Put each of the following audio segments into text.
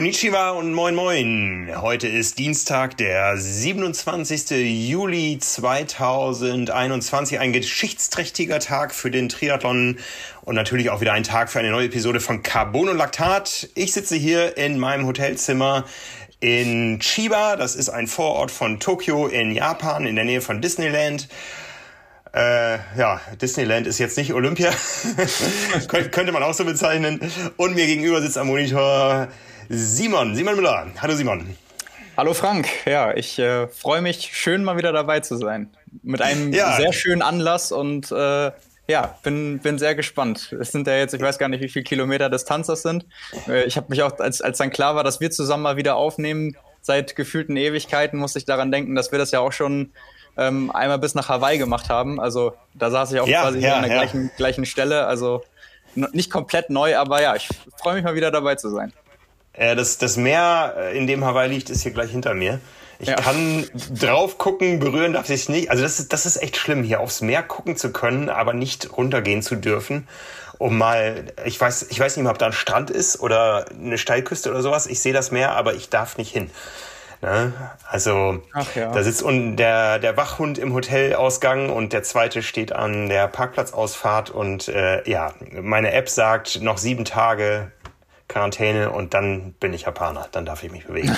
Konnichiwa und moin moin. Heute ist Dienstag, der 27. Juli 2021. Ein geschichtsträchtiger Tag für den Triathlon und natürlich auch wieder ein Tag für eine neue Episode von Carbon und Laktat. Ich sitze hier in meinem Hotelzimmer in Chiba. Das ist ein Vorort von Tokio in Japan in der Nähe von Disneyland. Äh, ja, Disneyland ist jetzt nicht Olympia, könnte man auch so bezeichnen. Und mir gegenüber sitzt am Monitor Simon, Simon Müller. Hallo Simon. Hallo Frank, ja, ich äh, freue mich, schön mal wieder dabei zu sein. Mit einem ja. sehr schönen Anlass und äh, ja, bin, bin sehr gespannt. Es sind ja jetzt, ich weiß gar nicht, wie viele Kilometer Distanz das sind. Äh, ich habe mich auch, als, als dann klar war, dass wir zusammen mal wieder aufnehmen, seit gefühlten Ewigkeiten musste ich daran denken, dass wir das ja auch schon ähm, einmal bis nach Hawaii gemacht haben. Also da saß ich auch ja, quasi ja, an der gleichen, gleichen Stelle. Also nicht komplett neu, aber ja, ich freue mich mal wieder dabei zu sein. Äh, das, das Meer, äh, in dem Hawaii liegt, ist hier gleich hinter mir. Ich ja. kann drauf gucken, berühren darf ich nicht. Also das ist, das ist echt schlimm, hier aufs Meer gucken zu können, aber nicht runtergehen zu dürfen. Um mal, ich weiß, ich weiß nicht mehr, ob da ein Strand ist oder eine Steilküste oder sowas. Ich sehe das Meer, aber ich darf nicht hin. Ne? Also ja. da sitzt unten der, der Wachhund im Hotelausgang und der zweite steht an der Parkplatzausfahrt und äh, ja, meine App sagt noch sieben Tage Quarantäne und dann bin ich Japaner, dann darf ich mich bewegen.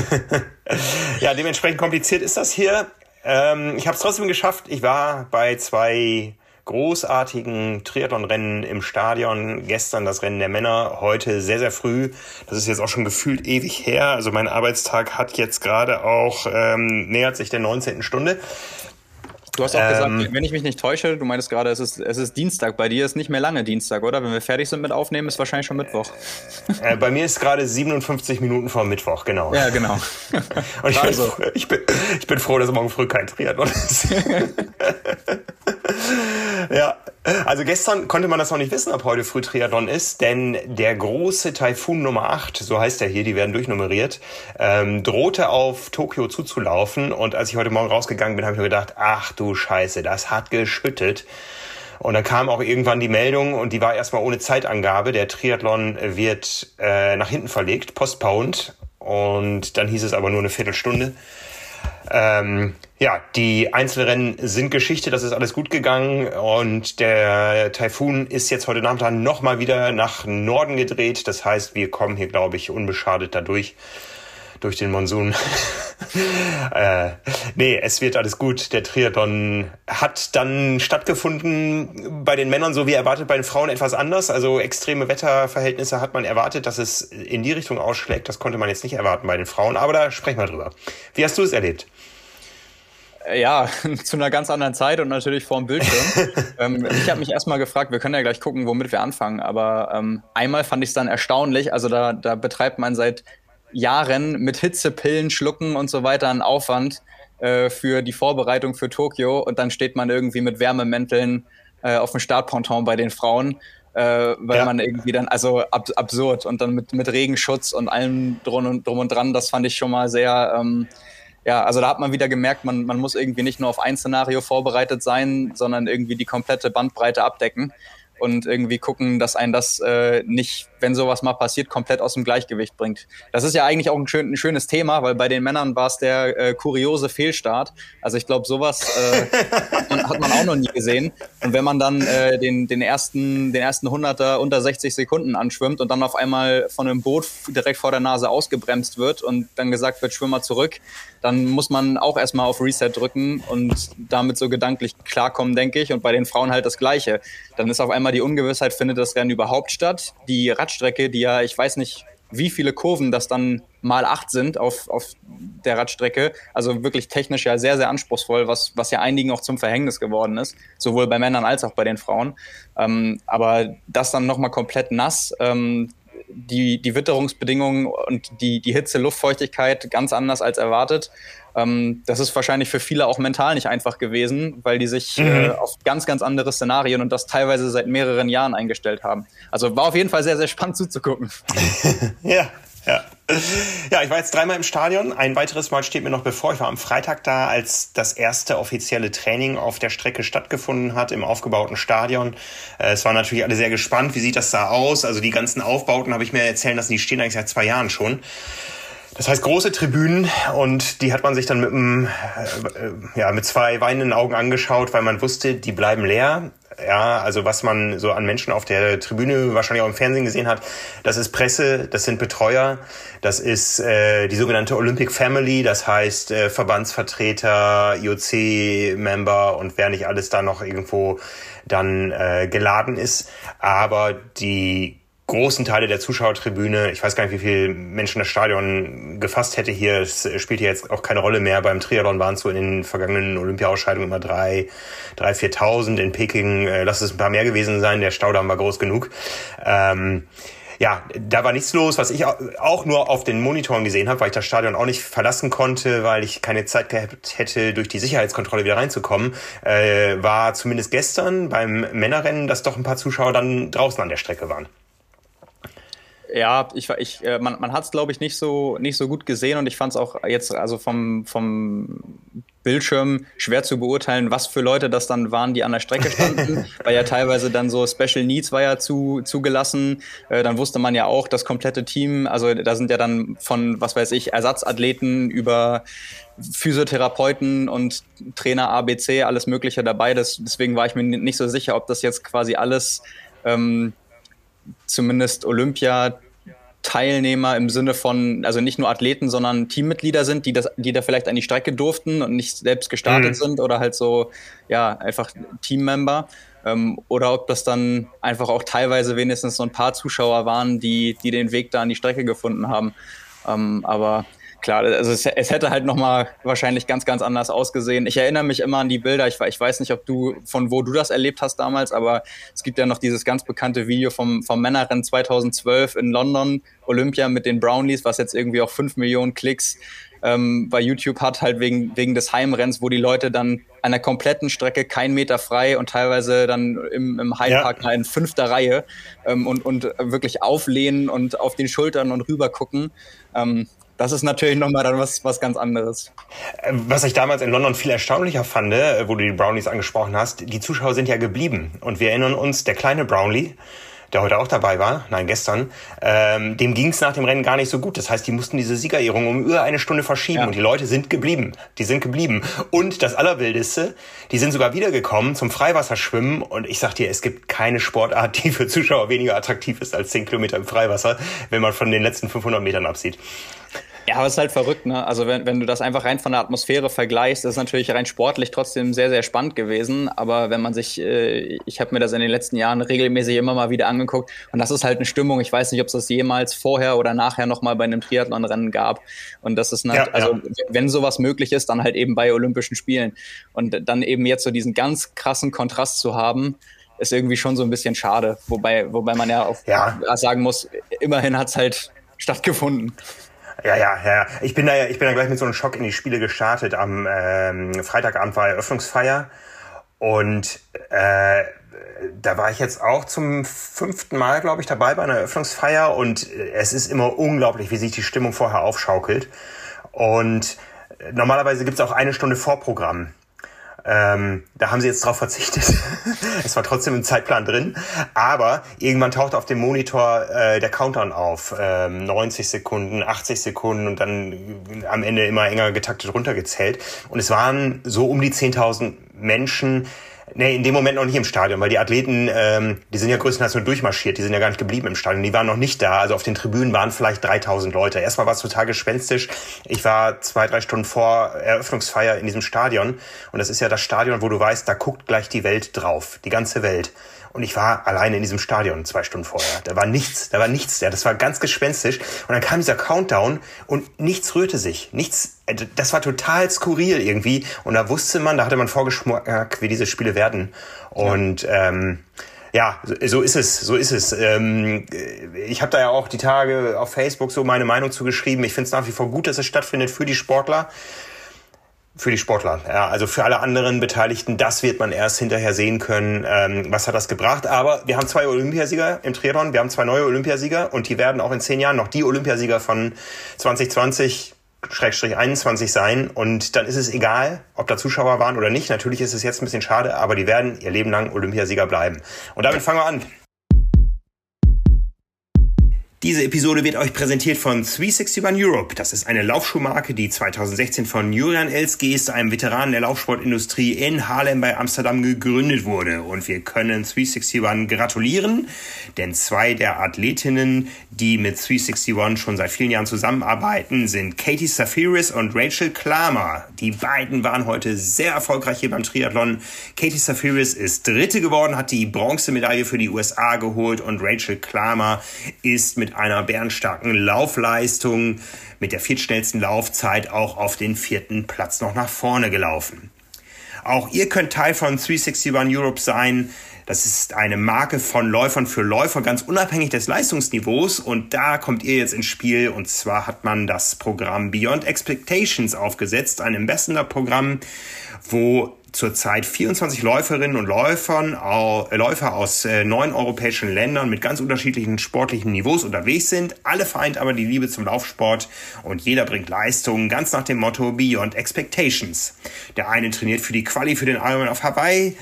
ja, dementsprechend kompliziert ist das hier. Ähm, ich habe es trotzdem geschafft. Ich war bei zwei großartigen Triathlon-Rennen im Stadion. Gestern das Rennen der Männer, heute sehr, sehr früh. Das ist jetzt auch schon gefühlt ewig her. Also mein Arbeitstag hat jetzt gerade auch, ähm, nähert sich der 19. Stunde. Du hast auch ähm, gesagt, wenn ich mich nicht täusche, du meintest gerade, es ist, es ist Dienstag. Bei dir ist nicht mehr lange Dienstag, oder? Wenn wir fertig sind mit Aufnehmen, ist wahrscheinlich schon Mittwoch. Äh, bei mir ist gerade 57 Minuten vor Mittwoch, genau. Ja, genau. Und ich bin, so. ich, bin, ich bin froh, dass morgen früh kein Triathlon ist. ja, also gestern konnte man das noch nicht wissen, ob heute früh Triathlon ist, denn der große Taifun Nummer 8, so heißt er hier, die werden durchnummeriert, ähm, drohte auf Tokio zuzulaufen. Und als ich heute Morgen rausgegangen bin, habe ich mir gedacht, ach du Scheiße, das hat geschüttet. Und dann kam auch irgendwann die Meldung und die war erstmal ohne Zeitangabe. Der Triathlon wird äh, nach hinten verlegt, postponed. Und dann hieß es aber nur eine Viertelstunde. Ähm, ja, die Einzelrennen sind Geschichte, das ist alles gut gegangen und der Taifun ist jetzt heute Nachmittag nochmal wieder nach Norden gedreht. Das heißt, wir kommen hier, glaube ich, unbeschadet dadurch durch den Monsun. äh, nee, es wird alles gut. Der Triathlon hat dann stattgefunden bei den Männern so wie erwartet, bei den Frauen etwas anders. Also extreme Wetterverhältnisse hat man erwartet, dass es in die Richtung ausschlägt. Das konnte man jetzt nicht erwarten bei den Frauen, aber da sprechen wir drüber. Wie hast du es erlebt? Ja, zu einer ganz anderen Zeit und natürlich vor dem Bildschirm. ähm, ich habe mich erstmal gefragt, wir können ja gleich gucken, womit wir anfangen, aber ähm, einmal fand ich es dann erstaunlich, also da, da betreibt man seit Jahren mit Hitzepillen schlucken und so weiter einen Aufwand äh, für die Vorbereitung für Tokio und dann steht man irgendwie mit Wärmemänteln äh, auf dem Startponton bei den Frauen. Äh, weil ja. man irgendwie dann, also ab, absurd und dann mit, mit Regenschutz und allem drum und, drum und dran, das fand ich schon mal sehr, ähm, ja, also da hat man wieder gemerkt, man, man muss irgendwie nicht nur auf ein Szenario vorbereitet sein, sondern irgendwie die komplette Bandbreite abdecken und irgendwie gucken, dass ein das äh, nicht, wenn sowas mal passiert, komplett aus dem Gleichgewicht bringt. Das ist ja eigentlich auch ein, schön, ein schönes Thema, weil bei den Männern war es der äh, kuriose Fehlstart. Also ich glaube, sowas äh, hat, man, auch noch nie gesehen. Und wenn man dann äh, den, den ersten, den ersten Hunderter unter 60 Sekunden anschwimmt und dann auf einmal von einem Boot direkt vor der Nase ausgebremst wird und dann gesagt wird, schwimm mal zurück, dann muss man auch erstmal auf Reset drücken und damit so gedanklich klarkommen, denke ich. Und bei den Frauen halt das Gleiche. Dann ist auf einmal die Ungewissheit, findet das Rennen überhaupt statt? Die Radstrecke, die ja, ich weiß nicht, wie viele Kurven das dann mal acht sind auf, auf der Radstrecke. Also wirklich technisch ja sehr, sehr anspruchsvoll, was, was ja einigen auch zum Verhängnis geworden ist, sowohl bei Männern als auch bei den Frauen. Ähm, aber das dann nochmal komplett nass, ähm, die, die Witterungsbedingungen und die, die Hitze, Luftfeuchtigkeit ganz anders als erwartet. Ähm, das ist wahrscheinlich für viele auch mental nicht einfach gewesen, weil die sich mhm. äh, auf ganz, ganz andere Szenarien und das teilweise seit mehreren Jahren eingestellt haben. Also war auf jeden Fall sehr, sehr spannend zuzugucken. ja. Ja. ja, ich war jetzt dreimal im Stadion. Ein weiteres Mal steht mir noch bevor. Ich war am Freitag da, als das erste offizielle Training auf der Strecke stattgefunden hat im aufgebauten Stadion. Äh, es waren natürlich alle sehr gespannt. Wie sieht das da aus? Also die ganzen Aufbauten habe ich mir erzählen lassen, die stehen eigentlich seit zwei Jahren schon. Das heißt große Tribünen und die hat man sich dann mit, einem, äh, ja, mit zwei weinenden Augen angeschaut, weil man wusste, die bleiben leer. Ja, also was man so an Menschen auf der Tribüne wahrscheinlich auch im Fernsehen gesehen hat, das ist Presse, das sind Betreuer, das ist äh, die sogenannte Olympic Family, das heißt äh, Verbandsvertreter, IOC-Member und wer nicht alles da noch irgendwo dann äh, geladen ist. Aber die großen Teile der Zuschauertribüne. Ich weiß gar nicht, wie viele Menschen das Stadion gefasst hätte hier. Es spielt jetzt auch keine Rolle mehr. Beim Triathlon waren es so in den vergangenen Olympia-Ausscheidungen immer drei, drei, viertausend. In Peking äh, lass es ein paar mehr gewesen sein. Der Staudamm war groß genug. Ähm, ja, da war nichts los, was ich auch nur auf den Monitoren gesehen habe, weil ich das Stadion auch nicht verlassen konnte, weil ich keine Zeit gehabt hätte, durch die Sicherheitskontrolle wieder reinzukommen, äh, war zumindest gestern beim Männerrennen, dass doch ein paar Zuschauer dann draußen an der Strecke waren. Ja, ich, ich, äh, man, man hat es, glaube ich, nicht so, nicht so gut gesehen und ich fand es auch jetzt also vom, vom Bildschirm schwer zu beurteilen, was für Leute das dann waren, die an der Strecke standen, weil ja teilweise dann so Special Needs war ja zu, zugelassen. Äh, dann wusste man ja auch, das komplette Team, also da sind ja dann von, was weiß ich, Ersatzathleten über Physiotherapeuten und Trainer ABC, alles Mögliche dabei. Das, deswegen war ich mir nicht so sicher, ob das jetzt quasi alles ähm, zumindest Olympia Teilnehmer im Sinne von, also nicht nur Athleten, sondern Teammitglieder sind, die, das, die da vielleicht an die Strecke durften und nicht selbst gestartet mhm. sind oder halt so, ja, einfach Teammember. Ähm, oder ob das dann einfach auch teilweise wenigstens so ein paar Zuschauer waren, die, die den Weg da an die Strecke gefunden haben. Ähm, aber klar, also es, es hätte halt nochmal wahrscheinlich ganz, ganz anders ausgesehen. Ich erinnere mich immer an die Bilder. Ich, ich weiß nicht, ob du, von wo du das erlebt hast damals, aber es gibt ja noch dieses ganz bekannte Video vom, vom Männerrennen 2012 in London, Olympia mit den Brownlees, was jetzt irgendwie auch fünf Millionen Klicks ähm, bei YouTube hat, halt wegen, wegen des Heimrenns, wo die Leute dann an der kompletten Strecke keinen Meter frei und teilweise dann im, im Heimpark ja. in fünfter Reihe ähm, und, und wirklich auflehnen und auf den Schultern und rüber gucken. Ähm, das ist natürlich nochmal dann was, was ganz anderes. Was ich damals in London viel erstaunlicher fand, äh, wo du die Brownies angesprochen hast, die Zuschauer sind ja geblieben. Und wir erinnern uns, der kleine Brownlee, der heute auch dabei war, nein, gestern, ähm, dem ging es nach dem Rennen gar nicht so gut. Das heißt, die mussten diese Siegerehrung um über eine Stunde verschieben ja. und die Leute sind geblieben. Die sind geblieben. Und das Allerwildeste, die sind sogar wiedergekommen zum Freiwasserschwimmen und ich sag dir, es gibt keine Sportart, die für Zuschauer weniger attraktiv ist als 10 Kilometer im Freiwasser, wenn man von den letzten 500 Metern absieht. Ja, aber es ist halt verrückt, ne? Also wenn, wenn du das einfach rein von der Atmosphäre vergleichst, ist es natürlich rein sportlich trotzdem sehr, sehr spannend gewesen. Aber wenn man sich, äh, ich habe mir das in den letzten Jahren regelmäßig immer mal wieder angeguckt und das ist halt eine Stimmung. Ich weiß nicht, ob es das jemals vorher oder nachher nochmal bei einem Triathlonrennen gab. Und das ist, eine, ja, also ja. wenn sowas möglich ist, dann halt eben bei Olympischen Spielen. Und dann eben jetzt so diesen ganz krassen Kontrast zu haben, ist irgendwie schon so ein bisschen schade. Wobei, wobei man ja auch ja. sagen muss, immerhin hat es halt stattgefunden. Ja, ja, ja. Ich bin da ja, ich bin da gleich mit so einem Schock in die Spiele gestartet. Am ähm, Freitagabend war Eröffnungsfeier und äh, da war ich jetzt auch zum fünften Mal, glaube ich, dabei bei einer Eröffnungsfeier und es ist immer unglaublich, wie sich die Stimmung vorher aufschaukelt. Und normalerweise gibt's auch eine Stunde Vorprogramm. Ähm, da haben sie jetzt drauf verzichtet. es war trotzdem im Zeitplan drin. Aber irgendwann tauchte auf dem Monitor äh, der Countdown auf. Ähm, 90 Sekunden, 80 Sekunden und dann am Ende immer enger getaktet runtergezählt. Und es waren so um die 10.000 Menschen, Nee, in dem Moment noch nicht im Stadion, weil die Athleten, ähm, die sind ja größtenteils nur durchmarschiert, die sind ja gar nicht geblieben im Stadion, die waren noch nicht da. Also auf den Tribünen waren vielleicht 3000 Leute. Erstmal war es total gespenstisch. Ich war zwei, drei Stunden vor Eröffnungsfeier in diesem Stadion und das ist ja das Stadion, wo du weißt, da guckt gleich die Welt drauf, die ganze Welt. Und ich war alleine in diesem Stadion zwei Stunden vorher. Da war nichts, da war nichts. Ja, das war ganz gespenstisch. Und dann kam dieser Countdown und nichts rührte sich. Nichts, äh, das war total skurril irgendwie. Und da wusste man, da hatte man vorgeschmackt, wie diese Spiele werden. Und ja. ähm, ja, so ist es, so ist es. Ähm, ich habe da ja auch die Tage auf Facebook so meine Meinung zugeschrieben. Ich finde es nach wie vor gut, dass es stattfindet für die Sportler Für die Sportler, ja, also für alle anderen Beteiligten, das wird man erst hinterher sehen können, ähm, was hat das gebracht. Aber wir haben zwei Olympiasieger im Triathlon, wir haben zwei neue Olympiasieger und die werden auch in zehn Jahren noch die Olympiasieger von 2020 Schrägstrich 21 sein und dann ist es egal, ob da Zuschauer waren oder nicht. Natürlich ist es jetzt ein bisschen schade, aber die werden ihr Leben lang Olympiasieger bleiben. Und damit fangen wir an. Diese Episode wird euch präsentiert von 361 Europe. Das ist eine Laufschuhmarke, die 2016 von Julian Elsgeest, einem Veteranen der Laufsportindustrie in Haarlem bei Amsterdam gegründet wurde. Und wir können 361 gratulieren, denn zwei der Athletinnen, die mit 361 schon seit vielen Jahren zusammenarbeiten, sind Katie Safiris und Rachel Klamer. Die beiden waren heute sehr erfolgreich hier beim Triathlon. Katie Safiris ist Dritte geworden, hat die Bronzemedaille für die USA geholt und Rachel Klamer ist mit mit einer bärenstarken Laufleistung, mit der viertschnellsten Laufzeit auch auf den vierten Platz noch nach vorne gelaufen. Auch ihr könnt Teil von 361 Europe sein. Das ist eine Marke von Läufern für Läufer, ganz unabhängig des Leistungsniveaus. Und da kommt ihr jetzt ins Spiel. Und zwar hat man das Programm Beyond Expectations aufgesetzt, ein Ambassador-Programm, wo zurzeit 24 Läuferinnen und Läufern, äh, Läufer aus äh, neun europäischen Ländern mit ganz unterschiedlichen sportlichen Niveaus unterwegs sind. Alle vereint aber die Liebe zum Laufsport und jeder bringt Leistungen ganz nach dem Motto Beyond Expectations. Der eine trainiert für die Quali für den Ironman auf Hawaii,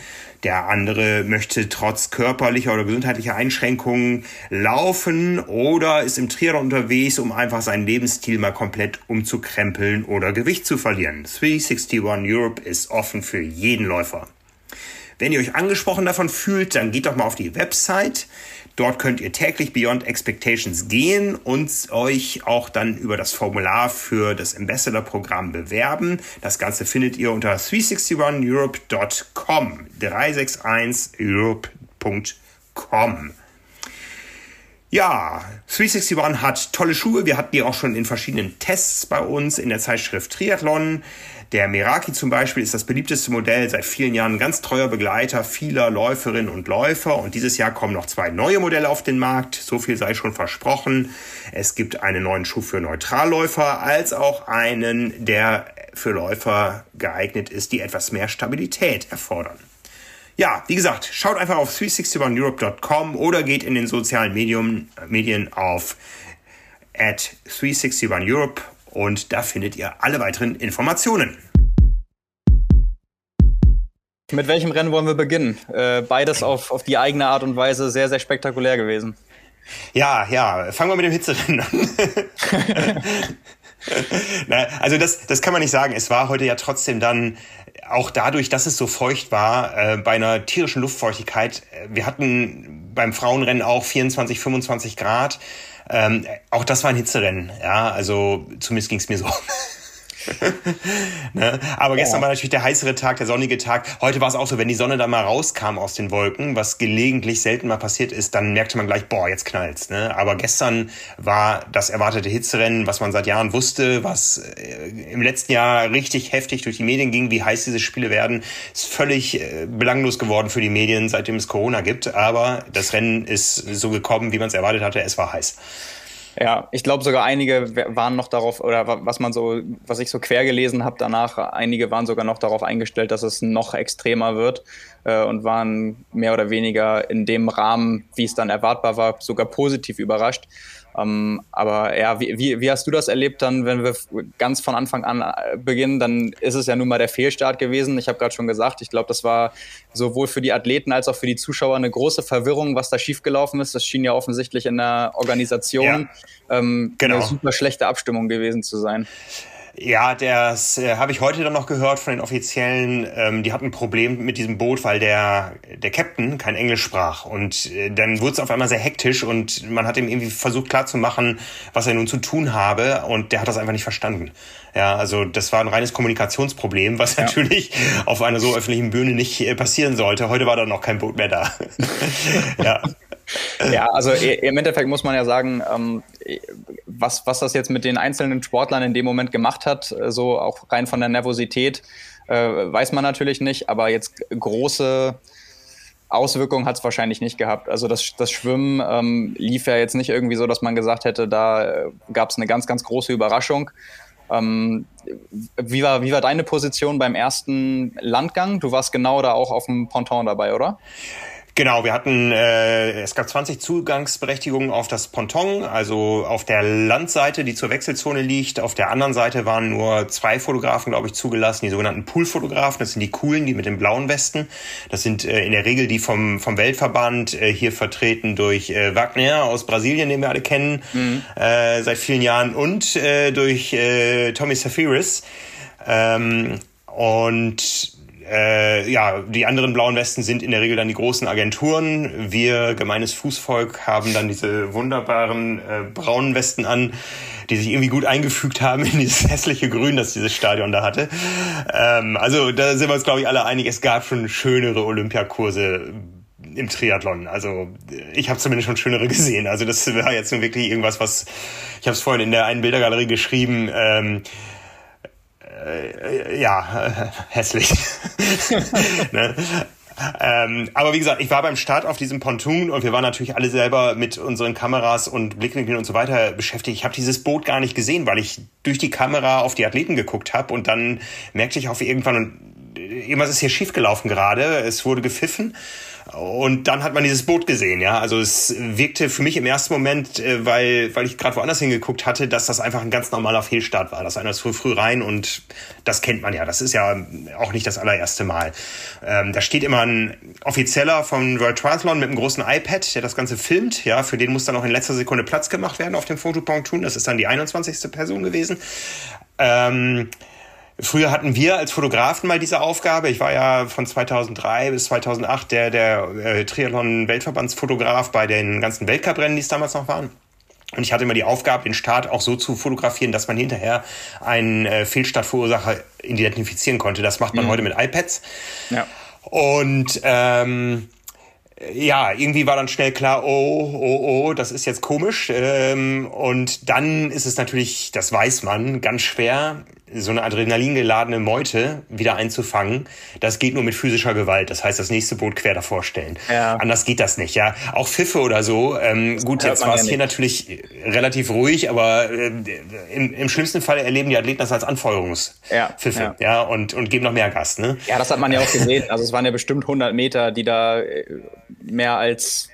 der andere möchte trotz körperlicher oder gesundheitlicher Einschränkungen laufen oder ist im Triathlon unterwegs, um einfach seinen Lebensstil mal komplett umzukrempeln oder Gewicht zu verlieren. 361 Europe ist offen für jeden Läufer. Wenn ihr euch angesprochen davon fühlt, dann geht doch mal auf die Website. Dort könnt ihr täglich Beyond Expectations gehen und euch auch dann über das Formular für das Ambassador-Programm bewerben. Das Ganze findet ihr unter 361europe.com. 361europe.com. Ja, 361 hat tolle Schuhe. Wir hatten die auch schon in verschiedenen Tests bei uns in der Zeitschrift Triathlon. Der Meraki zum Beispiel ist das beliebteste Modell, seit vielen Jahren ein ganz treuer Begleiter vieler Läuferinnen und Läufer. Und dieses Jahr kommen noch zwei neue Modelle auf den Markt. So viel sei schon versprochen. Es gibt einen neuen Schuh für Neutralläufer, als auch einen, der für Läufer geeignet ist, die etwas mehr Stabilität erfordern. Ja, wie gesagt, schaut einfach auf 361europe.com oder geht in den sozialen Medium, Medien auf at 361europe und da findet ihr alle weiteren Informationen. Mit welchem Rennen wollen wir beginnen? Äh, beides auf, auf die eigene Art und Weise sehr, sehr spektakulär gewesen. Ja, ja, fangen wir mit dem Hitzerennen an. Na, also das, das kann man nicht sagen. Es war heute ja trotzdem dann auch dadurch, dass es so feucht war, äh, bei einer tierischen Luftfeuchtigkeit. Äh, wir hatten beim Frauenrennen auch 24, 25 Grad. Ähm, auch das war ein Hitzerennen, ja, also zumindest ging es mir so. ne? Aber gestern ja. war natürlich der heißere Tag, der sonnige Tag. Heute war es auch so, wenn die Sonne da mal rauskam aus den Wolken, was gelegentlich selten mal passiert ist, dann merkte man gleich, boah, jetzt knallt's. Ne? Aber gestern war das erwartete Hitzerennen, was man seit Jahren wusste, was äh, im letzten Jahr richtig heftig durch die Medien ging, wie heiß diese Spiele werden, ist völlig äh, belanglos geworden für die Medien, seitdem es Corona gibt. Aber das Rennen ist so gekommen, wie man es erwartet hatte. Es war heiß. Ja, ich glaube sogar einige waren noch darauf, oder was man so, was ich so quer gelesen habe danach, einige waren sogar noch darauf eingestellt, dass es noch extremer wird äh, und waren mehr oder weniger in dem Rahmen, wie es dann erwartbar war, sogar positiv überrascht. Ähm, aber ja, wie, wie, wie, hast du das erlebt dann, wenn wir ganz von Anfang an äh, beginnen? Dann ist es ja nun mal der Fehlstart gewesen. Ich habe gerade schon gesagt, ich glaube, das war sowohl für die Athleten als auch für die Zuschauer eine große Verwirrung, was da schiefgelaufen ist. Das schien ja offensichtlich in der Organisation ja, ähm, genau. eine super schlechte Abstimmung gewesen zu sein. Ja, das äh, habe ich heute dann noch gehört von den Offiziellen. Ähm, die hatten ein Problem mit diesem Boot, weil der, der Captain kein Englisch sprach. Und äh, dann wurde es auf einmal sehr hektisch und man hat ihm irgendwie versucht klarzumachen, was er nun zu tun habe. Und der hat das einfach nicht verstanden. Ja, also das war ein reines Kommunikationsproblem, was ja. natürlich auf einer so öffentlichen Bühne nicht äh, passieren sollte. Heute war da noch kein Boot mehr da. ja. Ja, also im Endeffekt muss man ja sagen, ähm, was, was das jetzt mit den einzelnen Sportlern in dem Moment gemacht hat, äh, so auch rein von der Nervosität, äh, weiß man natürlich nicht, aber jetzt große Auswirkungen hat es wahrscheinlich nicht gehabt. Also das, das Schwimmen ähm, lief ja jetzt nicht irgendwie so, dass man gesagt hätte, da äh, gab es eine ganz, ganz große Überraschung. Ähm, wie, war, wie war deine Position beim ersten Landgang? Du warst genau da auch auf dem Ponton dabei, oder? Genau, wir hatten, äh, es gab 20 Zugangsberechtigungen auf das Ponton, also auf der Landseite, die zur Wechselzone liegt. Auf der anderen Seite waren nur zwei Fotografen, glaube ich, zugelassen, die sogenannten Poolfotografen. Das sind die coolen, die mit den blauen Westen. Das sind äh, in der Regel die vom, vom Weltverband, äh, hier vertreten durch äh, Wagner aus Brasilien, den wir alle kennen, mhm. äh, seit vielen Jahren, und äh, durch äh, Tommy Safiris. Ähm, und äh, ja, die anderen blauen Westen sind in der Regel dann die großen Agenturen. Wir, gemeines Fußvolk, haben dann diese wunderbaren äh, braunen Westen an, die sich irgendwie gut eingefügt haben in dieses hässliche Grün, das dieses Stadion da hatte. Ähm, also da sind wir uns, glaube ich, alle einig. Es gab schon schönere Olympiakurse im Triathlon. Also ich habe zumindest schon schönere gesehen. Also das war jetzt nur wirklich irgendwas, was ich habe es vorhin in der einen Bildergalerie geschrieben. Ähm, äh, ja, äh, hässlich. ne? Ähm, aber wie gesagt, ich war beim Start auf diesem Pontoon und wir waren natürlich alle selber mit unseren Kameras und Blickwinkeln und so weiter beschäftigt. Ich habe dieses Boot gar nicht gesehen, weil ich durch die Kamera auf die Athleten geguckt habe und dann merkte ich auf irgendwann, irgendwas ist hier schiefgelaufen gerade. Es wurde gepfiffen und dann hat man dieses Boot gesehen, ja. Also es wirkte für mich im ersten Moment, äh, weil, weil ich gerade woanders hingeguckt hatte, dass das einfach ein ganz normaler Fehlstart war. Das einer ist früh, früh rein und das kennt man ja. Das ist ja auch nicht das allererste Mal. Ähm, da steht immer ein Offizieller von World Triathlon mit einem großen iPad, der das Ganze filmt. Ja, für den muss dann auch in letzter Sekunde Platz gemacht werden auf dem Fotopontoon. Das ist dann die 21. Person gewesen. Ähm, Früher hatten wir als Fotografen mal diese Aufgabe. Ich war ja von 2003 bis 2008 der, der äh, Triathlon-Weltverbandsfotograf bei den ganzen Weltcuprennen, die es damals noch waren. Und ich hatte immer die Aufgabe, den Start auch so zu fotografieren, dass man hinterher einen äh, Fehlstartverursacher identifizieren konnte. Das macht man mhm. heute mit iPads. Ja. Und ähm, ja, irgendwie war dann schnell klar, oh, oh, oh, das ist jetzt komisch. Ähm, und dann ist es natürlich, das weiß man, ganz schwer, so eine adrenalingeladene Meute wieder einzufangen, das geht nur mit physischer Gewalt. Das heißt, das nächste Boot quer davor stellen. Ja. Anders geht das nicht, ja. Auch Pfiffe oder so. Ähm, gut, jetzt war es ja hier natürlich relativ ruhig, aber äh, im, im schlimmsten Fall erleben die Athleten das als Anfeuerungspfiffe, ja, ja. ja, und, und geben noch mehr Gas, ne? Ja, das hat man ja auch gesehen. Also es waren ja bestimmt 100 Meter, die da äh, mehr als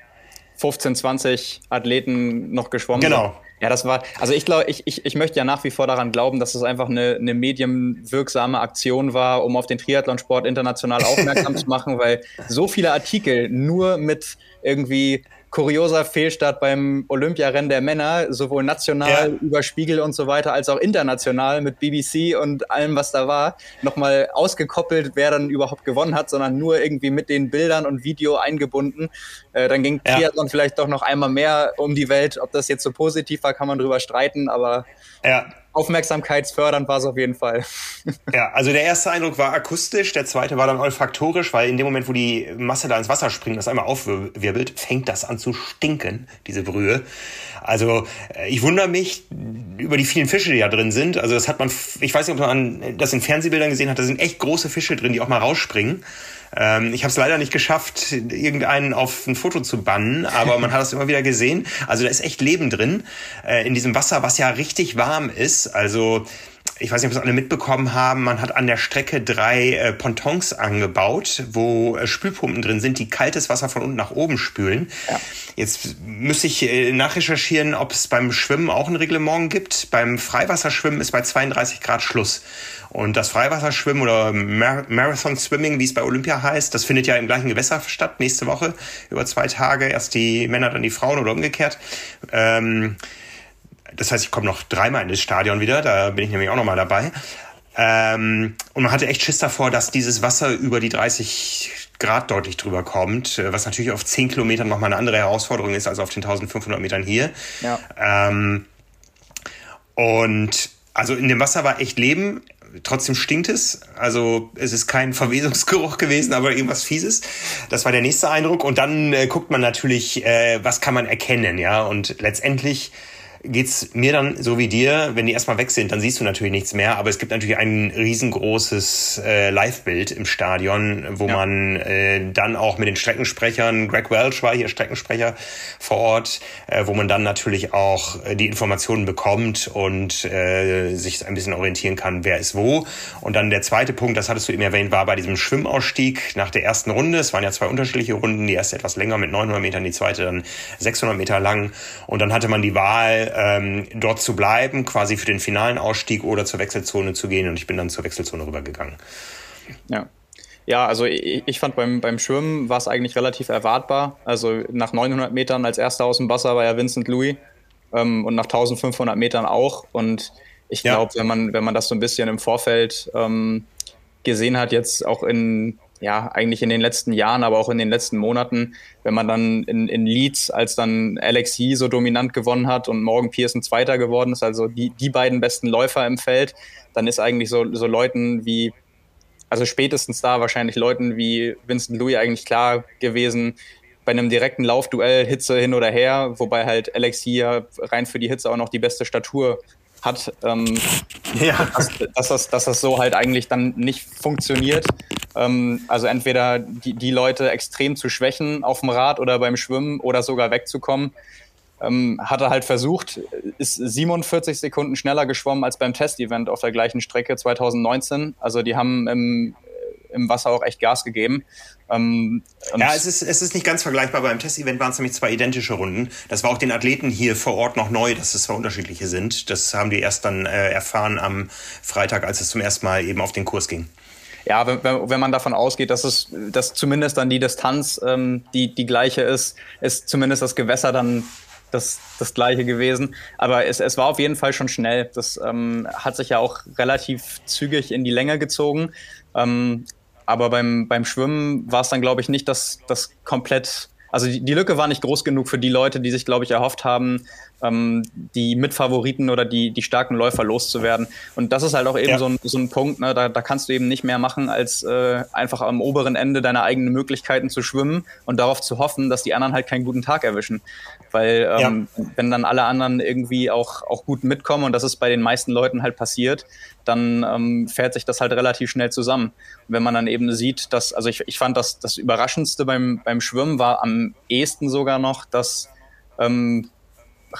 15, 20 Athleten noch geschwommen genau. sind. Ja, das war, also ich glaube, ich, ich, ich möchte ja nach wie vor daran glauben, dass es einfach eine, eine medienwirksame Aktion war, um auf den Triathlonsport international aufmerksam zu machen, weil so viele Artikel nur mit irgendwie kurioser Fehlstart beim Olympiarennen der Männer, sowohl national ja. über Spiegel und so weiter, als auch international mit BBC und allem, was da war, nochmal ausgekoppelt, wer dann überhaupt gewonnen hat, sondern nur irgendwie mit den Bildern und Video eingebunden. Äh, dann ging ja. Triathlon vielleicht doch noch einmal mehr um die Welt. Ob das jetzt so positiv war, kann man drüber streiten, aber ja aufmerksamkeitsfördernd war es auf jeden Fall. ja, also der erste Eindruck war akustisch, der zweite war dann olfaktorisch, weil in dem Moment, wo die Masse da ins Wasser springt, das einmal aufwirbelt, fängt das an zu stinken, diese Brühe. Also äh, ich wundere mich über die vielen Fische, die da drin sind. Also das hat man, ich weiß nicht, ob man das in Fernsehbildern gesehen hat, da sind echt große Fische drin, die auch mal rausspringen. Ähm, ich habe es leider nicht geschafft, irgendeinen auf ein Foto zu bannen, aber man hat es immer wieder gesehen. Also da ist echt Leben drin äh, in diesem Wasser, was ja richtig warm ist. Also ich weiß nicht, ob es alle mitbekommen haben, man hat an der Strecke drei äh, Pontons angebaut, wo äh, Spülpumpen drin sind, die kaltes Wasser von unten nach oben spülen. Ja. Jetzt müsste ich äh, nachrecherchieren, ob es beim Schwimmen auch ein Reglement gibt. Beim Freiwasserschwimmen ist bei 32 Grad Schluss. Und das Freiwasserschwimmen oder Mar Marathon Swimming, wie es bei Olympia heißt, das findet ja im gleichen Gewässer statt, nächste Woche, über zwei Tage. Erst die Männer, dann die Frauen oder umgekehrt. Ähm, das heißt, ich komme noch dreimal in das Stadion wieder, da bin ich nämlich auch nochmal dabei. Ähm, und man hatte echt Schiss davor, dass dieses Wasser über die 30 Grad deutlich drüber kommt, äh, was natürlich auf 10 Kilometern nochmal eine andere Herausforderung ist als auf den 1500 Metern hier. Ja. Ähm, und also in dem Wasser war echt Leben. Trotzdem stinkt es. Also es ist kein Verwesungsgeruch gewesen, aber irgendwas Fieses. Das war der nächste Eindruck. Und dann äh, guckt man natürlich, äh, was kann man erkennen, ja. Und letztendlich geht's mir dann so wie dir, wenn die erstmal weg sind, dann siehst du natürlich nichts mehr, aber es gibt natürlich ein riesengroßes äh, Live-Bild im Stadion, wo ja. man äh, dann auch mit den Streckensprechern, Greg Welch war hier Streckensprecher vor Ort, äh, wo man dann natürlich auch äh, die Informationen bekommt und äh, sich ein bisschen orientieren kann, wer ist wo. Und dann der zweite Punkt, das hattest du eben erwähnt, war bei diesem Schwimmausstieg nach der ersten Runde. Es waren ja zwei unterschiedliche Runden, die erste etwas länger mit 900 Metern, die zweite dann 600 Meter lang. Und dann hatte man die Wahl, ähm, dort zu bleiben, quasi für den finalen Ausstieg oder zur Wechselzone zu gehen. Und ich bin dann zur Wechselzone rübergegangen. Ja. Ja, also ich, ich fand beim, beim Schwimmen war es eigentlich relativ erwartbar. Also nach 900 Metern als erster aus dem Wasser war ja Vincent Louis ähm, und nach 1500 Metern auch. Und ich glaube, ja. wenn man wenn man das so ein bisschen im Vorfeld ähm, gesehen hat, jetzt auch in ja, eigentlich in den letzten Jahren, aber auch in den letzten Monaten, wenn man dann in, in Leeds, als dann Alex Yee so dominant gewonnen hat und Morgan Pearson Zweiter geworden ist, also die, die beiden besten Läufer im Feld, dann ist eigentlich so, so Leuten wie, also spätestens da wahrscheinlich Leuten wie Vincent Louis eigentlich klar gewesen, bei einem direkten Laufduell Hitze hin oder her, wobei halt Alex Yee rein für die Hitze auch noch die beste Statur hat, ähm, ja. dass, dass, das, dass das so halt eigentlich dann nicht funktioniert. Ähm, also entweder die, die Leute extrem zu schwächen auf dem Rad oder beim Schwimmen oder sogar wegzukommen. Ähm, hat er halt versucht, ist 47 Sekunden schneller geschwommen als beim Testevent auf der gleichen Strecke 2019. Also die haben im, im Wasser auch echt Gas gegeben. Ähm, ja, es ist, es ist nicht ganz vergleichbar. Beim Testevent waren es nämlich zwei identische Runden. Das war auch den Athleten hier vor Ort noch neu, dass es zwei unterschiedliche sind. Das haben die erst dann äh, erfahren am Freitag, als es zum ersten Mal eben auf den Kurs ging. Ja, wenn, wenn man davon ausgeht, dass es, dass zumindest dann die Distanz ähm, die, die gleiche ist, ist zumindest das Gewässer dann das, das gleiche gewesen. Aber es, es war auf jeden Fall schon schnell. Das ähm, hat sich ja auch relativ zügig in die Länge gezogen. Ähm, aber beim, beim Schwimmen war es dann, glaube ich, nicht das, das komplett. Also die, die Lücke war nicht groß genug für die Leute, die sich, glaube ich, erhofft haben, ähm, die Mitfavoriten oder die, die starken Läufer loszuwerden. Und das ist halt auch eben ja. so, ein, so ein Punkt, ne? da, da kannst du eben nicht mehr machen, als äh, einfach am oberen Ende deine eigenen Möglichkeiten zu schwimmen und darauf zu hoffen, dass die anderen halt keinen guten Tag erwischen. Weil ähm, ja. wenn dann alle anderen irgendwie auch, auch gut mitkommen und das ist bei den meisten Leuten halt passiert, dann ähm, fährt sich das halt relativ schnell zusammen. wenn man dann eben sieht, dass, also ich, ich fand das, das Überraschendste beim, beim Schwimmen war am ehesten sogar noch, dass ähm,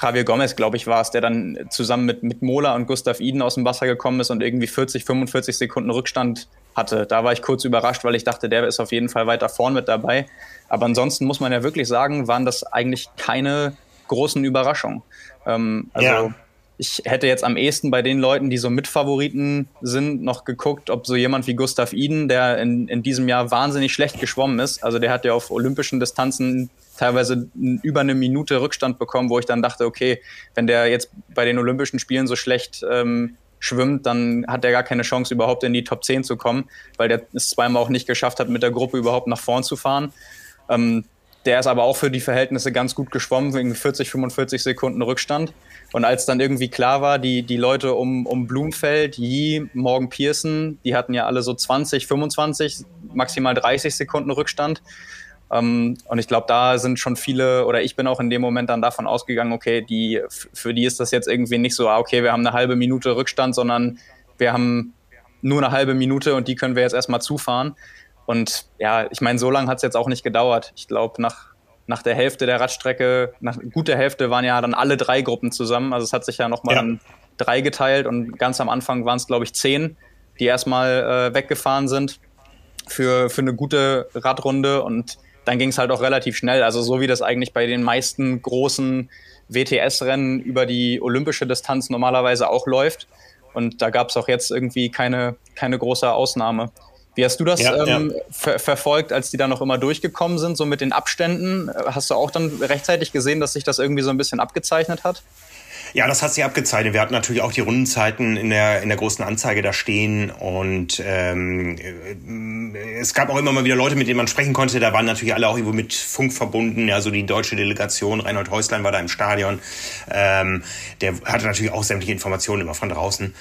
Javier Gomez, glaube ich, war es, der dann zusammen mit, mit Mola und Gustav Iden aus dem Wasser gekommen ist und irgendwie 40, 45 Sekunden Rückstand hatte. Da war ich kurz überrascht, weil ich dachte, der ist auf jeden Fall weiter vorn mit dabei. Aber ansonsten muss man ja wirklich sagen, waren das eigentlich keine großen Überraschungen. Ähm, also ja. Ich hätte jetzt am ehesten bei den Leuten, die so Mitfavoriten sind, noch geguckt, ob so jemand wie Gustav Iden, der in, in diesem Jahr wahnsinnig schlecht geschwommen ist, also der hat ja auf olympischen Distanzen teilweise über eine Minute Rückstand bekommen, wo ich dann dachte, okay, wenn der jetzt bei den Olympischen Spielen so schlecht ähm, schwimmt, dann hat er gar keine Chance, überhaupt in die Top 10 zu kommen, weil der es zweimal auch nicht geschafft hat, mit der Gruppe überhaupt nach vorn zu fahren. Ähm, der ist aber auch für die Verhältnisse ganz gut geschwommen, wegen 40, 45 Sekunden Rückstand. Und als dann irgendwie klar war, die, die Leute um, um Blumfeld, Yi, Morgan Pearson, die hatten ja alle so 20, 25, maximal 30 Sekunden Rückstand. Ähm, und ich glaube, da sind schon viele, oder ich bin auch in dem Moment dann davon ausgegangen, okay, die, für die ist das jetzt irgendwie nicht so, ah, okay, wir haben eine halbe Minute Rückstand, sondern wir haben nur eine halbe Minute und die können wir jetzt erstmal zufahren. Und ja, ich meine, so lange hat es jetzt auch nicht gedauert. Ich glaube, nach, nach der Hälfte der Radstrecke, nach guter Hälfte waren ja dann alle drei Gruppen zusammen. Also es hat sich ja nochmal ja. drei geteilt und ganz am Anfang waren es, glaube ich, zehn, die erstmal äh, weggefahren sind für, für eine gute Radrunde. Und dann ging es halt auch relativ schnell. Also so wie das eigentlich bei den meisten großen WTS-Rennen über die olympische Distanz normalerweise auch läuft. Und da gab es auch jetzt irgendwie keine, keine große Ausnahme. Wie hast du das ja, ähm, ja. Ver verfolgt, als die da noch immer durchgekommen sind, so mit den Abständen? Hast du auch dann rechtzeitig gesehen, dass sich das irgendwie so ein bisschen abgezeichnet hat? Ja, das hat sich abgezeichnet. Wir hatten natürlich auch die Rundenzeiten in der, in der großen Anzeige da stehen und ähm, äh, es gab auch immer mal wieder Leute, mit denen man sprechen konnte. Da waren natürlich alle auch irgendwo mit Funk verbunden. Ja, so die deutsche Delegation, Reinhold Häuslein war da im Stadion. Ähm, der hatte natürlich auch sämtliche Informationen immer von draußen.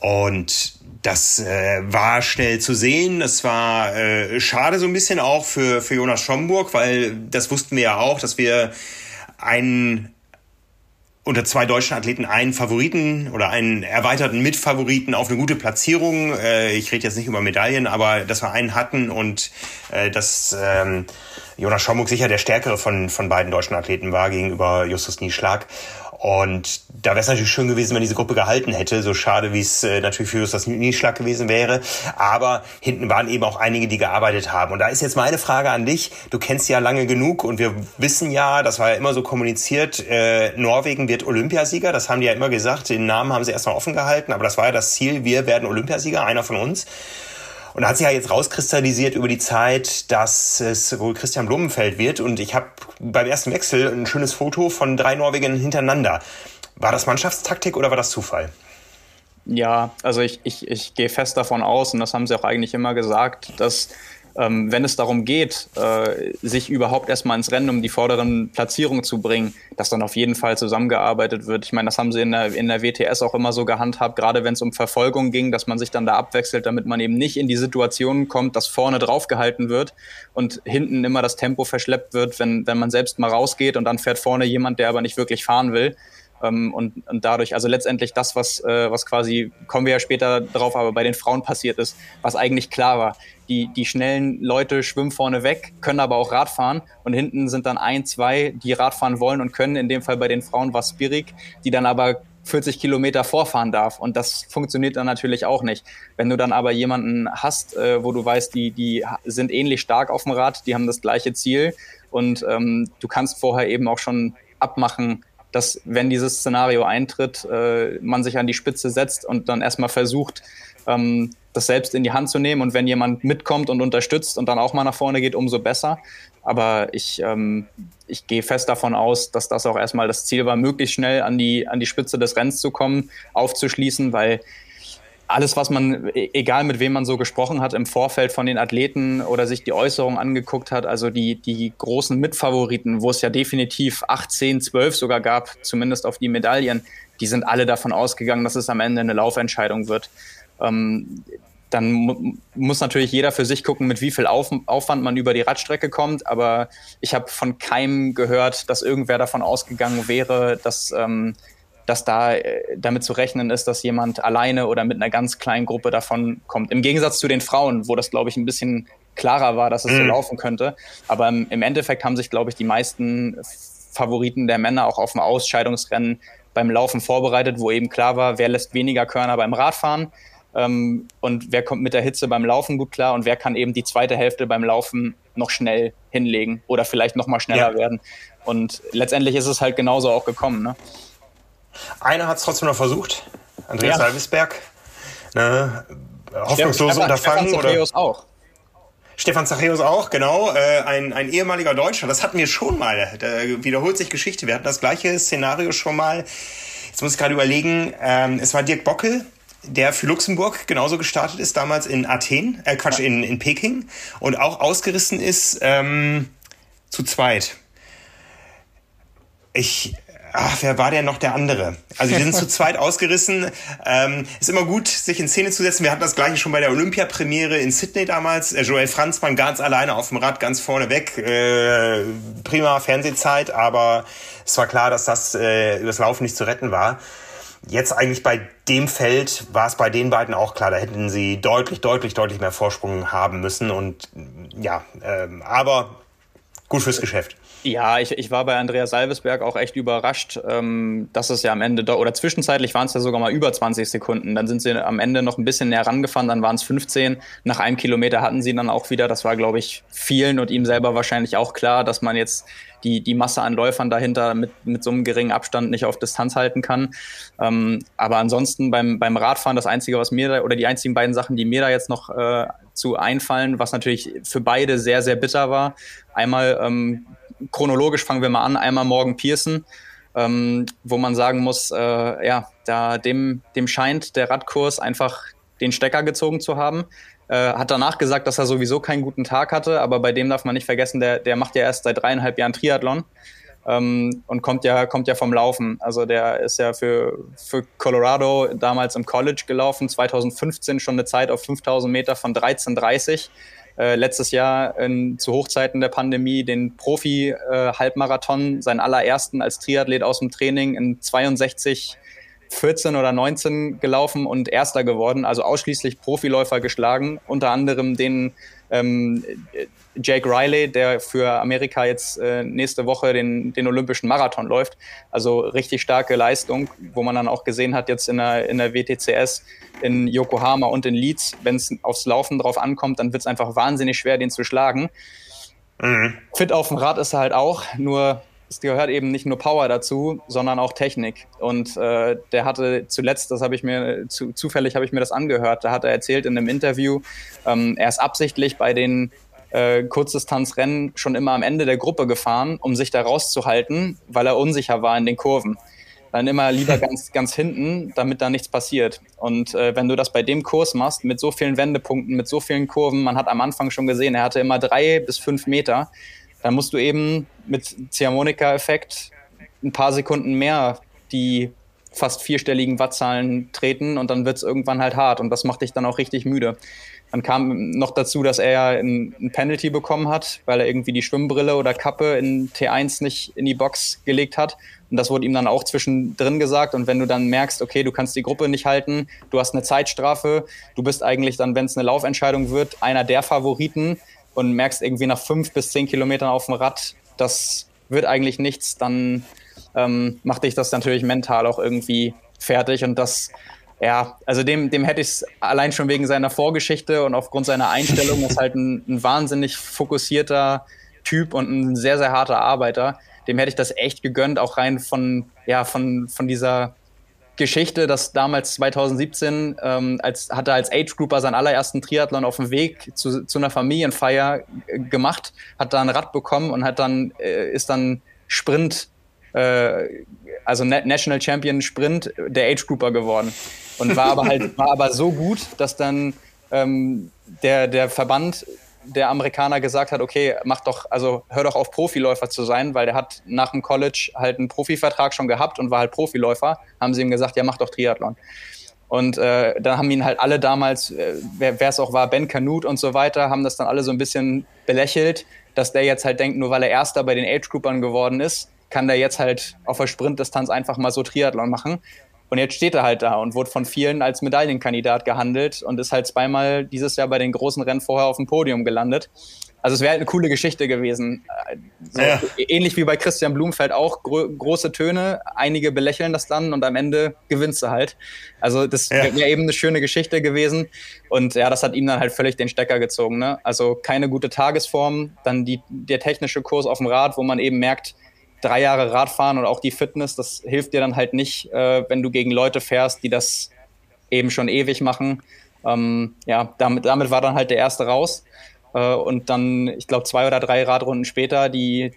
Und das äh, war schnell zu sehen. Das war äh, schade so ein bisschen auch für, für Jonas Schomburg, weil das wussten wir ja auch, dass wir einen unter zwei deutschen Athleten einen Favoriten oder einen erweiterten Mitfavoriten auf eine gute Platzierung. Äh, ich rede jetzt nicht über Medaillen, aber dass wir einen hatten und äh, dass ähm, Jonas Schomburg sicher der stärkere von, von beiden deutschen Athleten war gegenüber Justus Nieschlag. Und da wäre es natürlich schön gewesen, wenn diese Gruppe gehalten hätte. So schade, wie es äh, natürlich für uns das Nieschlag gewesen wäre. Aber hinten waren eben auch einige, die gearbeitet haben. Und da ist jetzt meine Frage an dich. Du kennst ja lange genug und wir wissen ja, das war ja immer so kommuniziert, äh, Norwegen wird Olympiasieger. Das haben die ja immer gesagt. Den Namen haben sie erstmal offen gehalten. Aber das war ja das Ziel. Wir werden Olympiasieger, einer von uns. Und da hat sich ja jetzt rauskristallisiert über die Zeit, dass es wohl Christian Blumenfeld wird. Und ich habe beim ersten Wechsel ein schönes Foto von drei Norwegern hintereinander. War das Mannschaftstaktik oder war das Zufall? Ja, also ich, ich, ich gehe fest davon aus, und das haben sie auch eigentlich immer gesagt, dass ähm, wenn es darum geht, äh, sich überhaupt erstmal ins Rennen um die vorderen Platzierungen zu bringen, dass dann auf jeden Fall zusammengearbeitet wird. Ich meine, das haben sie in der, in der WTS auch immer so gehandhabt, gerade wenn es um Verfolgung ging, dass man sich dann da abwechselt, damit man eben nicht in die Situation kommt, dass vorne draufgehalten wird und hinten immer das Tempo verschleppt wird, wenn, wenn man selbst mal rausgeht und dann fährt vorne jemand, der aber nicht wirklich fahren will. Ähm, und, und dadurch, also letztendlich das, was, äh, was quasi, kommen wir ja später drauf, aber bei den Frauen passiert ist, was eigentlich klar war. Die, die schnellen Leute schwimmen vorne weg, können aber auch Radfahren und hinten sind dann ein, zwei, die Radfahren wollen und können. In dem Fall bei den Frauen war Spirik, die dann aber 40 Kilometer vorfahren darf. Und das funktioniert dann natürlich auch nicht. Wenn du dann aber jemanden hast, äh, wo du weißt, die, die sind ähnlich stark auf dem Rad, die haben das gleiche Ziel und ähm, du kannst vorher eben auch schon abmachen, dass wenn dieses Szenario eintritt, äh, man sich an die Spitze setzt und dann erstmal versucht, ähm, das selbst in die Hand zu nehmen. Und wenn jemand mitkommt und unterstützt und dann auch mal nach vorne geht, umso besser. Aber ich, ähm, ich gehe fest davon aus, dass das auch erstmal das Ziel war, möglichst schnell an die, an die Spitze des Rennens zu kommen, aufzuschließen, weil alles, was man, e-, egal mit wem man so gesprochen hat im Vorfeld von den Athleten oder sich die Äußerungen angeguckt hat, also die, die großen Mitfavoriten, wo es ja definitiv 8, 10, 12 sogar gab, zumindest auf die Medaillen, die sind alle davon ausgegangen, dass es am Ende eine Laufentscheidung wird. Ähm, dann mu muss natürlich jeder für sich gucken, mit wie viel Auf Aufwand man über die Radstrecke kommt. Aber ich habe von keinem gehört, dass irgendwer davon ausgegangen wäre, dass ähm, dass da äh, damit zu rechnen ist, dass jemand alleine oder mit einer ganz kleinen Gruppe davon kommt. Im Gegensatz zu den Frauen, wo das, glaube ich, ein bisschen klarer war, dass es mhm. so laufen könnte. Aber im, im Endeffekt haben sich, glaube ich, die meisten Favoriten der Männer auch auf dem Ausscheidungsrennen beim Laufen vorbereitet, wo eben klar war, wer lässt weniger Körner beim Radfahren ähm, und wer kommt mit der Hitze beim Laufen gut klar und wer kann eben die zweite Hälfte beim Laufen noch schnell hinlegen oder vielleicht noch mal schneller ja. werden. Und letztendlich ist es halt genauso auch gekommen. Ne? Einer hat es trotzdem noch versucht, Andreas ja. Salvisberg. Ne, hoffnungsloses Unterfangen. Stefan Zachäus auch. Stefan Zachäus auch, genau. Äh, ein, ein ehemaliger Deutscher. Das hatten wir schon mal. Da wiederholt sich Geschichte. Wir hatten das gleiche Szenario schon mal. Jetzt muss ich gerade überlegen. Ähm, es war Dirk Bockel, der für Luxemburg genauso gestartet ist, damals in Athen, äh Quatsch, in, in Peking und auch ausgerissen ist ähm, zu zweit. Ich Ach, wer war denn noch der andere? Also die sind zu zweit ausgerissen. Ähm, ist immer gut, sich in Szene zu setzen. Wir hatten das gleiche schon bei der Olympia-Premiere in Sydney damals. Äh, Joel Franzmann ganz alleine auf dem Rad, ganz vorne weg. Äh, prima Fernsehzeit, aber es war klar, dass das äh, übers Laufen nicht zu retten war. Jetzt eigentlich bei dem Feld war es bei den beiden auch klar, da hätten sie deutlich, deutlich, deutlich mehr Vorsprung haben müssen. Und ja, ähm, aber gut fürs Geschäft. Ja, ich, ich war bei Andreas Salvesberg auch echt überrascht, ähm, dass es ja am Ende, oder zwischenzeitlich waren es ja sogar mal über 20 Sekunden. Dann sind sie am Ende noch ein bisschen näher rangefahren, dann waren es 15. Nach einem Kilometer hatten sie dann auch wieder, das war, glaube ich, vielen und ihm selber wahrscheinlich auch klar, dass man jetzt die, die Masse an Läufern dahinter mit, mit so einem geringen Abstand nicht auf Distanz halten kann. Ähm, aber ansonsten beim, beim Radfahren, das Einzige, was mir da, oder die einzigen beiden Sachen, die mir da jetzt noch äh, zu einfallen, was natürlich für beide sehr, sehr bitter war. Einmal ähm, chronologisch fangen wir mal an. Einmal Morgan Pearson, ähm, wo man sagen muss, äh, ja, da dem, dem scheint der Radkurs einfach den Stecker gezogen zu haben. Äh, hat danach gesagt, dass er sowieso keinen guten Tag hatte, aber bei dem darf man nicht vergessen, der, der macht ja erst seit dreieinhalb Jahren Triathlon. Ähm, und kommt ja, kommt ja vom Laufen. Also der ist ja für, für Colorado damals im College gelaufen, 2015 schon eine Zeit auf 5000 Meter von 13,30 äh, letztes Jahr in, zu Hochzeiten der Pandemie den Profi-Halbmarathon, äh, seinen allerersten als Triathlet aus dem Training in 62 14 oder 19 gelaufen und Erster geworden, also ausschließlich Profiläufer geschlagen, unter anderem den ähm, Jake Riley, der für Amerika jetzt äh, nächste Woche den, den Olympischen Marathon läuft. Also richtig starke Leistung, wo man dann auch gesehen hat, jetzt in der, in der WTCS in Yokohama und in Leeds, wenn es aufs Laufen drauf ankommt, dann wird es einfach wahnsinnig schwer, den zu schlagen. Mhm. Fit auf dem Rad ist er halt auch, nur es gehört eben nicht nur Power dazu, sondern auch Technik. Und äh, der hatte zuletzt, das habe ich mir zu, zufällig habe ich mir das angehört, da hat er erzählt in einem Interview, ähm, er ist absichtlich bei den äh, Kurzdistanzrennen schon immer am Ende der Gruppe gefahren, um sich da rauszuhalten, weil er unsicher war in den Kurven. Dann immer lieber ganz, ganz hinten, damit da nichts passiert. Und äh, wenn du das bei dem Kurs machst, mit so vielen Wendepunkten, mit so vielen Kurven, man hat am Anfang schon gesehen, er hatte immer drei bis fünf Meter, dann musst du eben mit Ziehharmonika-Effekt ein paar Sekunden mehr die fast vierstelligen Wattzahlen treten und dann wird es irgendwann halt hart und das macht dich dann auch richtig müde. Dann kam noch dazu, dass er ein, ein Penalty bekommen hat, weil er irgendwie die Schwimmbrille oder Kappe in T1 nicht in die Box gelegt hat. Und das wurde ihm dann auch zwischendrin gesagt. Und wenn du dann merkst, okay, du kannst die Gruppe nicht halten, du hast eine Zeitstrafe, du bist eigentlich dann, wenn es eine Laufentscheidung wird, einer der Favoriten, und merkst irgendwie nach fünf bis zehn Kilometern auf dem Rad, das wird eigentlich nichts, dann ähm, macht dich das natürlich mental auch irgendwie fertig und das ja, also dem, dem hätte ich es allein schon wegen seiner Vorgeschichte und aufgrund seiner Einstellung, ist halt ein, ein, wahnsinnig fokussierter Typ und ein sehr, sehr harter Arbeiter. Dem hätte ich das echt gegönnt, auch rein von, ja, von, von dieser Geschichte, dass damals 2017 ähm, als, hat er als Age Grouper seinen allerersten Triathlon auf dem Weg zu, zu einer Familienfeier gemacht, hat da ein Rad bekommen und hat dann äh, ist dann Sprint, äh, also National Champion Sprint der Age Grouper geworden und war aber halt war aber so gut, dass dann ähm, der der Verband der Amerikaner gesagt hat, okay, mach doch, also hör doch auf, Profiläufer zu sein, weil der hat nach dem College halt einen Profivertrag schon gehabt und war halt Profiläufer, haben sie ihm gesagt, ja, mach doch Triathlon. Und äh, dann haben ihn halt alle damals, äh, wer es auch war, Ben Canute und so weiter, haben das dann alle so ein bisschen belächelt, dass der jetzt halt denkt, nur weil er Erster bei den Age-Groupern geworden ist, kann der jetzt halt auf der Sprintdistanz einfach mal so Triathlon machen. Und jetzt steht er halt da und wurde von vielen als Medaillenkandidat gehandelt und ist halt zweimal dieses Jahr bei den großen Rennen vorher auf dem Podium gelandet. Also es wäre halt eine coole Geschichte gewesen. So, ja. Ähnlich wie bei Christian Blumfeld auch gro große Töne, einige belächeln das dann und am Ende gewinnst du halt. Also das ja. wäre eben eine schöne Geschichte gewesen und ja, das hat ihm dann halt völlig den Stecker gezogen. Ne? Also keine gute Tagesform, dann die, der technische Kurs auf dem Rad, wo man eben merkt, drei Jahre Radfahren und auch die Fitness, das hilft dir dann halt nicht, äh, wenn du gegen Leute fährst, die das eben schon ewig machen. Ähm, ja, damit, damit war dann halt der erste raus. Äh, und dann, ich glaube, zwei oder drei Radrunden später, die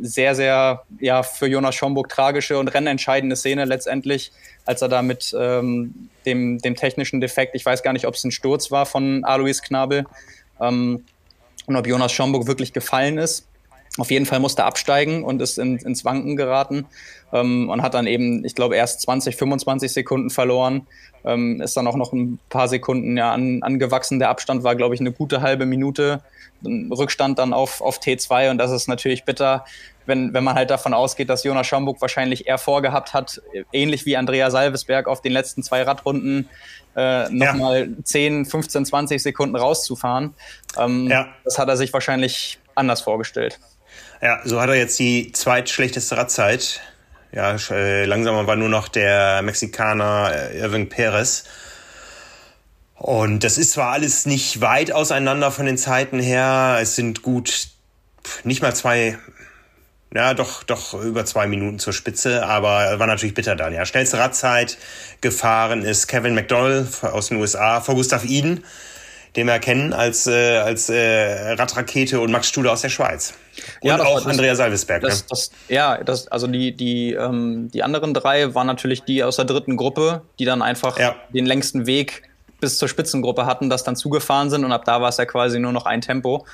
sehr, sehr ja, für Jonas Schomburg tragische und rennentscheidende Szene letztendlich, als er da mit ähm, dem, dem technischen Defekt, ich weiß gar nicht, ob es ein Sturz war von Alois Knabel ähm, und ob Jonas Schomburg wirklich gefallen ist. Auf jeden Fall musste absteigen und ist in, ins Wanken geraten ähm, und hat dann eben, ich glaube, erst 20, 25 Sekunden verloren. Ähm, ist dann auch noch ein paar Sekunden ja, an, angewachsen. Der Abstand war, glaube ich, eine gute halbe Minute. Rückstand dann auf, auf T2 und das ist natürlich bitter, wenn, wenn man halt davon ausgeht, dass Jonas Schamburg wahrscheinlich eher vorgehabt hat, ähnlich wie Andrea Salvesberg auf den letzten zwei Radrunden äh, nochmal ja. 10, 15, 20 Sekunden rauszufahren. Ähm, ja. Das hat er sich wahrscheinlich anders vorgestellt. Ja, so hat er jetzt die zweitschlechteste Radzeit. Ja, äh, langsamer war nur noch der Mexikaner äh, Irving Perez. Und das ist zwar alles nicht weit auseinander von den Zeiten her. Es sind gut nicht mal zwei, ja, doch, doch über zwei Minuten zur Spitze, aber war natürlich bitter dann. Ja, schnellste Radzeit gefahren ist Kevin McDowell aus den USA vor Gustav Eden den wir kennen als, äh, als äh, Radrakete und Max Studer aus der Schweiz. Und ja, auch das, Andrea Salvesberg. Das, ne? das, ja, das, also die, die, ähm, die anderen drei waren natürlich die aus der dritten Gruppe, die dann einfach ja. den längsten Weg bis zur Spitzengruppe hatten, das dann zugefahren sind und ab da war es ja quasi nur noch ein Tempo.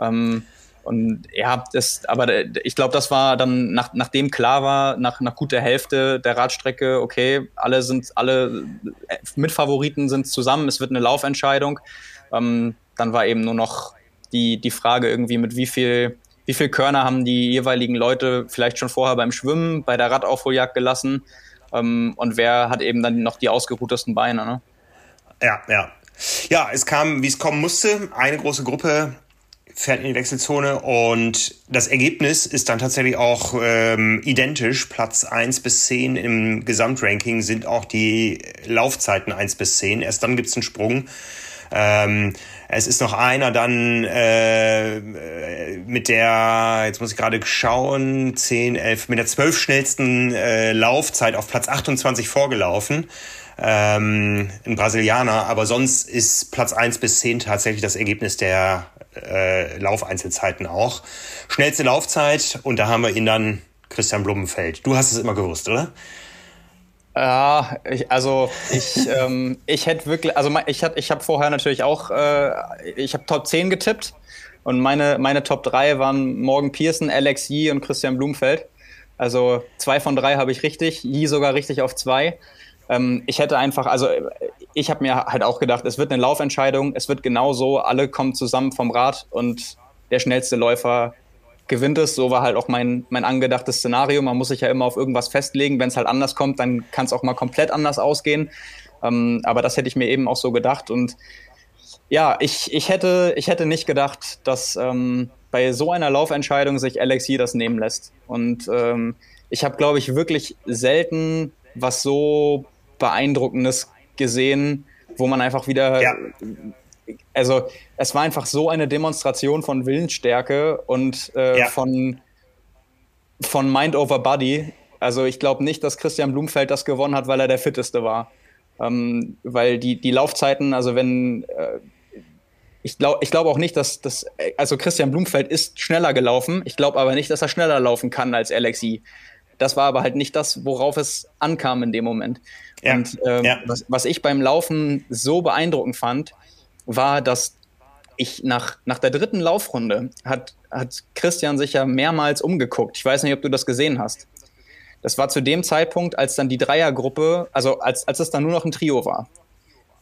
Ähm, und ja, das, aber ich glaube, das war dann, nach, nachdem klar war, nach, nach guter Hälfte der Radstrecke, okay, alle sind, alle Mitfavoriten sind zusammen, es wird eine Laufentscheidung. Ähm, dann war eben nur noch die, die Frage irgendwie, mit wie viel, wie viel Körner haben die jeweiligen Leute vielleicht schon vorher beim Schwimmen, bei der Radaufholjagd gelassen ähm, und wer hat eben dann noch die ausgeruhtesten Beine. Ne? Ja, ja. Ja, es kam, wie es kommen musste. Eine große Gruppe fährt in die Wechselzone und das Ergebnis ist dann tatsächlich auch ähm, identisch. Platz 1 bis 10 im Gesamtranking sind auch die Laufzeiten 1 bis 10. Erst dann gibt's einen Sprung. Ähm, es ist noch einer dann äh, mit der, jetzt muss ich gerade schauen, 10, 11, mit der 12 schnellsten äh, Laufzeit auf Platz 28 vorgelaufen ähm, ein Brasilianer, aber sonst ist Platz 1 bis 10 tatsächlich das Ergebnis der äh, Laufeinzelzeiten auch. Schnellste Laufzeit und da haben wir ihn dann Christian Blumenfeld. Du hast es immer gewusst, oder? Ja, ich, also ich, ähm, ich hätte wirklich, also ich, ich habe vorher natürlich auch, äh, ich habe Top 10 getippt und meine, meine Top 3 waren Morgan Pearson, Alex Yee und Christian Blumenfeld. Also zwei von drei habe ich richtig, Yee sogar richtig auf zwei. Ähm, ich hätte einfach, also ich habe mir halt auch gedacht, es wird eine Laufentscheidung, es wird genau so, alle kommen zusammen vom Rad und der schnellste Läufer gewinnt es. So war halt auch mein, mein angedachtes Szenario. Man muss sich ja immer auf irgendwas festlegen. Wenn es halt anders kommt, dann kann es auch mal komplett anders ausgehen. Ähm, aber das hätte ich mir eben auch so gedacht. Und ja, ich, ich, hätte, ich hätte nicht gedacht, dass ähm, bei so einer Laufentscheidung sich Alexi das nehmen lässt. Und ähm, ich habe, glaube ich, wirklich selten was so Beeindruckendes gesehen, wo man einfach wieder. Ja. Also, es war einfach so eine Demonstration von Willensstärke und äh, ja. von, von Mind over Body. Also, ich glaube nicht, dass Christian Blumfeld das gewonnen hat, weil er der Fitteste war. Ähm, weil die, die Laufzeiten, also wenn. Äh, ich glaube ich glaub auch nicht, dass das, also Christian Blumfeld ist schneller gelaufen. Ich glaube aber nicht, dass er schneller laufen kann als Alexi. Das war aber halt nicht das, worauf es ankam in dem Moment. Ja, und ähm, ja. was, was ich beim Laufen so beeindruckend fand, war, dass ich nach, nach der dritten Laufrunde hat, hat Christian sich ja mehrmals umgeguckt. Ich weiß nicht, ob du das gesehen hast. Das war zu dem Zeitpunkt, als dann die Dreiergruppe, also als, als es dann nur noch ein Trio war.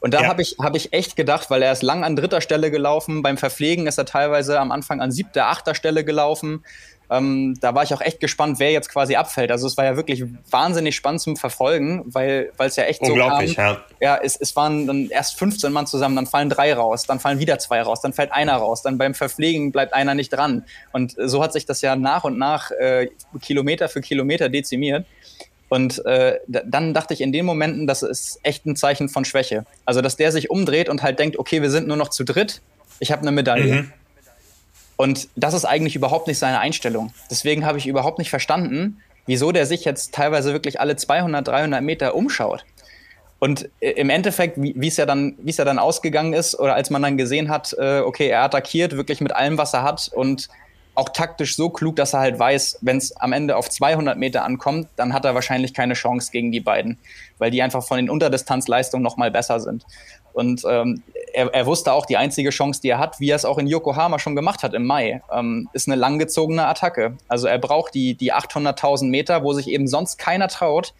Und da ja. habe ich, hab ich echt gedacht, weil er ist lang an dritter Stelle gelaufen, beim Verpflegen ist er teilweise am Anfang an siebter, achter Stelle gelaufen. Ähm, da war ich auch echt gespannt, wer jetzt quasi abfällt. Also es war ja wirklich wahnsinnig spannend zum Verfolgen, weil es ja echt so kam. Ja, ja es, es waren dann erst 15 Mann zusammen, dann fallen drei raus, dann fallen wieder zwei raus, dann fällt einer raus, dann beim Verpflegen bleibt einer nicht dran. Und so hat sich das ja nach und nach äh, Kilometer für Kilometer dezimiert. Und äh, dann dachte ich in den Momenten, das ist echt ein Zeichen von Schwäche. Also, dass der sich umdreht und halt denkt, okay, wir sind nur noch zu dritt, ich habe eine Medaille. Mhm. Und das ist eigentlich überhaupt nicht seine Einstellung. Deswegen habe ich überhaupt nicht verstanden, wieso der sich jetzt teilweise wirklich alle 200, 300 Meter umschaut. Und äh, im Endeffekt, wie es ja dann, es ja dann ausgegangen ist, oder als man dann gesehen hat, äh, okay, er attackiert wirklich mit allem, was er hat und auch taktisch so klug, dass er halt weiß, wenn es am Ende auf 200 Meter ankommt, dann hat er wahrscheinlich keine Chance gegen die beiden, weil die einfach von den Unterdistanzleistungen noch mal besser sind. Und ähm, er, er, wusste auch, die einzige Chance, die er hat, wie er es auch in Yokohama schon gemacht hat im Mai, ähm, ist eine langgezogene Attacke. Also er braucht die, die 800.000 Meter, wo sich eben sonst keiner traut,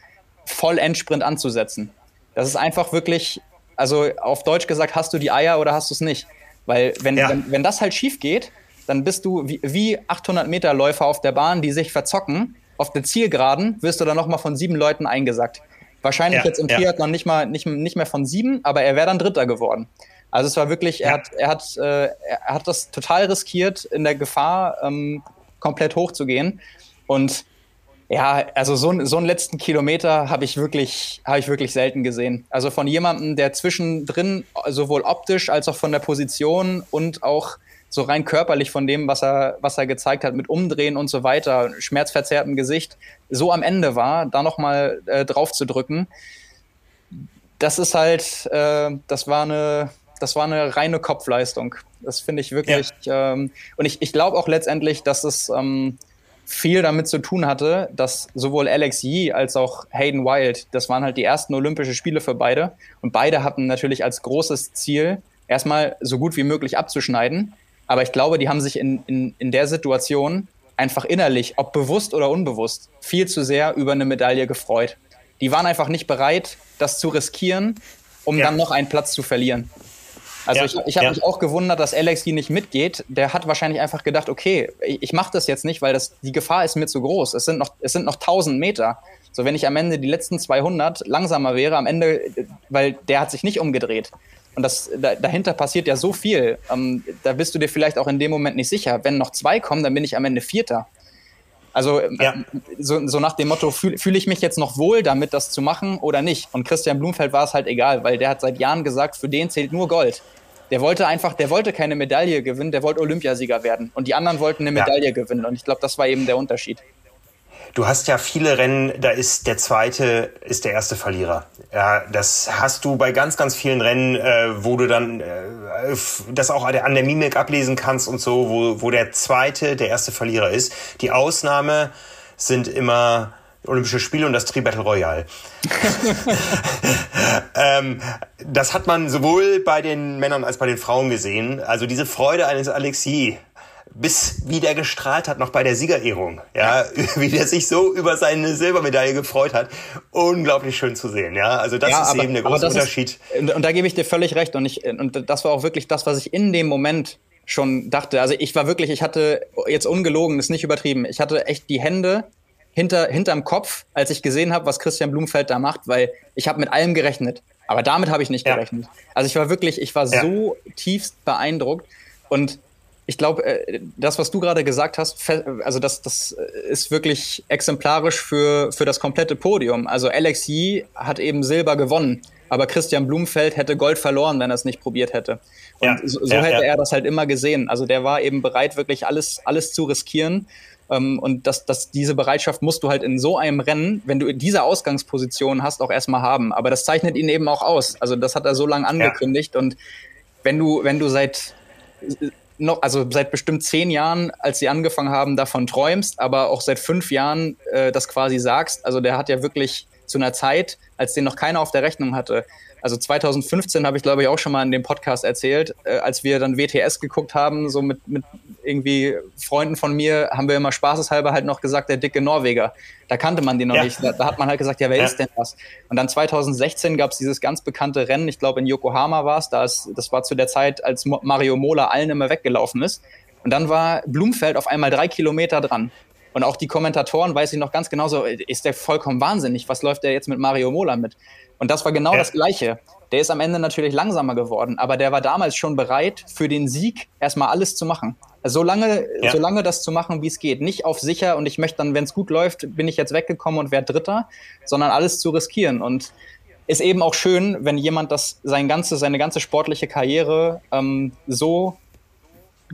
voll Endsprint anzusetzen. Das ist einfach wirklich, also auf Deutsch gesagt, hast du die Eier oder hast du es nicht? Weil wenn, ja. wenn, wenn das halt schief geht, dann bist du wie, wie 800 Meter Läufer auf der Bahn, die sich verzocken. Auf der Zielgeraden wirst du dann nochmal von sieben Leuten eingesackt. Wahrscheinlich ja, jetzt im Triathlon nicht mal nicht, nicht mehr von sieben, aber er wäre dann Dritter geworden. Also es war wirklich, er hat, er hat, äh, er hat das total riskiert, in der Gefahr ähm, komplett hochzugehen. Und ja, also so, so einen letzten Kilometer habe ich wirklich, habe ich wirklich selten gesehen. Also von jemandem, der zwischendrin sowohl optisch als auch von der Position und auch so rein körperlich von dem, was er, was er gezeigt hat, mit Umdrehen und so weiter, schmerzverzerrtem Gesicht, so am Ende war, da nochmal äh, drauf zu drücken. Das ist halt, äh, das war eine, das war eine reine Kopfleistung. Das finde ich wirklich. Ja. Ähm, und ich, ich glaube auch letztendlich, dass es ähm, viel damit zu tun hatte, dass sowohl Alex Yee als auch Hayden Wild, das waren halt die ersten Olympische Spiele für beide. Und beide hatten natürlich als großes Ziel, erstmal so gut wie möglich abzuschneiden. Aber ich glaube, die haben sich in, in, in der Situation einfach innerlich, ob bewusst oder unbewusst, viel zu sehr über eine Medaille gefreut. Die waren einfach nicht bereit, das zu riskieren, um ja. dann noch einen Platz zu verlieren. Also ja, ich, ich habe ja. mich auch gewundert, dass Alex die nicht mitgeht. Der hat wahrscheinlich einfach gedacht, okay, ich, ich mache das jetzt nicht, weil das, die Gefahr ist mir zu groß. Es sind noch, es sind noch 1000 Meter. So, wenn ich am Ende die letzten 200 langsamer wäre, am Ende, weil der hat sich nicht umgedreht. Und das, da, dahinter passiert ja so viel. Ähm, da bist du dir vielleicht auch in dem Moment nicht sicher. Wenn noch zwei kommen, dann bin ich am Ende Vierter. Also ähm, ja. so, so, nach dem Motto, fühle fühl ich mich jetzt noch wohl damit, das zu machen oder nicht? Und Christian Blumfeld war es halt egal, weil der hat seit Jahren gesagt, für den zählt nur Gold. Der wollte einfach, der wollte keine Medaille gewinnen, der wollte Olympiasieger werden. Und die anderen wollten eine Medaille ja. gewinnen. Und ich glaube, das war eben der Unterschied. Du hast ja viele Rennen, da ist der zweite, ist der erste Verlierer. Ja, das hast du bei ganz, ganz vielen Rennen, äh, wo du dann äh, das auch an der Mimik ablesen kannst und so, wo, wo der zweite der erste Verlierer ist. Die Ausnahme sind immer Olympische Spiele und das Tri Battle Royale. ähm, das hat man sowohl bei den Männern als bei den Frauen gesehen. Also diese Freude eines Alexis bis wie der gestrahlt hat noch bei der Siegerehrung. Ja, wie der sich so über seine Silbermedaille gefreut hat. Unglaublich schön zu sehen. Ja, also das ja, ist aber, eben der große Unterschied. Ist, und da gebe ich dir völlig recht. Und ich, und das war auch wirklich das, was ich in dem Moment schon dachte. Also ich war wirklich, ich hatte jetzt ungelogen, ist nicht übertrieben. Ich hatte echt die Hände hinter, hinterm Kopf, als ich gesehen habe, was Christian Blumfeld da macht, weil ich habe mit allem gerechnet. Aber damit habe ich nicht gerechnet. Ja. Also ich war wirklich, ich war ja. so tiefst beeindruckt. Und ich glaube, äh, das, was du gerade gesagt hast, also das, das ist wirklich exemplarisch für, für das komplette Podium. Also Alex Yee hat eben Silber gewonnen, aber Christian Blumfeld hätte Gold verloren, wenn er es nicht probiert hätte. Und ja, so, so ja, hätte ja. er das halt immer gesehen. Also der war eben bereit, wirklich alles, alles zu riskieren. Ähm, und das, das, diese Bereitschaft musst du halt in so einem Rennen, wenn du diese Ausgangsposition hast, auch erstmal haben. Aber das zeichnet ihn eben auch aus. Also das hat er so lange angekündigt. Und wenn du, wenn du seit noch, also seit bestimmt zehn Jahren, als sie angefangen haben, davon träumst, aber auch seit fünf Jahren äh, das quasi sagst. Also der hat ja wirklich zu einer Zeit, als den noch keiner auf der Rechnung hatte, also 2015 habe ich, glaube ich, auch schon mal in dem Podcast erzählt, äh, als wir dann WTS geguckt haben, so mit, mit irgendwie Freunden von mir, haben wir immer spaßeshalber halt noch gesagt, der dicke Norweger. Da kannte man den noch ja. nicht. Da, da, hat man halt gesagt, ja, wer ja. ist denn das? Und dann 2016 gab es dieses ganz bekannte Rennen, ich glaube in Yokohama war es, da das war zu der Zeit, als Mario Mola allen immer weggelaufen ist. Und dann war Blumfeld auf einmal drei Kilometer dran. Und auch die Kommentatoren, weiß ich noch ganz genau so, ist der vollkommen wahnsinnig. Was läuft der jetzt mit Mario Mola mit? Und das war genau ja. das Gleiche. Der ist am Ende natürlich langsamer geworden, aber der war damals schon bereit, für den Sieg erstmal alles zu machen. Also so lange, ja. so lange das zu machen, wie es geht. Nicht auf sicher und ich möchte dann, wenn es gut läuft, bin ich jetzt weggekommen und werde Dritter, sondern alles zu riskieren. Und ist eben auch schön, wenn jemand das sein ganze, seine ganze sportliche Karriere ähm, so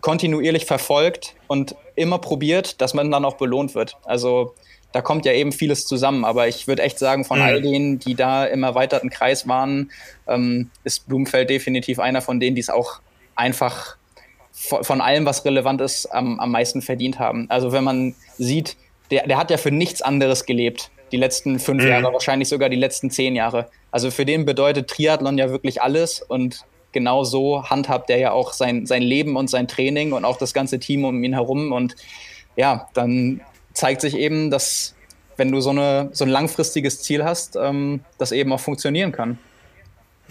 kontinuierlich verfolgt und immer probiert, dass man dann auch belohnt wird. Also da kommt ja eben vieles zusammen. Aber ich würde echt sagen, von mhm. all denen, die da im erweiterten Kreis waren, ähm, ist Blumenfeld definitiv einer von denen, die es auch einfach von allem, was relevant ist, am, am meisten verdient haben. Also wenn man sieht, der, der hat ja für nichts anderes gelebt. Die letzten fünf mhm. Jahre, wahrscheinlich sogar die letzten zehn Jahre. Also für den bedeutet Triathlon ja wirklich alles und genau so handhabt er ja auch sein, sein Leben und sein Training und auch das ganze Team um ihn herum. Und ja, dann zeigt sich eben, dass wenn du so, eine, so ein langfristiges Ziel hast, ähm, das eben auch funktionieren kann.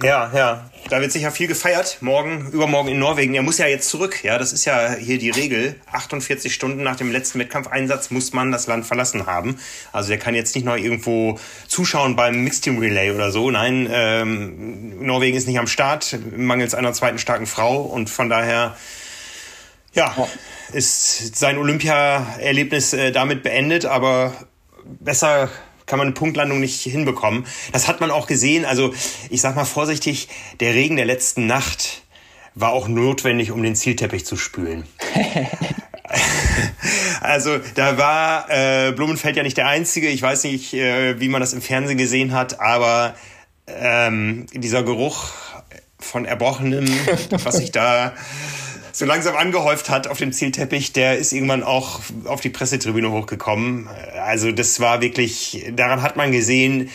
Ja, ja. Da wird sicher viel gefeiert. Morgen, übermorgen in Norwegen. Er muss ja jetzt zurück. Ja, das ist ja hier die Regel. 48 Stunden nach dem letzten Wettkampfeinsatz muss man das Land verlassen haben. Also der kann jetzt nicht noch irgendwo zuschauen beim Mixteam Relay oder so. Nein, ähm, Norwegen ist nicht am Start, mangels einer zweiten starken Frau. Und von daher, ja, ist sein Olympia-Erlebnis äh, damit beendet. Aber besser kann man eine Punktlandung nicht hinbekommen. Das hat man auch gesehen. Also ich sag mal vorsichtig, der Regen der letzten Nacht war auch notwendig, um den Zielteppich zu spülen. also da war äh, Blumenfeld ja nicht der Einzige. Ich weiß nicht, äh, wie man das im Fernsehen gesehen hat, aber ähm, dieser Geruch von Erbrochenem, was sich da so langsam angehäuft hat auf dem Zielteppich, der ist irgendwann auch auf die Pressetribüne hochgekommen. Also das war wirklich, daran hat man gesehen,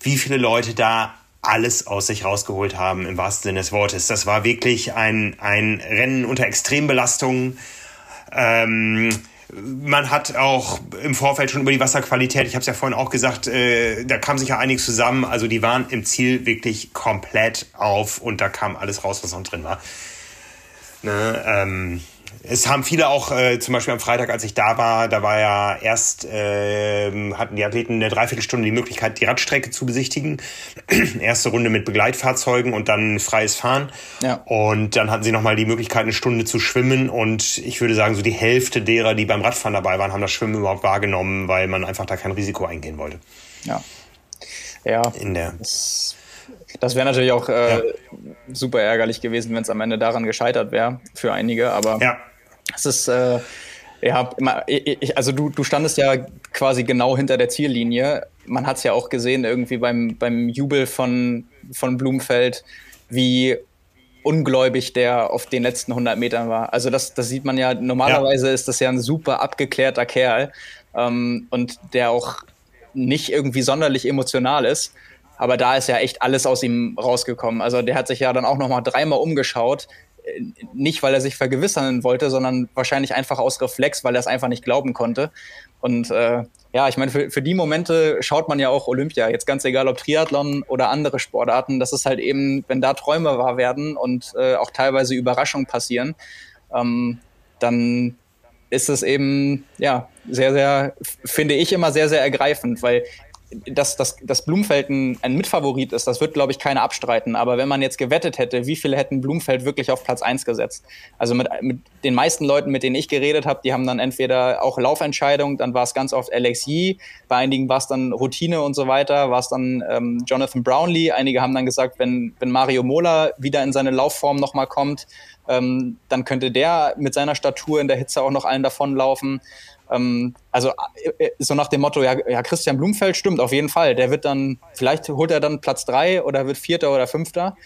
wie viele Leute da alles aus sich rausgeholt haben, im wahrsten Sinne des Wortes. Das war wirklich ein, ein Rennen unter Extrembelastung. Ähm, man hat auch im Vorfeld schon über die Wasserqualität, ich habe es ja vorhin auch gesagt, äh, da kam sich ja einiges zusammen. Also die waren im Ziel wirklich komplett auf und da kam alles raus, was noch drin war. Ne, ähm, es haben viele auch, äh, zum Beispiel am Freitag, als ich da war, da war ja erst, äh, hatten die Athleten eine Dreiviertelstunde die Möglichkeit, die Radstrecke zu besichtigen. Erste Runde mit Begleitfahrzeugen und dann freies Fahren. Ja. Und dann hatten sie nochmal die Möglichkeit, eine Stunde zu schwimmen. Und ich würde sagen, so die Hälfte derer, die beim Radfahren dabei waren, haben das Schwimmen überhaupt wahrgenommen, weil man einfach da kein Risiko eingehen wollte. Ja. Ja. In der. Das das wäre natürlich auch äh, ja. super ärgerlich gewesen, wenn es am Ende daran gescheitert wäre für einige. Aber ja. es ist äh, ja also du, du standest ja quasi genau hinter der Ziellinie. Man hat es ja auch gesehen irgendwie beim, beim Jubel von, von Blumenfeld, wie ungläubig der auf den letzten 100 Metern war. Also das, das sieht man ja, normalerweise ja. ist das ja ein super abgeklärter Kerl ähm, und der auch nicht irgendwie sonderlich emotional ist. Aber da ist ja echt alles aus ihm rausgekommen. Also der hat sich ja dann auch noch mal dreimal umgeschaut. Äh, nicht, weil er sich vergewissern wollte, sondern wahrscheinlich einfach aus Reflex, weil er es einfach nicht glauben konnte. Und äh, ja, ich meine, für, für die Momente schaut man ja auch Olympia. Jetzt ganz egal, ob Triathlon oder andere Sportarten. Das ist halt eben, wenn da Träume wahr werden und äh, auch teilweise Überraschungen passieren, ähm, dann ist es eben, ja, sehr, sehr, finde ich immer sehr, sehr ergreifend, weil dass, dass, dass Blumfeld ein, ein Mitfavorit ist, das wird, glaube ich, keiner abstreiten. Aber wenn man jetzt gewettet hätte, wie viele hätten Blumfeld wirklich auf Platz 1 gesetzt? Also mit, mit den meisten Leuten, mit denen ich geredet habe, die haben dann entweder auch Laufentscheidung, dann war es ganz oft Yee, bei einigen war es dann Routine und so weiter, war es dann ähm, Jonathan Brownlee. Einige haben dann gesagt, wenn, wenn Mario Mola wieder in seine Laufform nochmal kommt, ähm, dann könnte der mit seiner Statur in der Hitze auch noch allen davonlaufen. Ähm, also äh, äh, so nach dem Motto, ja, ja, Christian Blumfeld stimmt auf jeden Fall. Der wird dann, vielleicht holt er dann Platz drei oder wird Vierter oder Fünfter.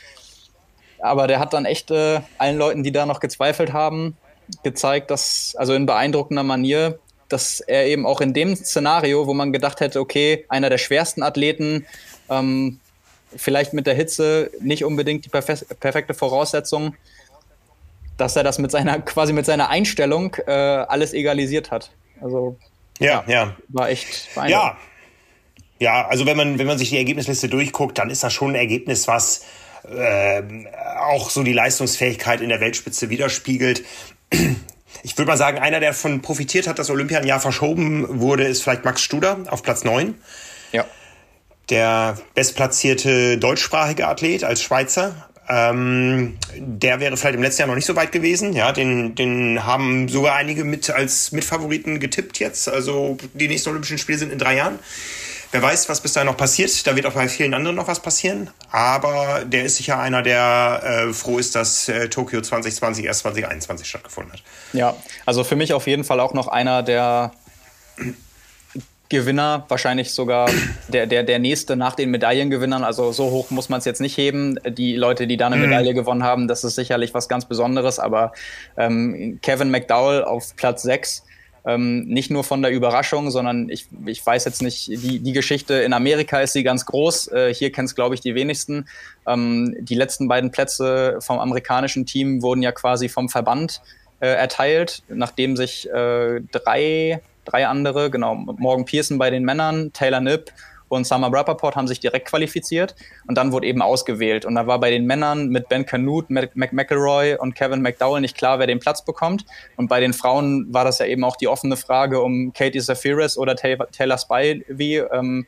Aber der hat dann echt äh, allen Leuten, die da noch gezweifelt haben, gezeigt, dass, also in beeindruckender Manier, dass er eben auch in dem Szenario, wo man gedacht hätte, okay, einer der schwersten Athleten, ähm, vielleicht mit der Hitze nicht unbedingt die perfekte Voraussetzung, dass er das mit seiner, quasi mit seiner Einstellung äh, alles egalisiert hat. Also ja, ja. War echt beeindruckend. Ja. Ja, also wenn man, wenn man sich die Ergebnisliste durchguckt, dann ist das schon ein Ergebnis, was äh, auch so die Leistungsfähigkeit in der Weltspitze widerspiegelt. Ich würde mal sagen, einer, der davon profitiert hat, dass Olympia ein Jahr verschoben wurde, ist vielleicht Max Studer auf Platz 9. Ja. Der bestplatzierte deutschsprachige Athlet als Schweizer ähm, der wäre vielleicht im letzten Jahr noch nicht so weit gewesen. Ja, den, den haben sogar einige mit als Mitfavoriten getippt jetzt. Also die nächsten Olympischen Spiele sind in drei Jahren. Wer weiß, was bis dahin noch passiert. Da wird auch bei vielen anderen noch was passieren. Aber der ist sicher einer, der äh, froh ist, dass äh, Tokio 2020 erst 2021 stattgefunden hat. Ja, also für mich auf jeden Fall auch noch einer der Gewinner, wahrscheinlich sogar der, der, der nächste nach den Medaillengewinnern. Also so hoch muss man es jetzt nicht heben. Die Leute, die da eine mhm. Medaille gewonnen haben, das ist sicherlich was ganz Besonderes. Aber ähm, Kevin McDowell auf Platz 6, ähm, nicht nur von der Überraschung, sondern ich, ich weiß jetzt nicht, die, die Geschichte in Amerika ist sie ganz groß. Äh, hier kennt es, glaube ich, die wenigsten. Ähm, die letzten beiden Plätze vom amerikanischen Team wurden ja quasi vom Verband äh, erteilt, nachdem sich äh, drei drei andere, genau, Morgan Pearson bei den Männern, Taylor Nipp und Summer Rappaport haben sich direkt qualifiziert und dann wurde eben ausgewählt. Und da war bei den Männern mit Ben Canute, Mac McElroy und Kevin McDowell nicht klar, wer den Platz bekommt. Und bei den Frauen war das ja eben auch die offene Frage um Katie Zafiris oder Taylor Spivey, ähm,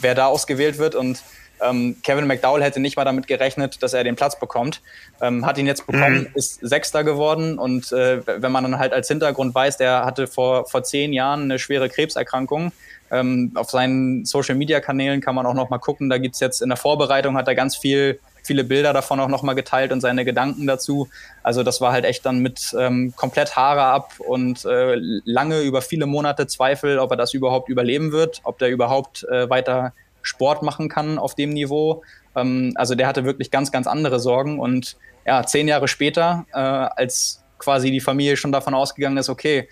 wer da ausgewählt wird. Und ähm, Kevin McDowell hätte nicht mal damit gerechnet, dass er den Platz bekommt. Ähm, hat ihn jetzt bekommen, mhm. ist Sechster geworden und äh, wenn man dann halt als Hintergrund weiß, der hatte vor, vor zehn Jahren eine schwere Krebserkrankung. Ähm, auf seinen Social-Media-Kanälen kann man auch noch mal gucken. Da gibt's jetzt in der Vorbereitung hat er ganz viel viele Bilder davon auch noch mal geteilt und seine Gedanken dazu. Also das war halt echt dann mit ähm, komplett Haare ab und äh, lange über viele Monate Zweifel, ob er das überhaupt überleben wird, ob der überhaupt äh, weiter Sport machen kann auf dem Niveau. Ähm, also der hatte wirklich ganz, ganz andere Sorgen. Und ja, zehn Jahre später, äh, als quasi die Familie schon davon ausgegangen ist, okay,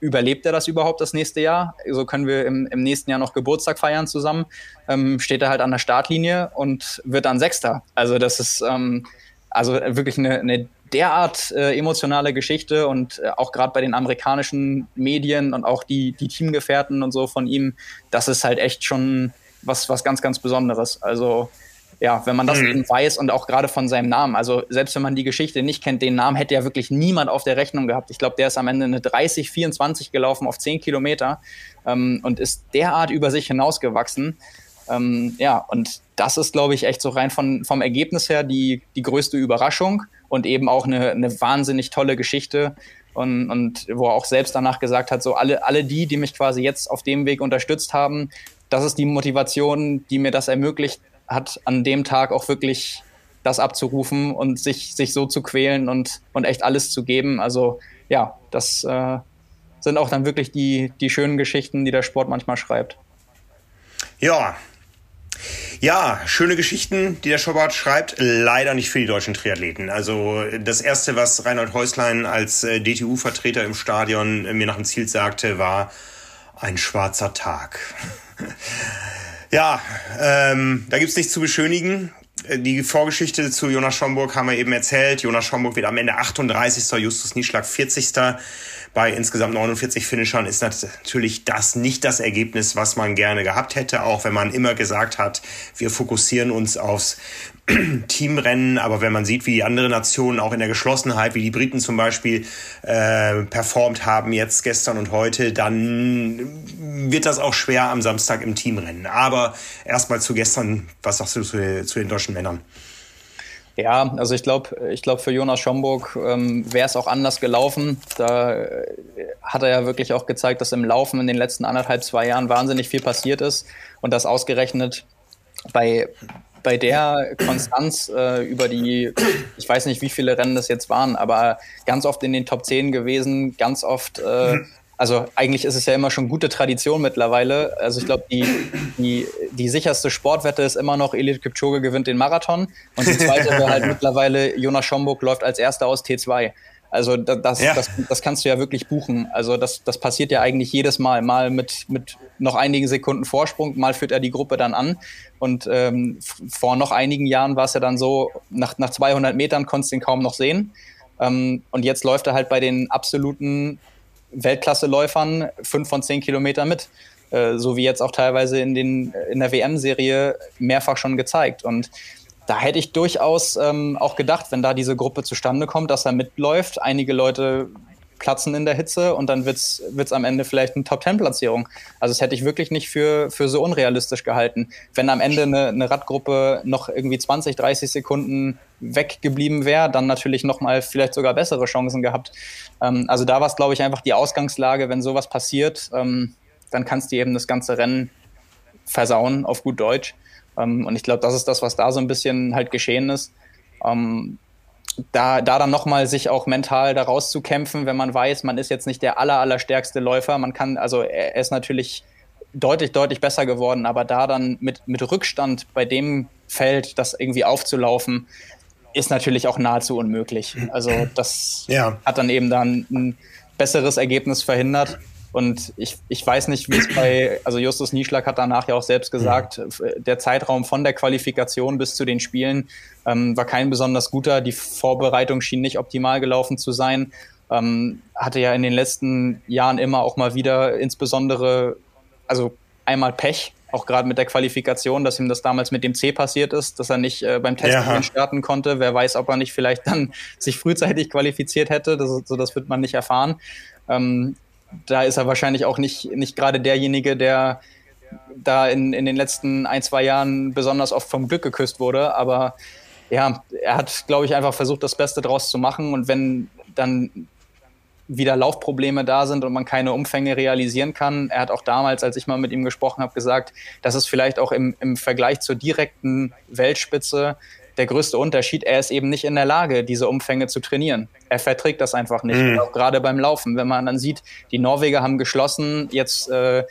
überlebt er das überhaupt das nächste Jahr? So können wir im, im nächsten Jahr noch Geburtstag feiern zusammen. Ähm, steht er halt an der Startlinie und wird dann Sechster. Also das ist ähm, also wirklich eine, eine derart äh, emotionale Geschichte und äh, auch gerade bei den amerikanischen Medien und auch die, die Teamgefährten und so von ihm, das ist halt echt schon was, was ganz, ganz Besonderes. Also ja, wenn man das mhm. eben weiß und auch gerade von seinem Namen, also selbst wenn man die Geschichte nicht kennt, den Namen hätte ja wirklich niemand auf der Rechnung gehabt. Ich glaube, der ist am Ende eine 30, 24 gelaufen auf 10 Kilometer ähm, und ist derart über sich hinausgewachsen. Ähm, ja, und das ist, glaube ich, echt so rein von, vom Ergebnis her die, die größte Überraschung und eben auch eine, eine wahnsinnig tolle Geschichte. Und, und wo er auch selbst danach gesagt hat, so alle, alle die, die mich quasi jetzt auf dem Weg unterstützt haben, das ist die Motivation, die mir das ermöglicht, hat an dem Tag auch wirklich das abzurufen und sich, sich so zu quälen und, und echt alles zu geben. Also ja, das äh, sind auch dann wirklich die, die schönen Geschichten, die der Sport manchmal schreibt. Ja. Ja, schöne Geschichten, die der Sport schreibt, leider nicht für die deutschen Triathleten. Also das Erste, was Reinhold Häuslein als äh, DTU-Vertreter im Stadion mir nach dem Ziel sagte, war ein schwarzer Tag. Ja, ähm, da gibt's nichts zu beschönigen. Äh, die Vorgeschichte zu Jonas Schomburg haben wir eben erzählt. Jonas Schomburg wird am Ende 38. Justus Nieschlag 40. Bei insgesamt 49 Finishern ist natürlich das nicht das Ergebnis, was man gerne gehabt hätte, auch wenn man immer gesagt hat, wir fokussieren uns aufs Teamrennen, aber wenn man sieht, wie die anderen Nationen auch in der Geschlossenheit, wie die Briten zum Beispiel äh, performt haben jetzt gestern und heute, dann wird das auch schwer am Samstag im Teamrennen. Aber erstmal zu gestern, was sagst du zu, zu den deutschen Männern? Ja, also ich glaube, ich glaube für Jonas Schomburg ähm, wäre es auch anders gelaufen. Da äh, hat er ja wirklich auch gezeigt, dass im Laufen in den letzten anderthalb, zwei Jahren wahnsinnig viel passiert ist und das ausgerechnet bei bei der Konstanz äh, über die, ich weiß nicht, wie viele Rennen das jetzt waren, aber ganz oft in den Top 10 gewesen, ganz oft, äh, also eigentlich ist es ja immer schon gute Tradition mittlerweile. Also ich glaube, die, die, die sicherste Sportwette ist immer noch, Elite Kipchoge gewinnt den Marathon und die zweite wäre halt mittlerweile, Jonas Schomburg läuft als erster aus T2. Also das, ja. das, das kannst du ja wirklich buchen. Also das, das passiert ja eigentlich jedes Mal. Mal mit, mit noch einigen Sekunden Vorsprung, mal führt er die Gruppe dann an. Und ähm, vor noch einigen Jahren war es ja dann so, nach, nach 200 Metern konntest du ihn kaum noch sehen. Ähm, und jetzt läuft er halt bei den absoluten Weltklasseläufern fünf von zehn Kilometern mit. Äh, so wie jetzt auch teilweise in, den, in der WM-Serie mehrfach schon gezeigt. Und da hätte ich durchaus ähm, auch gedacht, wenn da diese Gruppe zustande kommt, dass er mitläuft. Einige Leute platzen in der Hitze und dann wird es am Ende vielleicht eine Top-10-Platzierung. Also das hätte ich wirklich nicht für, für so unrealistisch gehalten. Wenn am Ende eine, eine Radgruppe noch irgendwie 20, 30 Sekunden weggeblieben wäre, dann natürlich nochmal vielleicht sogar bessere Chancen gehabt. Ähm, also da war es, glaube ich, einfach die Ausgangslage, wenn sowas passiert, ähm, dann kannst du eben das ganze Rennen versauen, auf gut Deutsch. Ähm, und ich glaube, das ist das, was da so ein bisschen halt geschehen ist. Ähm, da, da dann nochmal sich auch mental da rauszukämpfen, wenn man weiß, man ist jetzt nicht der aller, allerstärkste Läufer. Man kann, also er ist natürlich deutlich, deutlich besser geworden, aber da dann mit, mit Rückstand bei dem Feld das irgendwie aufzulaufen, ist natürlich auch nahezu unmöglich. Also das ja. hat dann eben dann ein besseres Ergebnis verhindert. Und ich, ich weiß nicht, wie es bei, also Justus Nieschlag hat danach ja auch selbst gesagt, ja. der Zeitraum von der Qualifikation bis zu den Spielen ähm, war kein besonders guter. Die Vorbereitung schien nicht optimal gelaufen zu sein. Ähm, hatte ja in den letzten Jahren immer auch mal wieder insbesondere, also einmal Pech, auch gerade mit der Qualifikation, dass ihm das damals mit dem C passiert ist, dass er nicht äh, beim Test ja. starten konnte. Wer weiß, ob er nicht vielleicht dann sich frühzeitig qualifiziert hätte. Das, so, das wird man nicht erfahren. Ähm, da ist er wahrscheinlich auch nicht, nicht gerade derjenige, der da in, in den letzten ein, zwei Jahren besonders oft vom Glück geküsst wurde. Aber ja, er hat, glaube ich, einfach versucht, das Beste draus zu machen. Und wenn dann wieder Laufprobleme da sind und man keine Umfänge realisieren kann. Er hat auch damals, als ich mal mit ihm gesprochen habe, gesagt, dass es vielleicht auch im, im Vergleich zur direkten Weltspitze der größte Unterschied, er ist eben nicht in der Lage, diese Umfänge zu trainieren. Er verträgt das einfach nicht, mhm. auch gerade beim Laufen. Wenn man dann sieht, die Norweger haben geschlossen, jetzt, äh,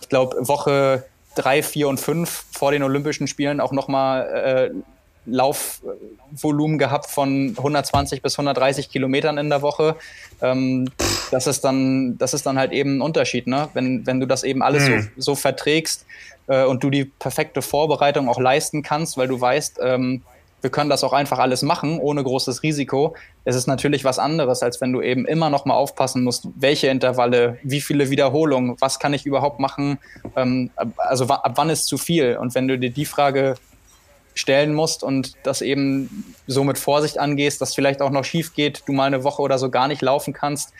ich glaube, Woche drei, vier und fünf vor den Olympischen Spielen auch nochmal äh, Laufvolumen gehabt von 120 bis 130 Kilometern in der Woche. Ähm, das ist dann, das ist dann halt eben ein Unterschied, ne? Wenn, wenn du das eben alles mhm. so, so verträgst äh, und du die perfekte Vorbereitung auch leisten kannst, weil du weißt, ähm, wir können das auch einfach alles machen, ohne großes Risiko. Es ist natürlich was anderes, als wenn du eben immer noch mal aufpassen musst, welche Intervalle, wie viele Wiederholungen, was kann ich überhaupt machen, ähm, also ab wann ist zu viel. Und wenn du dir die Frage stellen musst und das eben so mit Vorsicht angehst, dass vielleicht auch noch schief geht, du mal eine Woche oder so gar nicht laufen kannst,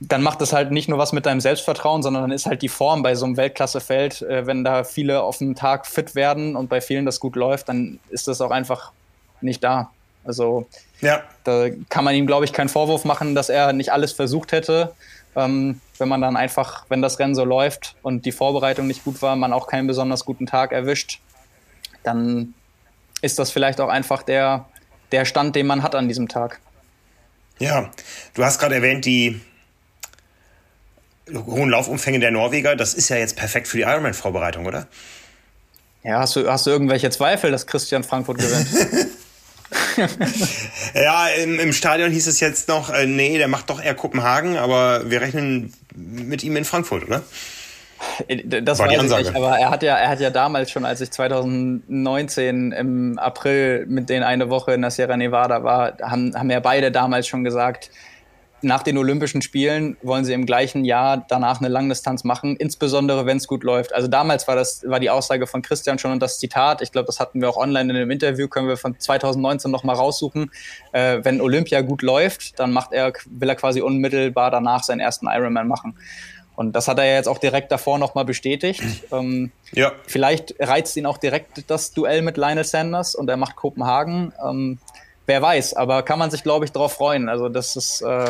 dann macht es halt nicht nur was mit deinem Selbstvertrauen, sondern dann ist halt die Form bei so einem Weltklassefeld, äh, wenn da viele auf dem Tag fit werden und bei vielen das gut läuft, dann ist das auch einfach nicht da. Also ja. da kann man ihm, glaube ich, keinen Vorwurf machen, dass er nicht alles versucht hätte. Ähm, wenn man dann einfach, wenn das Rennen so läuft und die Vorbereitung nicht gut war, man auch keinen besonders guten Tag erwischt, dann ist das vielleicht auch einfach der, der Stand, den man hat an diesem Tag. Ja, du hast gerade erwähnt, die hohen Laufumfänge der Norweger, das ist ja jetzt perfekt für die Ironman-Vorbereitung, oder? Ja, hast du, hast du irgendwelche Zweifel, dass Christian Frankfurt gewinnt? ja, im, im, Stadion hieß es jetzt noch, äh, nee, der macht doch eher Kopenhagen, aber wir rechnen mit ihm in Frankfurt, oder? Äh, das War weiß ich nicht, aber er hat ja, er hat ja damals schon, als ich 2019 im April mit denen eine Woche in der Sierra Nevada war, haben, haben ja beide damals schon gesagt, nach den Olympischen Spielen wollen sie im gleichen Jahr danach eine Langdistanz machen, insbesondere wenn es gut läuft. Also damals war das war die Aussage von Christian schon und das Zitat, ich glaube, das hatten wir auch online in einem Interview, können wir von 2019 noch mal raussuchen. Äh, wenn Olympia gut läuft, dann macht er will er quasi unmittelbar danach seinen ersten Ironman machen. Und das hat er jetzt auch direkt davor nochmal bestätigt. Ähm, ja. Vielleicht reizt ihn auch direkt das Duell mit Lionel Sanders und er macht Kopenhagen. Ähm, wer weiß, aber kann man sich, glaube ich, darauf freuen. Also das ist, äh,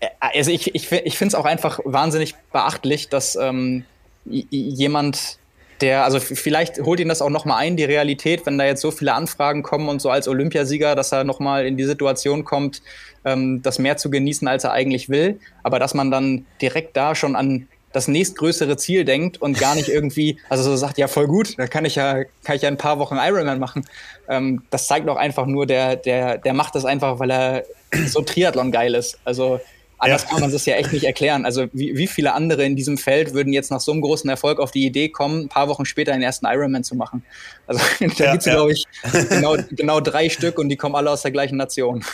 äh also ich, ich, ich finde es auch einfach wahnsinnig beachtlich, dass ähm, jemand, der, also vielleicht holt ihn das auch nochmal ein, die Realität, wenn da jetzt so viele Anfragen kommen und so als Olympiasieger, dass er nochmal in die Situation kommt, ähm, das mehr zu genießen, als er eigentlich will. Aber dass man dann direkt da schon an das nächstgrößere Ziel denkt und gar nicht irgendwie, also so sagt, ja, voll gut, da kann ich ja, kann ich ja ein paar Wochen Ironman machen. Ähm, das zeigt doch einfach nur, der, der, der macht das einfach, weil er so Triathlon geil ist. Also anders ja. kann man das ja echt nicht erklären. Also wie, wie viele andere in diesem Feld würden jetzt nach so einem großen Erfolg auf die Idee kommen, ein paar Wochen später den ersten Ironman zu machen? Also da ja, gibt es, ja. glaube ich, genau, genau drei Stück und die kommen alle aus der gleichen Nation.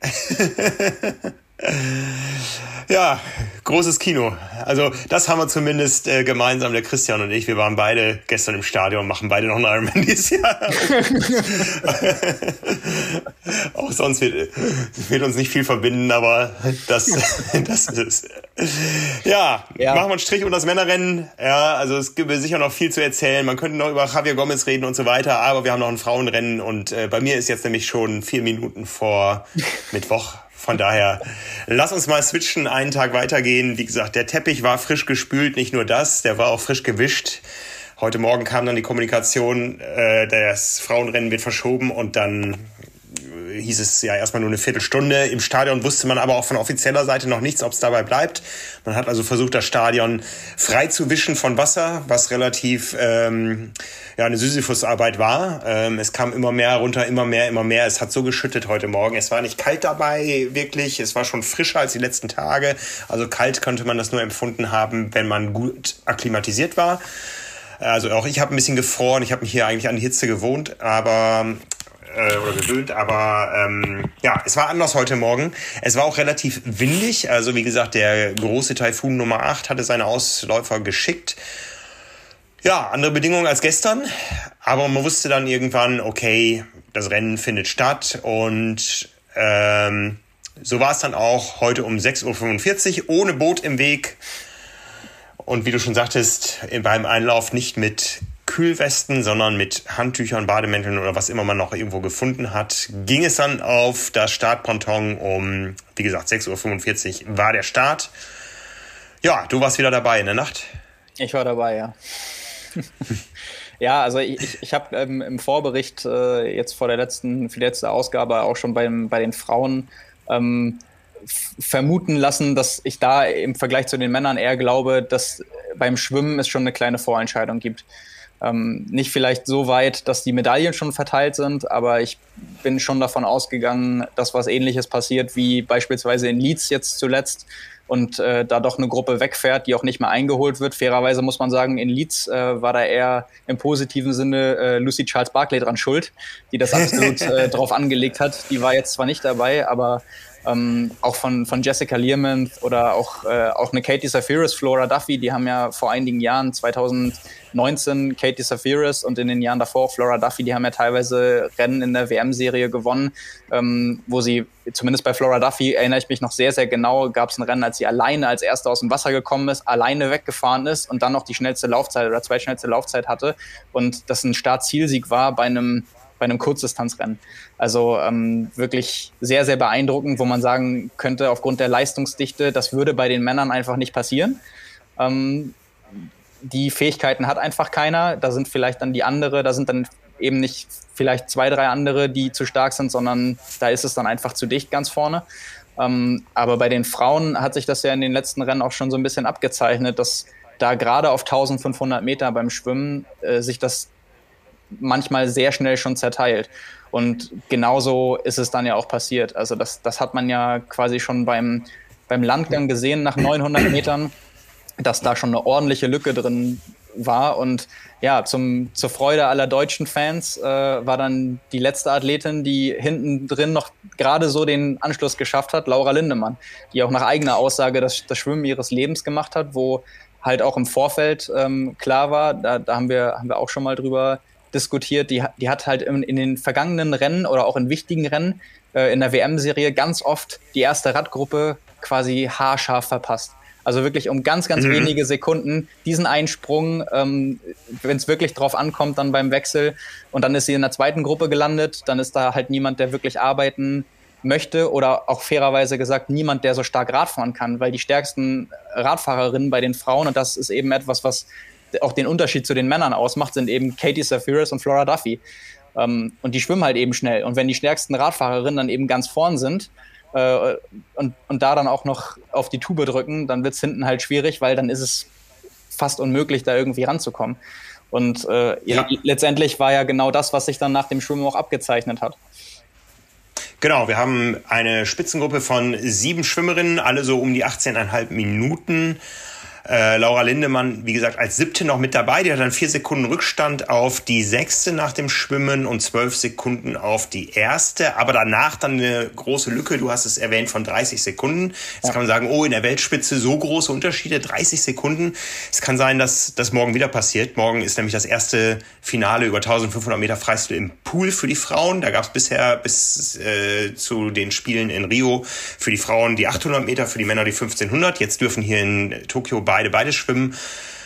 Ja, großes Kino. Also das haben wir zumindest äh, gemeinsam, der Christian und ich. Wir waren beide gestern im Stadion, machen beide noch einen Ironman dieses Jahr. Auch sonst wird, wird, uns nicht viel verbinden, aber das, das ist. Ja, ja, machen wir einen Strich um das Männerrennen. Ja, also es gibt sicher noch viel zu erzählen. Man könnte noch über Javier Gomez reden und so weiter, aber wir haben noch ein Frauenrennen und äh, bei mir ist jetzt nämlich schon vier Minuten vor Mittwoch. Von daher, lass uns mal switchen, einen Tag weitergehen. Wie gesagt, der Teppich war frisch gespült, nicht nur das, der war auch frisch gewischt. Heute Morgen kam dann die Kommunikation, äh, das Frauenrennen wird verschoben und dann hieß es ja erstmal nur eine Viertelstunde. Im Stadion wusste man aber auch von offizieller Seite noch nichts, ob es dabei bleibt. Man hat also versucht, das Stadion frei zu wischen von Wasser, was relativ ähm, ja eine Sisyphusarbeit war. Ähm, es kam immer mehr runter, immer mehr, immer mehr. Es hat so geschüttet heute Morgen. Es war nicht kalt dabei, wirklich. Es war schon frischer als die letzten Tage. Also kalt könnte man das nur empfunden haben, wenn man gut akklimatisiert war. Also auch ich habe ein bisschen gefroren. Ich habe mich hier eigentlich an die Hitze gewohnt, aber äh, oder gewöhnt, aber ähm, ja, es war anders heute Morgen. Es war auch relativ windig. Also wie gesagt, der große Taifun Nummer 8 hatte seine Ausläufer geschickt. Ja, andere Bedingungen als gestern, aber man wusste dann irgendwann, okay, das Rennen findet statt und ähm, so war es dann auch heute um 6.45 Uhr ohne Boot im Weg. Und wie du schon sagtest, beim Einlauf nicht mit Kühlwesten, sondern mit Handtüchern, Bademänteln oder was immer man noch irgendwo gefunden hat, ging es dann auf das Startponton um, wie gesagt, 6.45 Uhr war der Start. Ja, du warst wieder dabei in der Nacht? Ich war dabei, ja. ja, also ich, ich, ich habe ähm, im Vorbericht äh, jetzt vor der letzten, für die letzte Ausgabe auch schon beim, bei den Frauen ähm, vermuten lassen, dass ich da im Vergleich zu den Männern eher glaube, dass beim Schwimmen es schon eine kleine Vorentscheidung gibt. Ähm, nicht vielleicht so weit, dass die Medaillen schon verteilt sind, aber ich bin schon davon ausgegangen, dass was ähnliches passiert wie beispielsweise in Leeds jetzt zuletzt, und äh, da doch eine Gruppe wegfährt, die auch nicht mehr eingeholt wird. Fairerweise muss man sagen, in Leeds äh, war da eher im positiven Sinne äh, Lucy Charles Barclay dran schuld, die das absolut äh, drauf angelegt hat. Die war jetzt zwar nicht dabei, aber ähm, auch von, von Jessica Learmonth oder auch, äh, auch eine Katie Safiris, Flora Duffy, die haben ja vor einigen Jahren, 2019, Katie Safiris und in den Jahren davor Flora Duffy, die haben ja teilweise Rennen in der WM-Serie gewonnen, ähm, wo sie, zumindest bei Flora Duffy erinnere ich mich noch sehr, sehr genau, gab es ein Rennen, als sie alleine als Erste aus dem Wasser gekommen ist, alleine weggefahren ist und dann noch die schnellste Laufzeit oder zweitschnellste Laufzeit hatte. Und das ein Start-Zielsieg war bei einem bei einem Kurzdistanzrennen. Also ähm, wirklich sehr, sehr beeindruckend, wo man sagen könnte, aufgrund der Leistungsdichte, das würde bei den Männern einfach nicht passieren. Ähm, die Fähigkeiten hat einfach keiner. Da sind vielleicht dann die andere, da sind dann eben nicht vielleicht zwei, drei andere, die zu stark sind, sondern da ist es dann einfach zu dicht ganz vorne. Ähm, aber bei den Frauen hat sich das ja in den letzten Rennen auch schon so ein bisschen abgezeichnet, dass da gerade auf 1500 Meter beim Schwimmen äh, sich das manchmal sehr schnell schon zerteilt. Und genauso ist es dann ja auch passiert. Also das, das hat man ja quasi schon beim, beim Landgang gesehen nach 900 Metern, dass da schon eine ordentliche Lücke drin war. Und ja, zum, zur Freude aller deutschen Fans äh, war dann die letzte Athletin, die hinten drin noch gerade so den Anschluss geschafft hat, Laura Lindemann, die auch nach eigener Aussage das, das Schwimmen ihres Lebens gemacht hat, wo halt auch im Vorfeld ähm, klar war, da, da haben, wir, haben wir auch schon mal drüber diskutiert. Die, die hat halt in, in, den vergangenen Rennen oder auch in wichtigen Rennen äh, in der WM-Serie ganz oft die erste Radgruppe quasi haarscharf verpasst. Also wirklich um ganz, ganz mhm. wenige Sekunden diesen Einsprung, ähm, wenn es wirklich drauf ankommt, dann beim Wechsel. Und dann ist sie in der zweiten Gruppe gelandet. Dann ist da halt niemand, der wirklich arbeiten möchte oder auch fairerweise gesagt niemand, der so stark Radfahren kann, weil die stärksten Radfahrerinnen bei den Frauen, und das ist eben etwas, was auch den Unterschied zu den Männern ausmacht, sind eben Katie Safiris und Flora Duffy. Ähm, und die schwimmen halt eben schnell. Und wenn die stärksten Radfahrerinnen dann eben ganz vorn sind äh, und, und da dann auch noch auf die Tube drücken, dann wird es hinten halt schwierig, weil dann ist es fast unmöglich, da irgendwie ranzukommen. Und äh, ja. letztendlich war ja genau das, was sich dann nach dem Schwimmen auch abgezeichnet hat. Genau, wir haben eine Spitzengruppe von sieben Schwimmerinnen, alle so um die 18,5 Minuten. Äh, Laura Lindemann, wie gesagt, als siebte noch mit dabei. Die hat dann vier Sekunden Rückstand auf die sechste nach dem Schwimmen und zwölf Sekunden auf die erste. Aber danach dann eine große Lücke. Du hast es erwähnt von 30 Sekunden. Jetzt ja. kann man sagen, oh, in der Weltspitze so große Unterschiede, 30 Sekunden. Es kann sein, dass das morgen wieder passiert. Morgen ist nämlich das erste Finale über 1500 Meter Freistil im Pool für die Frauen. Da gab es bisher bis äh, zu den Spielen in Rio für die Frauen die 800 Meter, für die Männer die 1500. Jetzt dürfen hier in Tokio beide beide, beide schwimmen.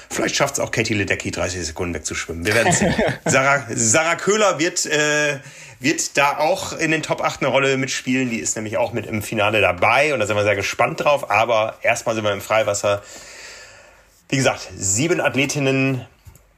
Vielleicht schafft es auch Katie Ledecky, 30 Sekunden wegzuschwimmen. Wir werden sehen. Sarah, Sarah Köhler wird, äh, wird da auch in den Top 8 eine Rolle mitspielen. Die ist nämlich auch mit im Finale dabei und da sind wir sehr gespannt drauf. Aber erstmal sind wir im Freiwasser. Wie gesagt, sieben Athletinnen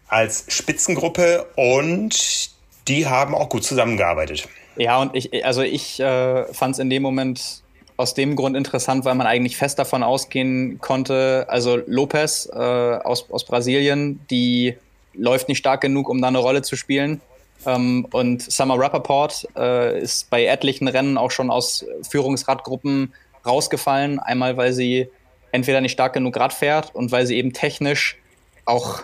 als Spitzengruppe und die haben auch gut zusammengearbeitet. Ja, und ich, also ich äh, fand es in dem Moment aus dem Grund interessant, weil man eigentlich fest davon ausgehen konnte, also Lopez äh, aus, aus Brasilien, die läuft nicht stark genug, um da eine Rolle zu spielen. Ähm, und Summer Rappaport äh, ist bei etlichen Rennen auch schon aus Führungsradgruppen rausgefallen. Einmal, weil sie entweder nicht stark genug Rad fährt und weil sie eben technisch auch,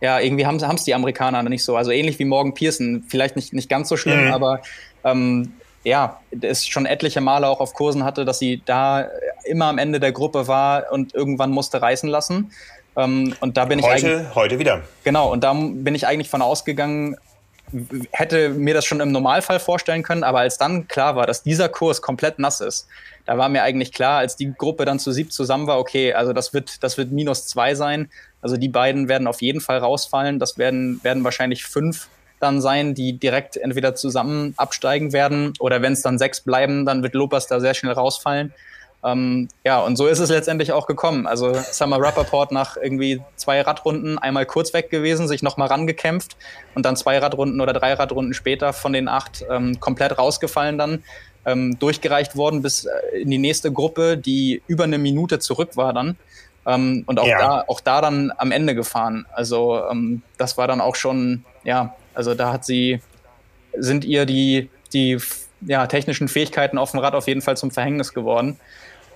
ja, irgendwie haben es die Amerikaner nicht so. Also ähnlich wie Morgan Pearson, vielleicht nicht, nicht ganz so schlimm, mhm. aber ähm, ja, es schon etliche Male auch auf Kursen hatte, dass sie da immer am Ende der Gruppe war und irgendwann musste reißen lassen. Ähm, und da bin heute, ich heute wieder. Genau, und da bin ich eigentlich von ausgegangen, hätte mir das schon im Normalfall vorstellen können, aber als dann klar war, dass dieser Kurs komplett nass ist, da war mir eigentlich klar, als die Gruppe dann zu sieb zusammen war, okay, also das wird, das wird minus zwei sein. Also die beiden werden auf jeden Fall rausfallen. Das werden, werden wahrscheinlich fünf dann sein, die direkt entweder zusammen absteigen werden oder wenn es dann sechs bleiben, dann wird Lopez da sehr schnell rausfallen. Ähm, ja, und so ist es letztendlich auch gekommen. Also Summer Rappaport nach irgendwie zwei Radrunden einmal kurz weg gewesen, sich nochmal rangekämpft und dann zwei Radrunden oder drei Radrunden später von den acht ähm, komplett rausgefallen dann. Ähm, durchgereicht worden bis äh, in die nächste Gruppe, die über eine Minute zurück war dann. Ähm, und auch, ja. da, auch da dann am Ende gefahren. Also ähm, das war dann auch schon, ja, also da hat sie, sind ihr die, die ja, technischen Fähigkeiten auf dem Rad auf jeden Fall zum Verhängnis geworden.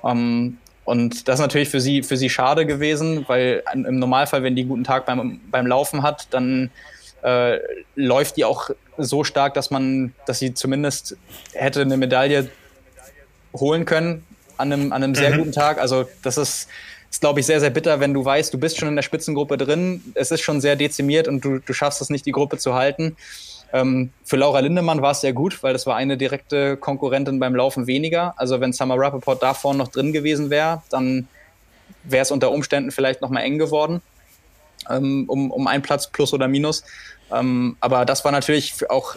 Ähm, Und das ist natürlich für sie, für sie schade gewesen, weil im Normalfall, wenn die einen guten Tag beim, beim Laufen hat, dann äh, läuft die auch so stark, dass man, dass sie zumindest hätte eine Medaille holen können an einem, an einem sehr mhm. guten Tag. Also das ist, ist glaube ich, sehr, sehr bitter, wenn du weißt, du bist schon in der Spitzengruppe drin, es ist schon sehr dezimiert und du, du schaffst es nicht, die Gruppe zu halten. Ähm, für Laura Lindemann war es sehr gut, weil das war eine direkte Konkurrentin beim Laufen weniger. Also wenn Summer Rappaport da vorne noch drin gewesen wäre, dann wäre es unter Umständen vielleicht noch mal eng geworden, ähm, um, um einen Platz plus oder minus. Ähm, aber das war natürlich auch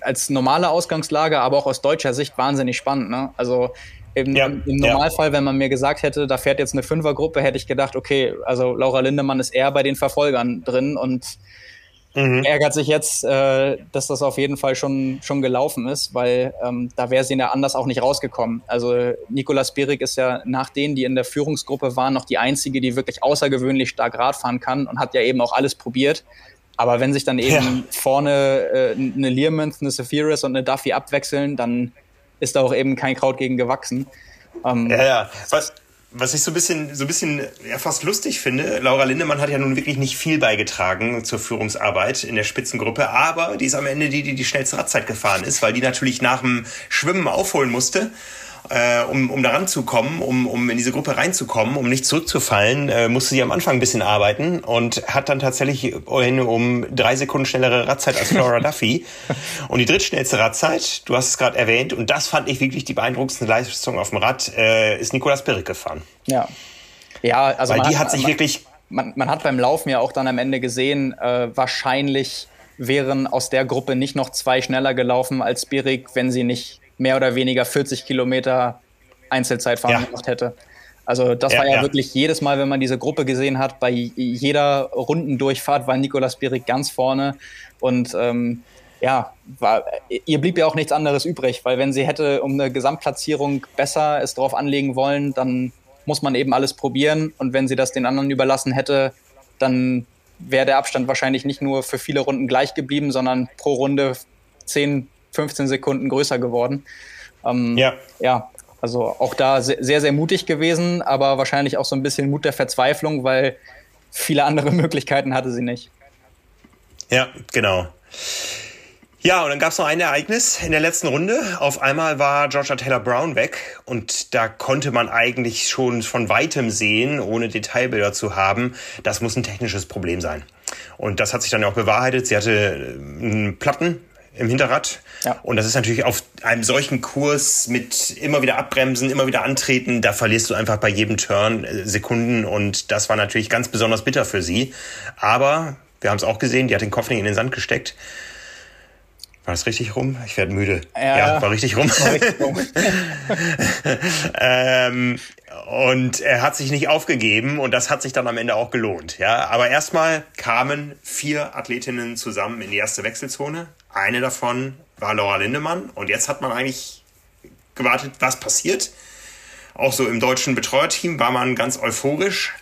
als normale Ausgangslage, aber auch aus deutscher Sicht wahnsinnig spannend. Ne? Also im, ja, im Normalfall, ja. wenn man mir gesagt hätte, da fährt jetzt eine Fünfergruppe, hätte ich gedacht, okay, also Laura Lindemann ist eher bei den Verfolgern drin und Mhm. Ärgert sich jetzt, äh, dass das auf jeden Fall schon, schon gelaufen ist, weil ähm, da wäre sie ja anders auch nicht rausgekommen. Also Nicolas Bierig ist ja nach denen, die in der Führungsgruppe waren, noch die einzige, die wirklich außergewöhnlich stark Radfahren kann und hat ja eben auch alles probiert. Aber wenn sich dann eben ja. vorne äh, eine Learmonth, eine Sephiris und eine Duffy abwechseln, dann ist da auch eben kein Kraut gegen gewachsen. Ähm, ja, ja. Was, was ich so ein bisschen, so ein bisschen ja, fast lustig finde, Laura Lindemann hat ja nun wirklich nicht viel beigetragen zur Führungsarbeit in der Spitzengruppe, aber die ist am Ende die, die die schnellste Radzeit gefahren ist, weil die natürlich nach dem Schwimmen aufholen musste äh, um, um da ranzukommen, um, um in diese Gruppe reinzukommen, um nicht zurückzufallen, äh, musste sie am Anfang ein bisschen arbeiten und hat dann tatsächlich um drei Sekunden schnellere Radzeit als Flora Duffy. Und die drittschnellste Radzeit, du hast es gerade erwähnt, und das fand ich wirklich die beeindruckendste Leistung auf dem Rad, äh, ist Nikolas Pirik gefahren. Ja. Ja, also Weil die hat, hat sich man, wirklich. Man, man hat beim Laufen ja auch dann am Ende gesehen, äh, wahrscheinlich wären aus der Gruppe nicht noch zwei schneller gelaufen als Birik, wenn sie nicht mehr oder weniger 40 Kilometer Einzelzeitfahren ja. gemacht hätte. Also das ja, war ja, ja, wirklich jedes Mal, wenn man diese Gruppe gesehen hat, bei jeder Rundendurchfahrt war Nikolas Bierig ganz vorne und ähm, ja, war, ihr blieb ja auch nichts anderes übrig, weil wenn sie hätte um eine Gesamtplatzierung besser es drauf anlegen wollen, dann muss man eben alles probieren und wenn sie das den anderen überlassen hätte, dann wäre der Abstand wahrscheinlich nicht nur für viele Runden gleich geblieben, sondern pro Runde 10, 15 Sekunden größer geworden. Ähm, ja. Ja, also auch da sehr, sehr mutig gewesen, aber wahrscheinlich auch so ein bisschen Mut der Verzweiflung, weil viele andere Möglichkeiten hatte sie nicht. Ja, genau. Ja, und dann gab es noch ein Ereignis in der letzten Runde. Auf einmal war Georgia Taylor Brown weg und da konnte man eigentlich schon von weitem sehen, ohne Detailbilder zu haben, das muss ein technisches Problem sein. Und das hat sich dann auch bewahrheitet. Sie hatte einen Platten im Hinterrad. Ja. Und das ist natürlich auf einem solchen Kurs mit immer wieder abbremsen, immer wieder antreten, da verlierst du einfach bei jedem Turn äh, Sekunden und das war natürlich ganz besonders bitter für sie. Aber wir haben es auch gesehen, die hat den Kopf nicht in den Sand gesteckt. War das richtig rum? Ich werde müde. Ja, ja, war richtig rum. War richtig rum. ähm, und er hat sich nicht aufgegeben und das hat sich dann am Ende auch gelohnt. Ja, aber erstmal kamen vier Athletinnen zusammen in die erste Wechselzone. Eine davon war Laura Lindemann und jetzt hat man eigentlich gewartet, was passiert. Auch so im deutschen Betreuerteam war man ganz euphorisch.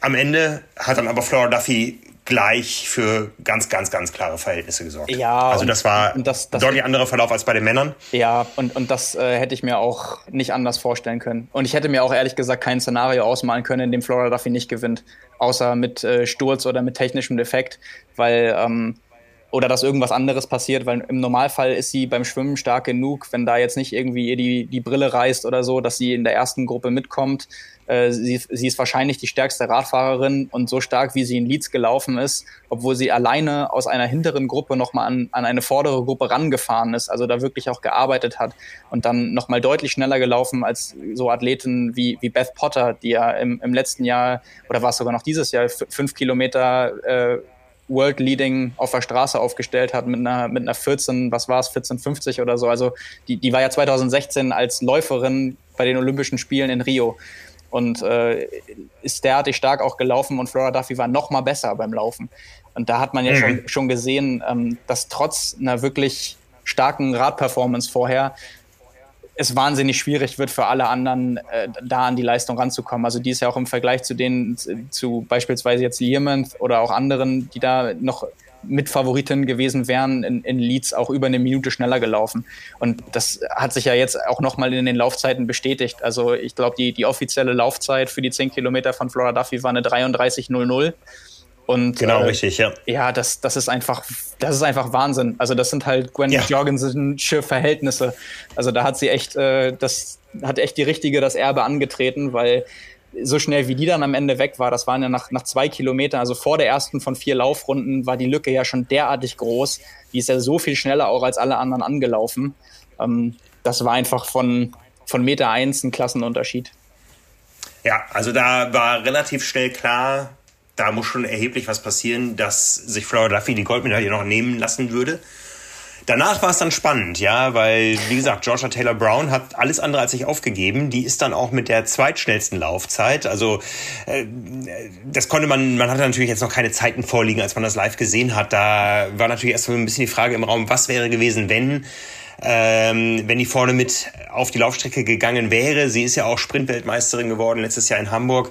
Am Ende hat dann aber Flora Duffy gleich für ganz, ganz, ganz klare Verhältnisse gesorgt. Ja. Also das war das, das, deutlich anderer Verlauf als bei den Männern. Ja, und, und das äh, hätte ich mir auch nicht anders vorstellen können. Und ich hätte mir auch ehrlich gesagt kein Szenario ausmalen können, in dem Flora Duffy nicht gewinnt. Außer mit äh, Sturz oder mit technischem Defekt, weil ähm, oder dass irgendwas anderes passiert, weil im Normalfall ist sie beim Schwimmen stark genug, wenn da jetzt nicht irgendwie ihr die, die Brille reißt oder so, dass sie in der ersten Gruppe mitkommt. Äh, sie, sie ist wahrscheinlich die stärkste Radfahrerin und so stark, wie sie in Leeds gelaufen ist, obwohl sie alleine aus einer hinteren Gruppe nochmal an, an eine vordere Gruppe rangefahren ist, also da wirklich auch gearbeitet hat und dann nochmal deutlich schneller gelaufen als so Athleten wie, wie Beth Potter, die ja im, im letzten Jahr oder war es sogar noch dieses Jahr fünf Kilometer äh, World Leading auf der Straße aufgestellt hat mit einer, mit einer 14, was war es, 1450 oder so. Also die, die war ja 2016 als Läuferin bei den Olympischen Spielen in Rio und äh, ist derartig stark auch gelaufen und Flora Duffy war noch mal besser beim Laufen. Und da hat man ja mhm. schon, schon gesehen, ähm, dass trotz einer wirklich starken Radperformance vorher es wahnsinnig schwierig wird für alle anderen, äh, da an die Leistung ranzukommen. Also die ist ja auch im Vergleich zu denen, zu beispielsweise jetzt Learmonth oder auch anderen, die da noch Mitfavoritin gewesen wären, in, in Leeds auch über eine Minute schneller gelaufen. Und das hat sich ja jetzt auch nochmal in den Laufzeiten bestätigt. Also ich glaube, die, die offizielle Laufzeit für die 10 Kilometer von Flora Duffy war eine 33.00. Und, genau, äh, richtig, ja. Ja, das, das ist einfach, das ist einfach Wahnsinn. Also das sind halt Gwen ja. Jorgensensche Verhältnisse. Also da hat sie echt, äh, das hat echt die richtige das Erbe angetreten, weil so schnell wie die dann am Ende weg war, das waren ja nach, nach zwei Kilometern, also vor der ersten von vier Laufrunden, war die Lücke ja schon derartig groß. Die ist ja so viel schneller auch als alle anderen angelaufen. Ähm, das war einfach von, von Meter eins ein Klassenunterschied. Ja, also da war relativ schnell klar, da muss schon erheblich was passieren, dass sich Flora Duffy die Goldmedaille noch nehmen lassen würde. Danach war es dann spannend, ja, weil, wie gesagt, Georgia Taylor Brown hat alles andere als sich aufgegeben. Die ist dann auch mit der zweitschnellsten Laufzeit. Also, äh, das konnte man, man hatte natürlich jetzt noch keine Zeiten vorliegen, als man das live gesehen hat. Da war natürlich erst so ein bisschen die Frage im Raum, was wäre gewesen, wenn, ähm, wenn die vorne mit auf die Laufstrecke gegangen wäre. Sie ist ja auch Sprintweltmeisterin geworden letztes Jahr in Hamburg.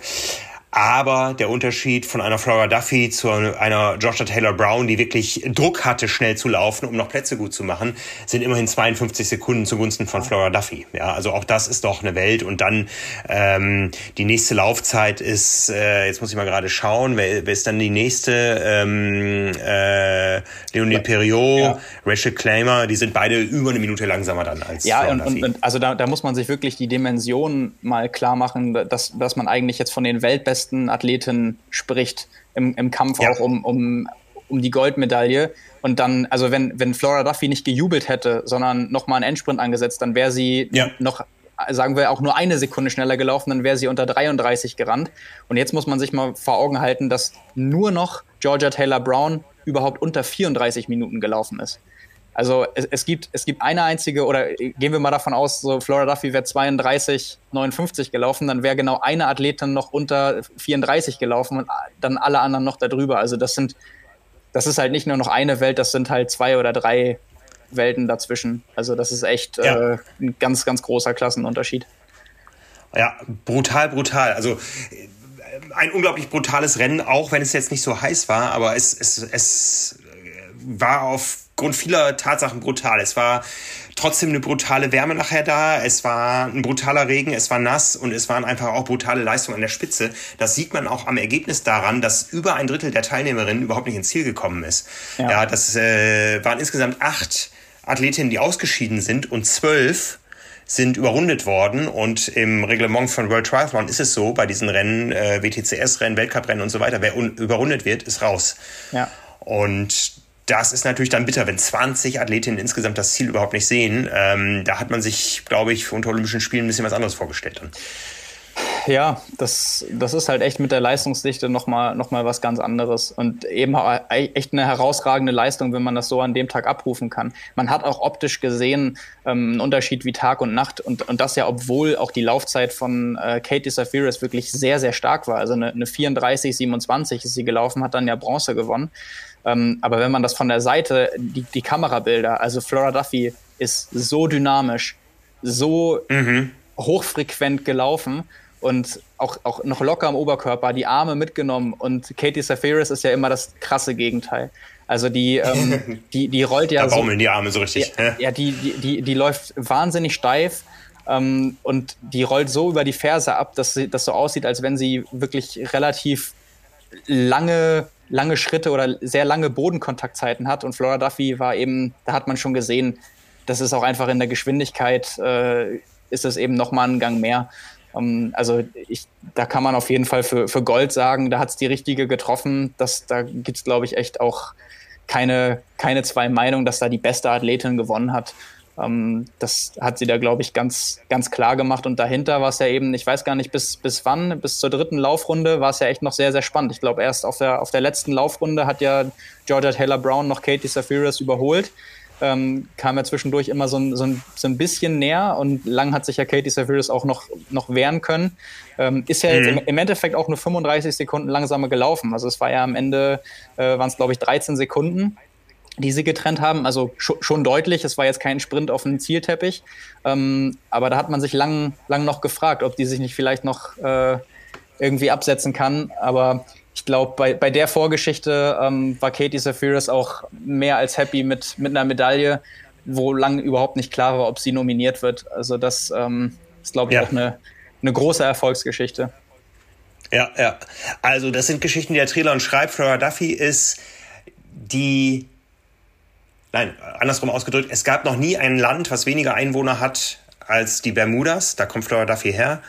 Aber der Unterschied von einer Flora Duffy zu einer Joshua Taylor Brown, die wirklich Druck hatte, schnell zu laufen, um noch Plätze gut zu machen, sind immerhin 52 Sekunden zugunsten von Flora Duffy. Ja, also auch das ist doch eine Welt. Und dann ähm, die nächste Laufzeit ist, äh, jetzt muss ich mal gerade schauen, wer, wer ist dann die nächste? Ähm, äh, Leonie Perriot, ja. Rachel Claimer, die sind beide über eine Minute langsamer dann als ja, Flora und, Duffy. Und, also da, da muss man sich wirklich die Dimension mal klar machen, dass, dass man eigentlich jetzt von den Weltbesten besten Athleten spricht im, im Kampf ja. auch um, um, um die Goldmedaille. Und dann, also wenn, wenn Flora Duffy nicht gejubelt hätte, sondern nochmal einen Endsprint angesetzt, dann wäre sie ja. noch, sagen wir, auch nur eine Sekunde schneller gelaufen, dann wäre sie unter 33 gerannt. Und jetzt muss man sich mal vor Augen halten, dass nur noch Georgia Taylor Brown überhaupt unter 34 Minuten gelaufen ist. Also es, es, gibt, es gibt eine einzige, oder gehen wir mal davon aus, so Flora Duffy wäre 32, 59 gelaufen, dann wäre genau eine Athletin noch unter 34 gelaufen und dann alle anderen noch darüber. Also das sind, das ist halt nicht nur noch eine Welt, das sind halt zwei oder drei Welten dazwischen. Also das ist echt ja. äh, ein ganz, ganz großer Klassenunterschied. Ja, brutal, brutal. Also ein unglaublich brutales Rennen, auch wenn es jetzt nicht so heiß war, aber es, es, es war auf Grund vieler Tatsachen brutal. Es war trotzdem eine brutale Wärme nachher da, es war ein brutaler Regen, es war nass und es waren einfach auch brutale Leistungen an der Spitze. Das sieht man auch am Ergebnis daran, dass über ein Drittel der Teilnehmerinnen überhaupt nicht ins Ziel gekommen ist. Ja, ja das äh, waren insgesamt acht Athletinnen, die ausgeschieden sind und zwölf sind überrundet worden und im Reglement von World Triathlon ist es so, bei diesen Rennen, äh, WTCS-Rennen, Weltcup-Rennen und so weiter, wer überrundet wird, ist raus. Ja. Und das ist natürlich dann bitter, wenn 20 Athletinnen insgesamt das Ziel überhaupt nicht sehen. Ähm, da hat man sich, glaube ich, unter Olympischen Spielen ein bisschen was anderes vorgestellt. Dann. Ja, das, das ist halt echt mit der Leistungsdichte nochmal noch mal was ganz anderes und eben echt eine herausragende Leistung, wenn man das so an dem Tag abrufen kann. Man hat auch optisch gesehen ähm, einen Unterschied wie Tag und Nacht und, und das ja, obwohl auch die Laufzeit von äh, Katie Safiris wirklich sehr, sehr stark war. Also eine, eine 34, 27 ist sie gelaufen, hat dann ja Bronze gewonnen. Ähm, aber wenn man das von der Seite, die, die Kamerabilder, also Flora Duffy ist so dynamisch, so mhm. hochfrequent gelaufen und auch, auch noch locker am Oberkörper, die Arme mitgenommen und Katie Safiris ist ja immer das krasse Gegenteil. Also die, ähm, die, die rollt ja. Da baumeln so, die Arme so richtig. Ja, ja die, die, die, die läuft wahnsinnig steif ähm, und die rollt so über die Ferse ab, dass sie, das so aussieht, als wenn sie wirklich relativ lange lange Schritte oder sehr lange Bodenkontaktzeiten hat. Und Flora Duffy war eben, da hat man schon gesehen, das ist auch einfach in der Geschwindigkeit, äh, ist es eben nochmal einen Gang mehr. Um, ähm, also ich, da kann man auf jeden Fall für, für Gold sagen, da hat es die richtige getroffen. Das, da gibt es, glaube ich, echt auch keine, keine zwei Meinungen, dass da die beste Athletin gewonnen hat. Ähm, das hat sie da, glaube ich, ganz, ganz klar gemacht. Und dahinter war es ja eben, ich weiß gar nicht, bis, bis wann, bis zur dritten Laufrunde war es ja echt noch sehr, sehr spannend. Ich glaube, erst auf der, auf der letzten Laufrunde hat ja Georgia Taylor Brown noch Katie Safiris überholt. Ähm, kam ja zwischendurch immer so ein, so, ein, so ein bisschen näher und lang hat sich ja Katie Safiris auch noch, noch wehren können. Ähm, ist ja mhm. jetzt im, im, Endeffekt auch nur 35 Sekunden langsamer gelaufen. Also es war ja am Ende, äh, waren es glaube ich 13 Sekunden die sie getrennt haben. Also schon deutlich, es war jetzt kein Sprint auf einen Zielteppich. Ähm, aber da hat man sich lang, lang noch gefragt, ob die sich nicht vielleicht noch äh, irgendwie absetzen kann. Aber ich glaube, bei, bei der Vorgeschichte ähm, war Katie Safiris auch mehr als happy mit, mit einer Medaille, wo lange überhaupt nicht klar war, ob sie nominiert wird. Also das ähm, ist, glaube ich, ja. auch eine, eine große Erfolgsgeschichte. Ja, ja. Also das sind Geschichten, die der Trailer schreibt. Flora Duffy ist die Nein, andersrum ausgedrückt, es gab noch nie ein Land, was weniger Einwohner hat als die Bermudas. Da kommt Flora Duffy her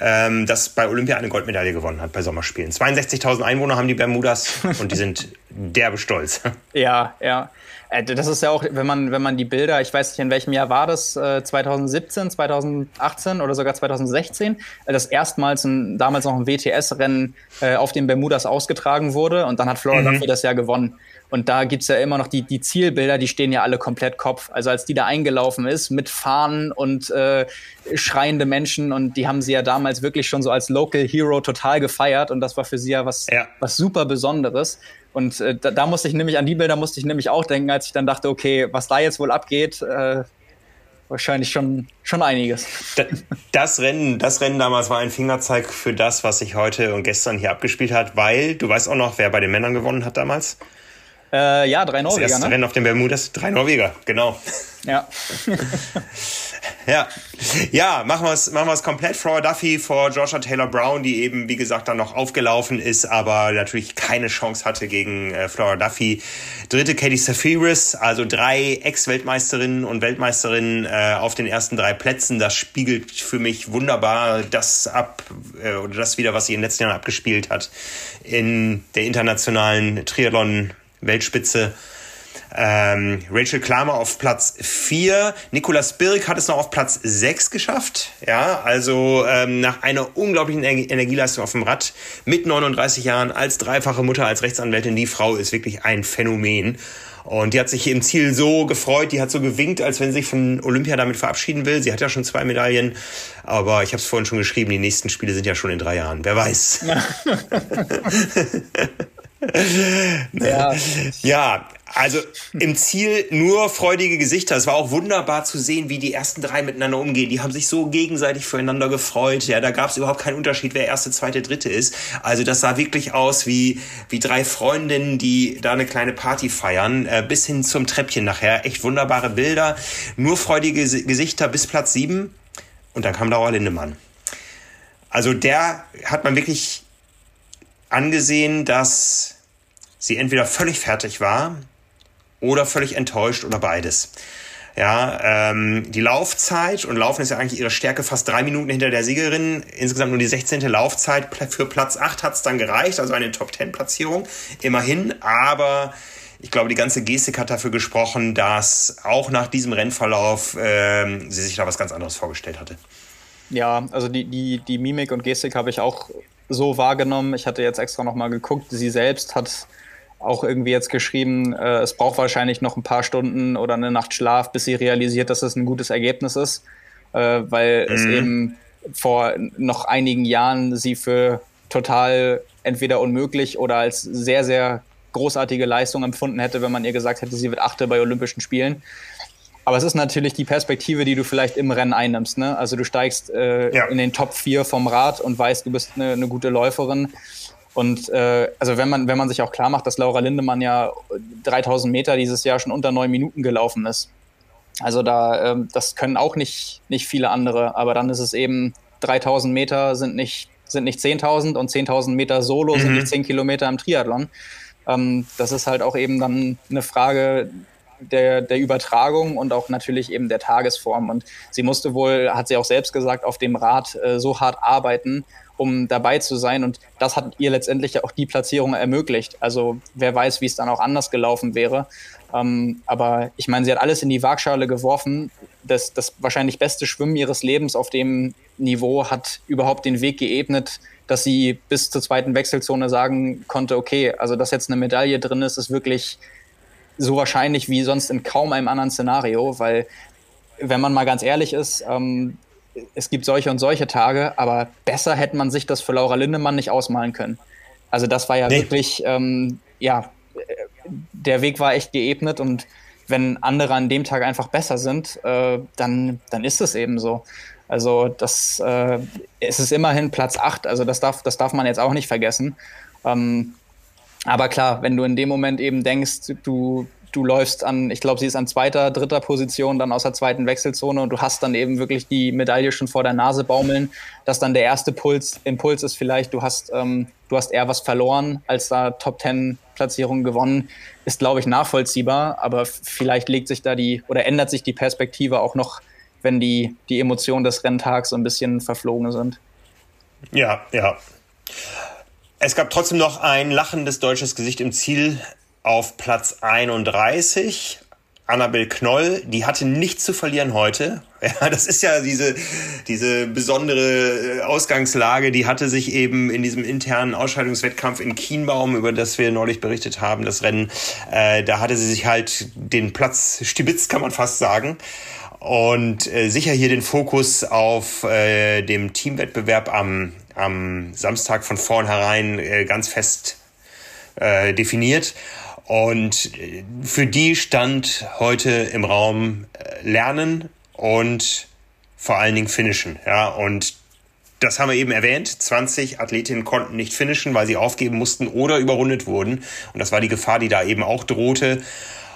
ähm, das bei Olympia eine Goldmedaille gewonnen hat bei Sommerspielen. 62.000 Einwohner haben die Bermudas und die sind derbe stolz. Ja, ja. Äh, das ist ja auch, wenn man, wenn man die Bilder, ich weiß nicht, in welchem Jahr war das, 2017, äh, 2018 oder sogar 2016, äh, das erstmals ein, damals noch ein WTS-Rennen auf den Bermudas ausgetragen wurde und dann hat Flora mhm. das ja gewonnen. Und da gibt es ja immer noch die, die Zielbilder, die stehen ja alle komplett Kopf. Also als die da eingelaufen ist mit Fahnen und äh, schreiende Menschen und die haben sie ja damals wirklich schon so als Local Hero total gefeiert und das war für sie ja was, ja. was super Besonderes. Und äh, da, da, musste ich nämlich an die Bilder musste ich nämlich auch denken, als ich dann dachte, okay, was da jetzt wohl abgeht, äh, wahrscheinlich schon, schon einiges. Das Rennen, das Rennen damals war ein Fingerzeig für das, was sich heute und gestern hier abgespielt hat, weil du weißt auch noch, wer bei den Männern gewonnen hat damals? Äh, ja, drei Norweger. Das erste ne? Rennen auf den Bermudas, drei Norweger, genau. Ja. ja. Ja, machen wir es machen wir's komplett. Flora Duffy vor Georgia Taylor Brown, die eben, wie gesagt, dann noch aufgelaufen ist, aber natürlich keine Chance hatte gegen äh, Flora Duffy. Dritte Katie Safiris, also drei Ex-Weltmeisterinnen und Weltmeisterinnen äh, auf den ersten drei Plätzen. Das spiegelt für mich wunderbar das ab, äh, oder das wieder, was sie in den letzten Jahren abgespielt hat in der internationalen Triathlon- Weltspitze. Ähm, Rachel Klamer auf Platz 4. Nicolas Birk hat es noch auf Platz 6 geschafft. Ja, also ähm, nach einer unglaublichen Energieleistung auf dem Rad mit 39 Jahren als dreifache Mutter, als Rechtsanwältin. Die Frau ist wirklich ein Phänomen. Und die hat sich im Ziel so gefreut, die hat so gewinkt, als wenn sie sich von Olympia damit verabschieden will. Sie hat ja schon zwei Medaillen, aber ich habe es vorhin schon geschrieben, die nächsten Spiele sind ja schon in drei Jahren. Wer weiß. Ja. ja. also im Ziel nur freudige Gesichter. Es war auch wunderbar zu sehen, wie die ersten drei miteinander umgehen. Die haben sich so gegenseitig füreinander gefreut. Ja, da gab es überhaupt keinen Unterschied, wer erste, zweite, dritte ist. Also das sah wirklich aus wie, wie drei Freundinnen, die da eine kleine Party feiern, äh, bis hin zum Treppchen nachher. Echt wunderbare Bilder. Nur freudige Gesichter bis Platz sieben. Und dann kam Laura Lindemann. Also der hat man wirklich angesehen, dass sie entweder völlig fertig war oder völlig enttäuscht oder beides. Ja, ähm, die Laufzeit und Laufen ist ja eigentlich ihre Stärke, fast drei Minuten hinter der Siegerin. Insgesamt nur die 16. Laufzeit. Für Platz 8 hat es dann gereicht, also eine Top-10-Platzierung, immerhin. Aber ich glaube, die ganze Gestik hat dafür gesprochen, dass auch nach diesem Rennverlauf ähm, sie sich da was ganz anderes vorgestellt hatte. Ja, also die, die, die Mimik und Gestik habe ich auch so wahrgenommen. Ich hatte jetzt extra nochmal geguckt. Sie selbst hat auch irgendwie jetzt geschrieben, äh, es braucht wahrscheinlich noch ein paar Stunden oder eine Nacht Schlaf, bis sie realisiert, dass es ein gutes Ergebnis ist, äh, weil mhm. es eben vor noch einigen Jahren sie für total entweder unmöglich oder als sehr, sehr großartige Leistung empfunden hätte, wenn man ihr gesagt hätte, sie wird Achte bei Olympischen Spielen. Aber es ist natürlich die Perspektive, die du vielleicht im Rennen einnimmst. Ne? Also du steigst äh, ja. in den Top 4 vom Rad und weißt, du bist eine, eine gute Läuferin. Und äh, also wenn man, wenn man sich auch klar macht, dass Laura Lindemann ja 3000 Meter dieses Jahr schon unter neun Minuten gelaufen ist. Also da, äh, das können auch nicht, nicht viele andere. Aber dann ist es eben 3000 Meter sind nicht, sind nicht 10.000 und 10.000 Meter Solo mhm. sind nicht 10 Kilometer im Triathlon. Ähm, das ist halt auch eben dann eine Frage der, der Übertragung und auch natürlich eben der Tagesform. Und sie musste wohl, hat sie auch selbst gesagt, auf dem Rad äh, so hart arbeiten, um dabei zu sein. Und das hat ihr letztendlich auch die Platzierung ermöglicht. Also wer weiß, wie es dann auch anders gelaufen wäre. Ähm, aber ich meine, sie hat alles in die Waagschale geworfen. Das, das wahrscheinlich beste Schwimmen ihres Lebens auf dem Niveau hat überhaupt den Weg geebnet, dass sie bis zur zweiten Wechselzone sagen konnte, okay, also dass jetzt eine Medaille drin ist, ist wirklich so wahrscheinlich wie sonst in kaum einem anderen Szenario, weil wenn man mal ganz ehrlich ist, ähm, es gibt solche und solche Tage, aber besser hätte man sich das für Laura Lindemann nicht ausmalen können. Also das war ja nee. wirklich, ähm, ja, der Weg war echt geebnet und wenn andere an dem Tag einfach besser sind, äh, dann, dann ist es eben so. Also das, äh, es ist immerhin Platz 8, also das darf, das darf man jetzt auch nicht vergessen. Ähm, aber klar, wenn du in dem Moment eben denkst, du, du läufst an, ich glaube, sie ist an zweiter, dritter Position, dann aus der zweiten Wechselzone und du hast dann eben wirklich die Medaille schon vor der Nase baumeln, dass dann der erste Puls, Impuls ist vielleicht, du hast, ähm, du hast eher was verloren, als da Top Ten Platzierung gewonnen, ist, glaube ich, nachvollziehbar, aber vielleicht legt sich da die oder ändert sich die Perspektive auch noch, wenn die, die Emotionen des Renntags so ein bisschen verflogen sind. Ja, ja. Es gab trotzdem noch ein lachendes deutsches Gesicht im Ziel auf Platz 31. Annabel Knoll, die hatte nichts zu verlieren heute. Ja, das ist ja diese, diese besondere äh, Ausgangslage, die hatte sich eben in diesem internen Ausscheidungswettkampf in Kienbaum, über das wir neulich berichtet haben, das Rennen, äh, da hatte sie sich halt den Platz stibitzt, kann man fast sagen. Und äh, sicher hier den Fokus auf äh, dem Teamwettbewerb am am Samstag von vornherein äh, ganz fest äh, definiert. Und äh, für die stand heute im Raum Lernen und vor allen Dingen Finishen. Ja, und das haben wir eben erwähnt. 20 Athletinnen konnten nicht finishen, weil sie aufgeben mussten oder überrundet wurden. Und das war die Gefahr, die da eben auch drohte.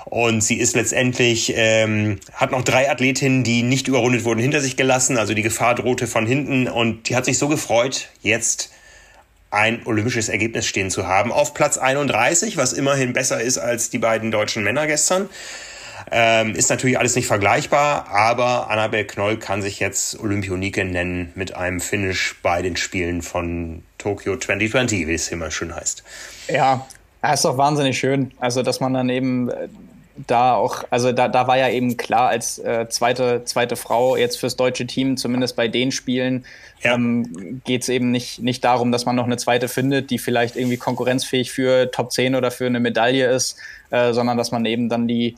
Und sie ist letztendlich, ähm, hat noch drei Athletinnen, die nicht überrundet wurden, hinter sich gelassen. Also die Gefahr drohte von hinten. Und die hat sich so gefreut, jetzt ein olympisches Ergebnis stehen zu haben. Auf Platz 31, was immerhin besser ist als die beiden deutschen Männer gestern. Ähm, ist natürlich alles nicht vergleichbar, aber Annabel Knoll kann sich jetzt Olympionike nennen mit einem Finish bei den Spielen von Tokio 2020, wie es immer schön heißt. Ja, ist doch wahnsinnig schön. Also, dass man dann eben äh, da auch, also da, da war ja eben klar, als äh, zweite, zweite Frau jetzt fürs deutsche Team, zumindest bei den Spielen, ja. ähm, geht es eben nicht, nicht darum, dass man noch eine zweite findet, die vielleicht irgendwie konkurrenzfähig für Top 10 oder für eine Medaille ist, äh, sondern dass man eben dann die,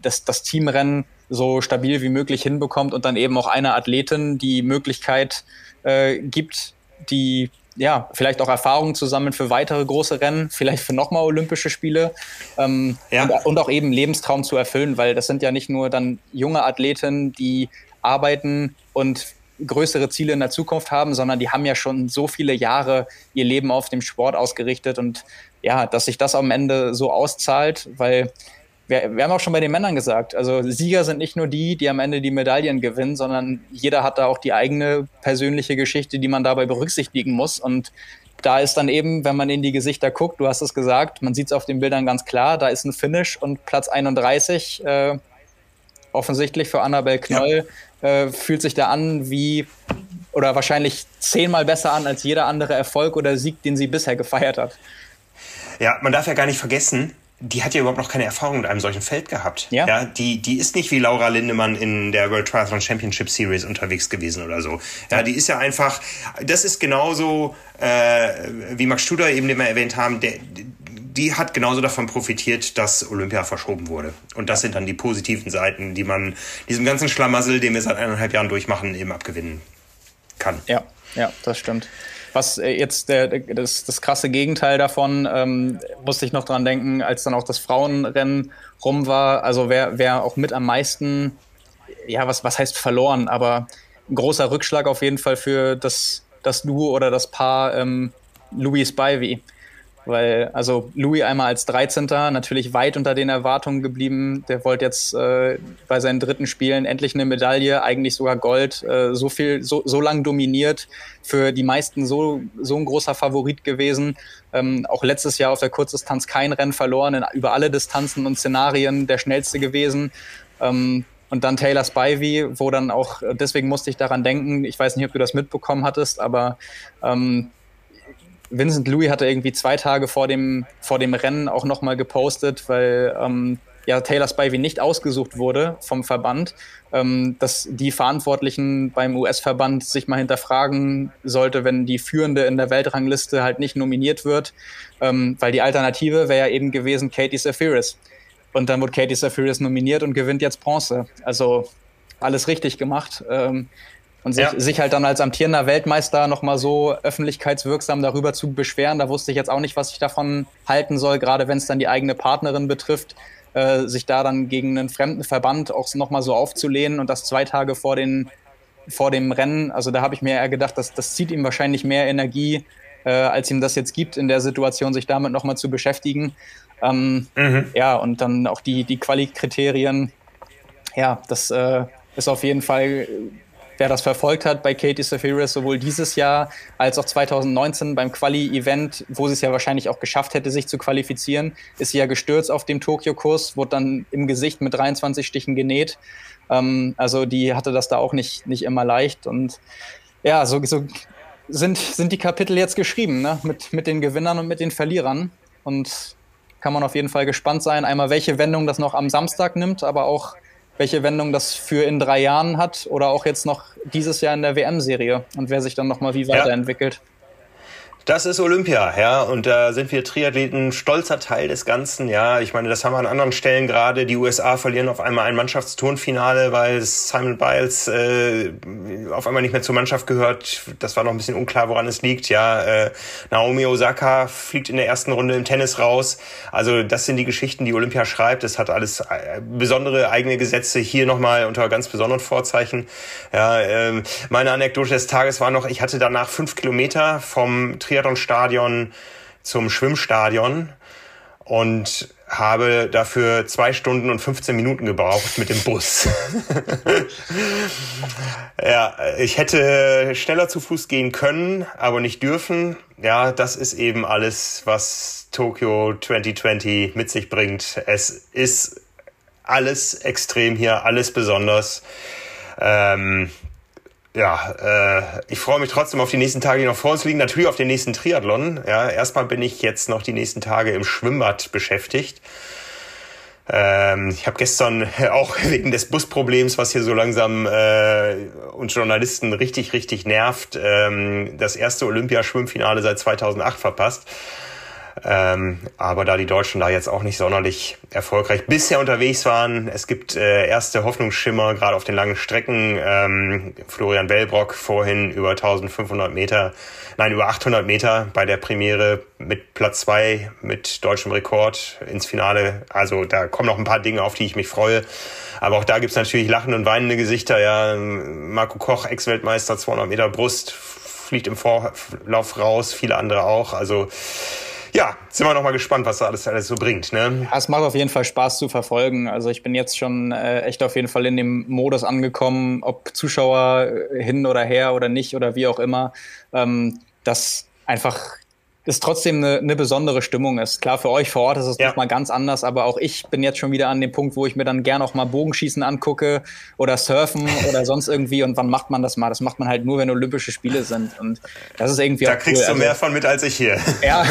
das, das Teamrennen so stabil wie möglich hinbekommt und dann eben auch einer Athletin die Möglichkeit äh, gibt, die ja, vielleicht auch Erfahrungen zu sammeln für weitere große Rennen, vielleicht für nochmal Olympische Spiele ähm, ja. und, und, auch eben Lebenstraum zu erfüllen, weil das sind ja nicht nur dann junge Athleten, die arbeiten und größere Ziele in der Zukunft haben, sondern die haben ja schon so viele Jahre ihr Leben auf dem Sport ausgerichtet und ja, dass sich das am Ende so auszahlt, weil wir, wir haben auch schon bei den Männern gesagt, also Sieger sind nicht nur die, die am Ende die Medaillen gewinnen, sondern jeder hat da auch die eigene persönliche Geschichte, die man dabei berücksichtigen muss. Und da ist dann eben, wenn man in die Gesichter guckt, du hast es gesagt, man sieht es auf den Bildern ganz klar, da ist ein Finish und Platz 31, äh, offensichtlich für Annabel Knoll, ja. äh, fühlt sich da an wie oder wahrscheinlich zehnmal besser an als jeder andere Erfolg oder Sieg, den sie bisher gefeiert hat. Ja, man darf ja gar nicht vergessen, die hat ja überhaupt noch keine Erfahrung mit einem solchen Feld gehabt. Ja. ja die, die ist nicht wie Laura Lindemann in der World Triathlon Championship Series unterwegs gewesen oder so. Ja, die ist ja einfach, das ist genauso, äh, wie Max Studer eben, den wir erwähnt haben, der, die hat genauso davon profitiert, dass Olympia verschoben wurde. Und das sind dann die positiven Seiten, die man diesem ganzen Schlamassel, den wir seit eineinhalb Jahren durchmachen, eben abgewinnen kann. Ja, ja, das stimmt. Was äh, jetzt der, das, das krasse Gegenteil davon, ähm, musste ich noch dran denken, als dann auch das Frauenrennen rum war. Also wer, wer auch mit am meisten, ja, was, was heißt verloren, aber ein großer Rückschlag auf jeden Fall für das, das Duo oder das Paar ähm, Louis Spivey. Weil, also Louis einmal als 13. natürlich weit unter den Erwartungen geblieben. Der wollte jetzt äh, bei seinen dritten Spielen endlich eine Medaille, eigentlich sogar Gold, äh, so viel, so, so lang dominiert, für die meisten so, so ein großer Favorit gewesen. Ähm, auch letztes Jahr auf der Kurzdistanz kein Rennen verloren, in, über alle Distanzen und Szenarien der schnellste gewesen. Ähm, und dann Taylor Spivey, wo dann auch, deswegen musste ich daran denken, ich weiß nicht, ob du das mitbekommen hattest, aber ähm, Vincent Louis hatte irgendwie zwei Tage vor dem, vor dem Rennen auch nochmal gepostet, weil ähm, ja Taylor Spivey nicht ausgesucht wurde vom Verband, ähm, dass die Verantwortlichen beim US-Verband sich mal hinterfragen sollte, wenn die Führende in der Weltrangliste halt nicht nominiert wird, ähm, weil die Alternative wäre ja eben gewesen Katie Safiris. Und dann wurde Katie Safiris nominiert und gewinnt jetzt Bronze. Also alles richtig gemacht. Ähm, und sich, ja. sich halt dann als amtierender Weltmeister nochmal so öffentlichkeitswirksam darüber zu beschweren, da wusste ich jetzt auch nicht, was ich davon halten soll, gerade wenn es dann die eigene Partnerin betrifft, äh, sich da dann gegen einen fremden Verband auch nochmal so aufzulehnen und das zwei Tage vor, den, vor dem Rennen. Also da habe ich mir eher gedacht, dass das zieht ihm wahrscheinlich mehr Energie, äh, als ihm das jetzt gibt, in der Situation sich damit nochmal zu beschäftigen. Ähm, mhm. Ja, und dann auch die, die Quali-Kriterien. Ja, das äh, ist auf jeden Fall wer das verfolgt hat bei Katie Safiris, sowohl dieses Jahr als auch 2019 beim Quali-Event, wo sie es ja wahrscheinlich auch geschafft hätte, sich zu qualifizieren, ist sie ja gestürzt auf dem Tokio-Kurs, wurde dann im Gesicht mit 23 Stichen genäht. Ähm, also die hatte das da auch nicht, nicht immer leicht. Und ja, so, so sind, sind die Kapitel jetzt geschrieben, ne? mit, mit den Gewinnern und mit den Verlierern. Und kann man auf jeden Fall gespannt sein, einmal welche Wendung das noch am Samstag nimmt, aber auch welche Wendung das für in drei Jahren hat oder auch jetzt noch dieses Jahr in der WM-Serie und wer sich dann nochmal wie weiterentwickelt. Ja. Das ist Olympia, ja, und da sind wir Triathleten stolzer Teil des Ganzen, ja. Ich meine, das haben wir an anderen Stellen gerade. Die USA verlieren auf einmal ein Mannschaftsturnfinale, weil Simon Biles äh, auf einmal nicht mehr zur Mannschaft gehört. Das war noch ein bisschen unklar, woran es liegt, ja. Äh, Naomi Osaka fliegt in der ersten Runde im Tennis raus. Also das sind die Geschichten, die Olympia schreibt. Es hat alles äh, besondere eigene Gesetze hier nochmal unter ganz besonderen Vorzeichen. Ja, äh, meine Anekdote des Tages war noch, ich hatte danach fünf Kilometer vom Tri Triathlonstadion zum Schwimmstadion und habe dafür zwei Stunden und 15 Minuten gebraucht mit dem Bus. ja, ich hätte schneller zu Fuß gehen können, aber nicht dürfen. Ja, das ist eben alles, was Tokio 2020 mit sich bringt. Es ist alles extrem hier, alles besonders. Ähm, ja, äh, ich freue mich trotzdem auf die nächsten Tage, die noch vor uns liegen. Natürlich auf den nächsten Triathlon. Ja, erstmal bin ich jetzt noch die nächsten Tage im Schwimmbad beschäftigt. Ähm, ich habe gestern auch wegen des Busproblems, was hier so langsam äh, uns Journalisten richtig, richtig nervt, ähm, das erste Olympiaschwimmfinale seit 2008 verpasst. Ähm, aber da die Deutschen da jetzt auch nicht sonderlich erfolgreich bisher unterwegs waren, es gibt äh, erste Hoffnungsschimmer, gerade auf den langen Strecken. Ähm, Florian Bellbrock vorhin über 1500 Meter, nein, über 800 Meter bei der Premiere mit Platz zwei mit deutschem Rekord ins Finale. Also da kommen noch ein paar Dinge, auf die ich mich freue. Aber auch da gibt's natürlich lachende und weinende Gesichter. Ja, Marco Koch, Ex-Weltmeister, 200 Meter Brust, fliegt im Vorlauf raus, viele andere auch. Also ja, sind wir noch mal gespannt, was da alles, alles so bringt. Ne? Ja, es macht auf jeden Fall Spaß zu verfolgen. Also ich bin jetzt schon äh, echt auf jeden Fall in dem Modus angekommen, ob Zuschauer hin oder her oder nicht oder wie auch immer, ähm, dass einfach es trotzdem eine, eine besondere Stimmung ist. Klar, für euch vor Ort ist es ja. nochmal ganz anders, aber auch ich bin jetzt schon wieder an dem Punkt, wo ich mir dann gern auch mal Bogenschießen angucke oder Surfen oder sonst irgendwie. Und wann macht man das mal? Das macht man halt nur, wenn Olympische Spiele sind. Und das ist irgendwie Da kriegst cool. du also, mehr von mit als ich hier. Ja,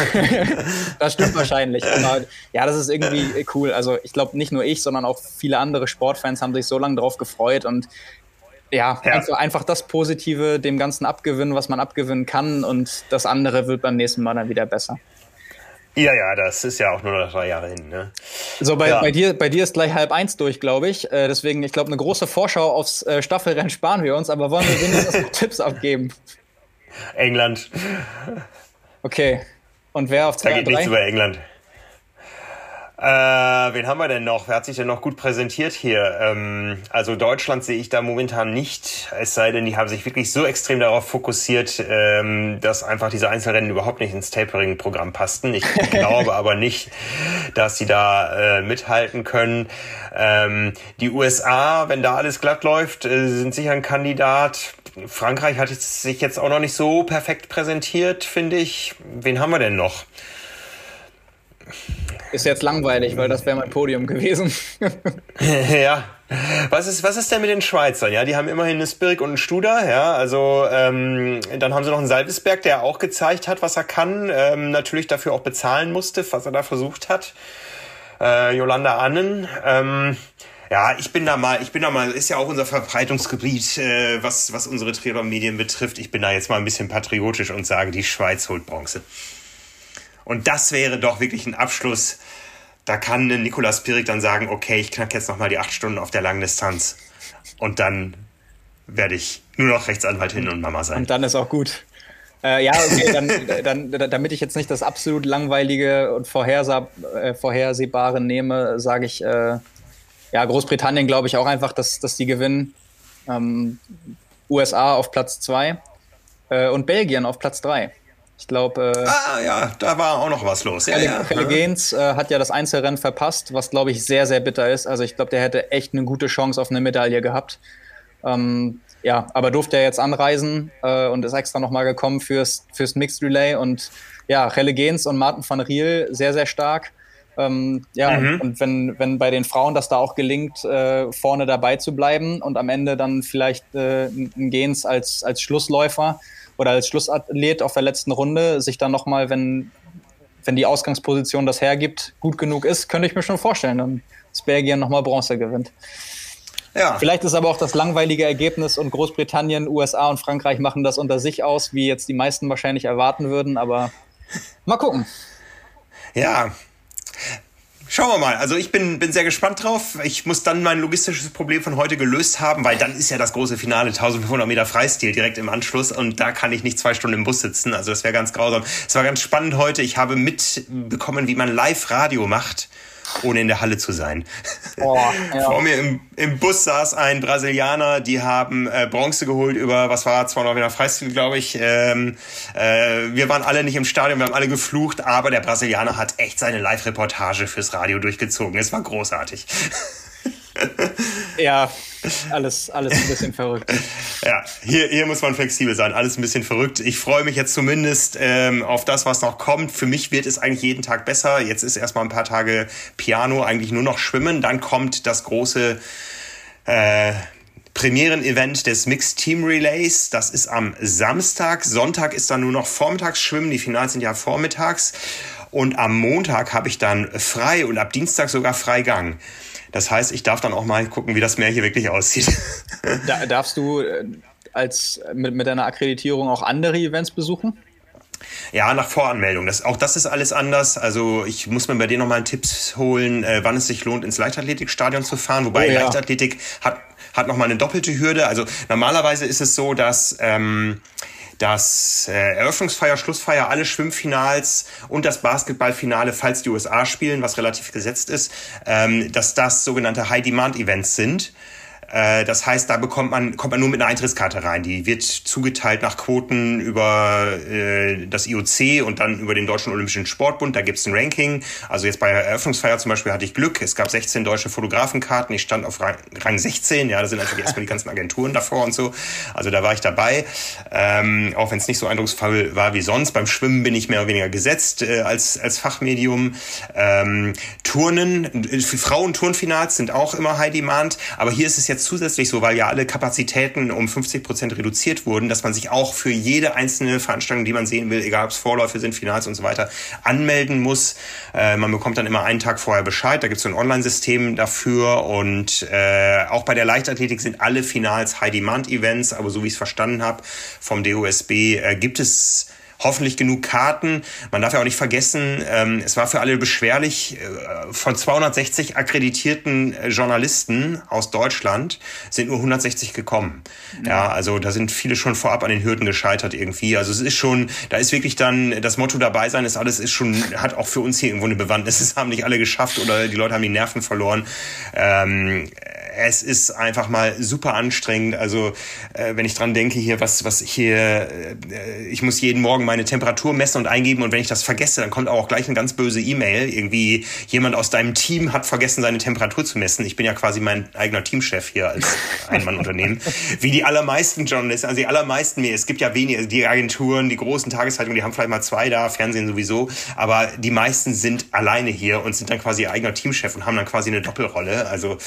das stimmt wahrscheinlich. Aber ja, das ist irgendwie cool. Also ich glaube, nicht nur ich, sondern auch viele andere Sportfans haben sich so lange drauf gefreut und ja, ja. Einfach, einfach das Positive dem Ganzen abgewinnen, was man abgewinnen kann und das andere wird beim nächsten Mal dann wieder besser. Ja, ja, das ist ja auch nur noch drei Jahre hin. Ne? So, bei, ja. bei, dir, bei dir ist gleich halb eins durch, glaube ich. Äh, deswegen, ich glaube, eine große Vorschau aufs äh, Staffelrennen sparen wir uns, aber wollen wir wenigstens Tipps abgeben? England. Okay. Und wer auf zwei? Da geht nichts über England. Äh, wen haben wir denn noch? Wer hat sich denn noch gut präsentiert hier? Ähm, also Deutschland sehe ich da momentan nicht, es sei denn, die haben sich wirklich so extrem darauf fokussiert, ähm, dass einfach diese Einzelrennen überhaupt nicht ins Tapering-Programm passten. Ich glaube aber nicht, dass sie da äh, mithalten können. Ähm, die USA, wenn da alles glatt läuft, äh, sind sicher ein Kandidat. Frankreich hat sich jetzt auch noch nicht so perfekt präsentiert, finde ich. Wen haben wir denn noch? Ist jetzt langweilig, weil das wäre mein Podium gewesen. ja. Was ist, was ist denn mit den Schweizern? Ja, die haben immerhin eine Spirik und einen Studer, ja. Also ähm, dann haben sie noch einen Salvesberg, der auch gezeigt hat, was er kann, ähm, natürlich dafür auch bezahlen musste, was er da versucht hat. Äh, Yolanda Annen. Ähm, ja, ich bin da mal, ich bin da mal, ist ja auch unser Verbreitungsgebiet, äh, was, was unsere Triathlon-Medien betrifft. Ich bin da jetzt mal ein bisschen patriotisch und sage, die Schweiz holt Bronze. Und das wäre doch wirklich ein Abschluss. Da kann Nikolaus Pirik dann sagen, okay, ich knack jetzt nochmal die acht Stunden auf der langen Distanz. Und dann werde ich nur noch Rechtsanwalt hin und Mama sein. Und dann ist auch gut. Äh, ja, okay, dann, dann, damit ich jetzt nicht das absolut langweilige und äh, vorhersehbare nehme, sage ich, äh, ja, Großbritannien glaube ich auch einfach, dass, dass die gewinnen. Ähm, USA auf Platz zwei äh, und Belgien auf Platz drei. Ich glaube. Äh, ah ja, da war auch noch was los. Ja, ja. Gaines äh, hat ja das Einzelrennen verpasst, was glaube ich sehr, sehr bitter ist. Also ich glaube, der hätte echt eine gute Chance auf eine Medaille gehabt. Ähm, ja, aber durfte er jetzt anreisen äh, und ist extra nochmal gekommen fürs, fürs Mixed Relay. Und ja, Relle Gaines und Martin van Riel sehr, sehr stark. Ähm, ja, mhm. und wenn, wenn bei den Frauen das da auch gelingt, äh, vorne dabei zu bleiben und am Ende dann vielleicht äh, ein Gens als, als Schlussläufer oder als Schlussathlet auf der letzten Runde sich dann nochmal, wenn, wenn die Ausgangsposition das hergibt, gut genug ist, könnte ich mir schon vorstellen, dass Belgien nochmal Bronze gewinnt. Ja. Vielleicht ist aber auch das langweilige Ergebnis und Großbritannien, USA und Frankreich machen das unter sich aus, wie jetzt die meisten wahrscheinlich erwarten würden, aber mal gucken. Ja, Schauen wir mal. Also ich bin, bin sehr gespannt drauf. Ich muss dann mein logistisches Problem von heute gelöst haben, weil dann ist ja das große Finale 1500 Meter Freistil direkt im Anschluss und da kann ich nicht zwei Stunden im Bus sitzen. Also das wäre ganz grausam. Es war ganz spannend heute. Ich habe mitbekommen, wie man Live-Radio macht ohne in der Halle zu sein. Oh, ja. Vor mir im, im Bus saß ein Brasilianer, die haben äh, Bronze geholt über, was war, 200 Meter Freistil, glaube ich. Ähm, äh, wir waren alle nicht im Stadion, wir haben alle geflucht, aber der Brasilianer hat echt seine Live-Reportage fürs Radio durchgezogen. Es war großartig. ja, alles, alles ein bisschen verrückt. Ja, hier, hier muss man flexibel sein. Alles ein bisschen verrückt. Ich freue mich jetzt zumindest ähm, auf das, was noch kommt. Für mich wird es eigentlich jeden Tag besser. Jetzt ist erstmal ein paar Tage Piano, eigentlich nur noch Schwimmen. Dann kommt das große äh, Premieren-Event des Mixed Team Relays. Das ist am Samstag. Sonntag ist dann nur noch Vormittagsschwimmen. Die Finals sind ja vormittags. Und am Montag habe ich dann frei und ab Dienstag sogar Freigang. Das heißt, ich darf dann auch mal gucken, wie das Meer hier wirklich aussieht. Da, darfst du äh, als mit, mit deiner Akkreditierung auch andere Events besuchen? Ja, nach Voranmeldung. Das, auch das ist alles anders. Also ich muss mir bei dir nochmal Tipps holen, äh, wann es sich lohnt, ins Leichtathletikstadion zu fahren. Wobei oh, ja. Leichtathletik hat, hat nochmal eine doppelte Hürde. Also normalerweise ist es so, dass ähm, das äh, Eröffnungsfeier, Schlussfeier, alle Schwimmfinals und das Basketballfinale, falls die USA spielen, was relativ gesetzt ist, ähm, dass das sogenannte High-Demand-Events sind. Äh, das heißt, da bekommt man, kommt man nur mit einer Eintrittskarte rein. Die wird zugeteilt nach Quoten über äh, das IOC und dann über den Deutschen Olympischen Sportbund. Da gibt's ein Ranking. Also jetzt bei der Eröffnungsfeier zum Beispiel hatte ich Glück. Es gab 16 deutsche Fotografenkarten. Ich stand auf Rang, Rang 16. Ja, da sind natürlich erstmal die ganzen Agenturen davor und so. Also da war ich dabei. Ähm, auch wenn es nicht so eindrucksvoll war wie sonst. Beim Schwimmen bin ich mehr oder weniger gesetzt äh, als, als Fachmedium. Ähm, Turnen, äh, Frauen-Turnfinals sind auch immer High Demand. Aber hier ist es jetzt zusätzlich so, weil ja alle Kapazitäten um 50 Prozent reduziert wurden, dass man sich auch für jede einzelne Veranstaltung, die man sehen will, egal ob es Vorläufe sind, Finals und so weiter, anmelden muss. Äh, man bekommt dann immer einen Tag vorher Bescheid. Da gibt es so ein Online-System dafür. Und äh, auch bei der Leichtathletik sind alle Finals High-Demand-Events. Aber so wie ich es verstanden habe vom DOSB, äh, gibt es hoffentlich genug Karten. Man darf ja auch nicht vergessen, ähm, es war für alle beschwerlich. Äh, von 260 akkreditierten äh, Journalisten aus Deutschland sind nur 160 gekommen. Mhm. Ja, also da sind viele schon vorab an den Hürden gescheitert irgendwie. Also es ist schon, da ist wirklich dann das Motto dabei sein, ist alles ist schon, hat auch für uns hier irgendwo eine Bewandtnis. Es haben nicht alle geschafft oder die Leute haben die Nerven verloren. Ähm, es ist einfach mal super anstrengend. Also äh, wenn ich dran denke hier, was was hier, äh, ich muss jeden Morgen meine Temperatur messen und eingeben und wenn ich das vergesse, dann kommt auch gleich eine ganz böse E-Mail. Irgendwie jemand aus deinem Team hat vergessen, seine Temperatur zu messen. Ich bin ja quasi mein eigener Teamchef hier als Einmannunternehmen. Wie die allermeisten Journalisten, also die allermeisten mir. Es gibt ja wenige, die Agenturen, die großen Tageszeitungen, die haben vielleicht mal zwei da, Fernsehen sowieso, aber die meisten sind alleine hier und sind dann quasi ihr eigener Teamchef und haben dann quasi eine Doppelrolle. Also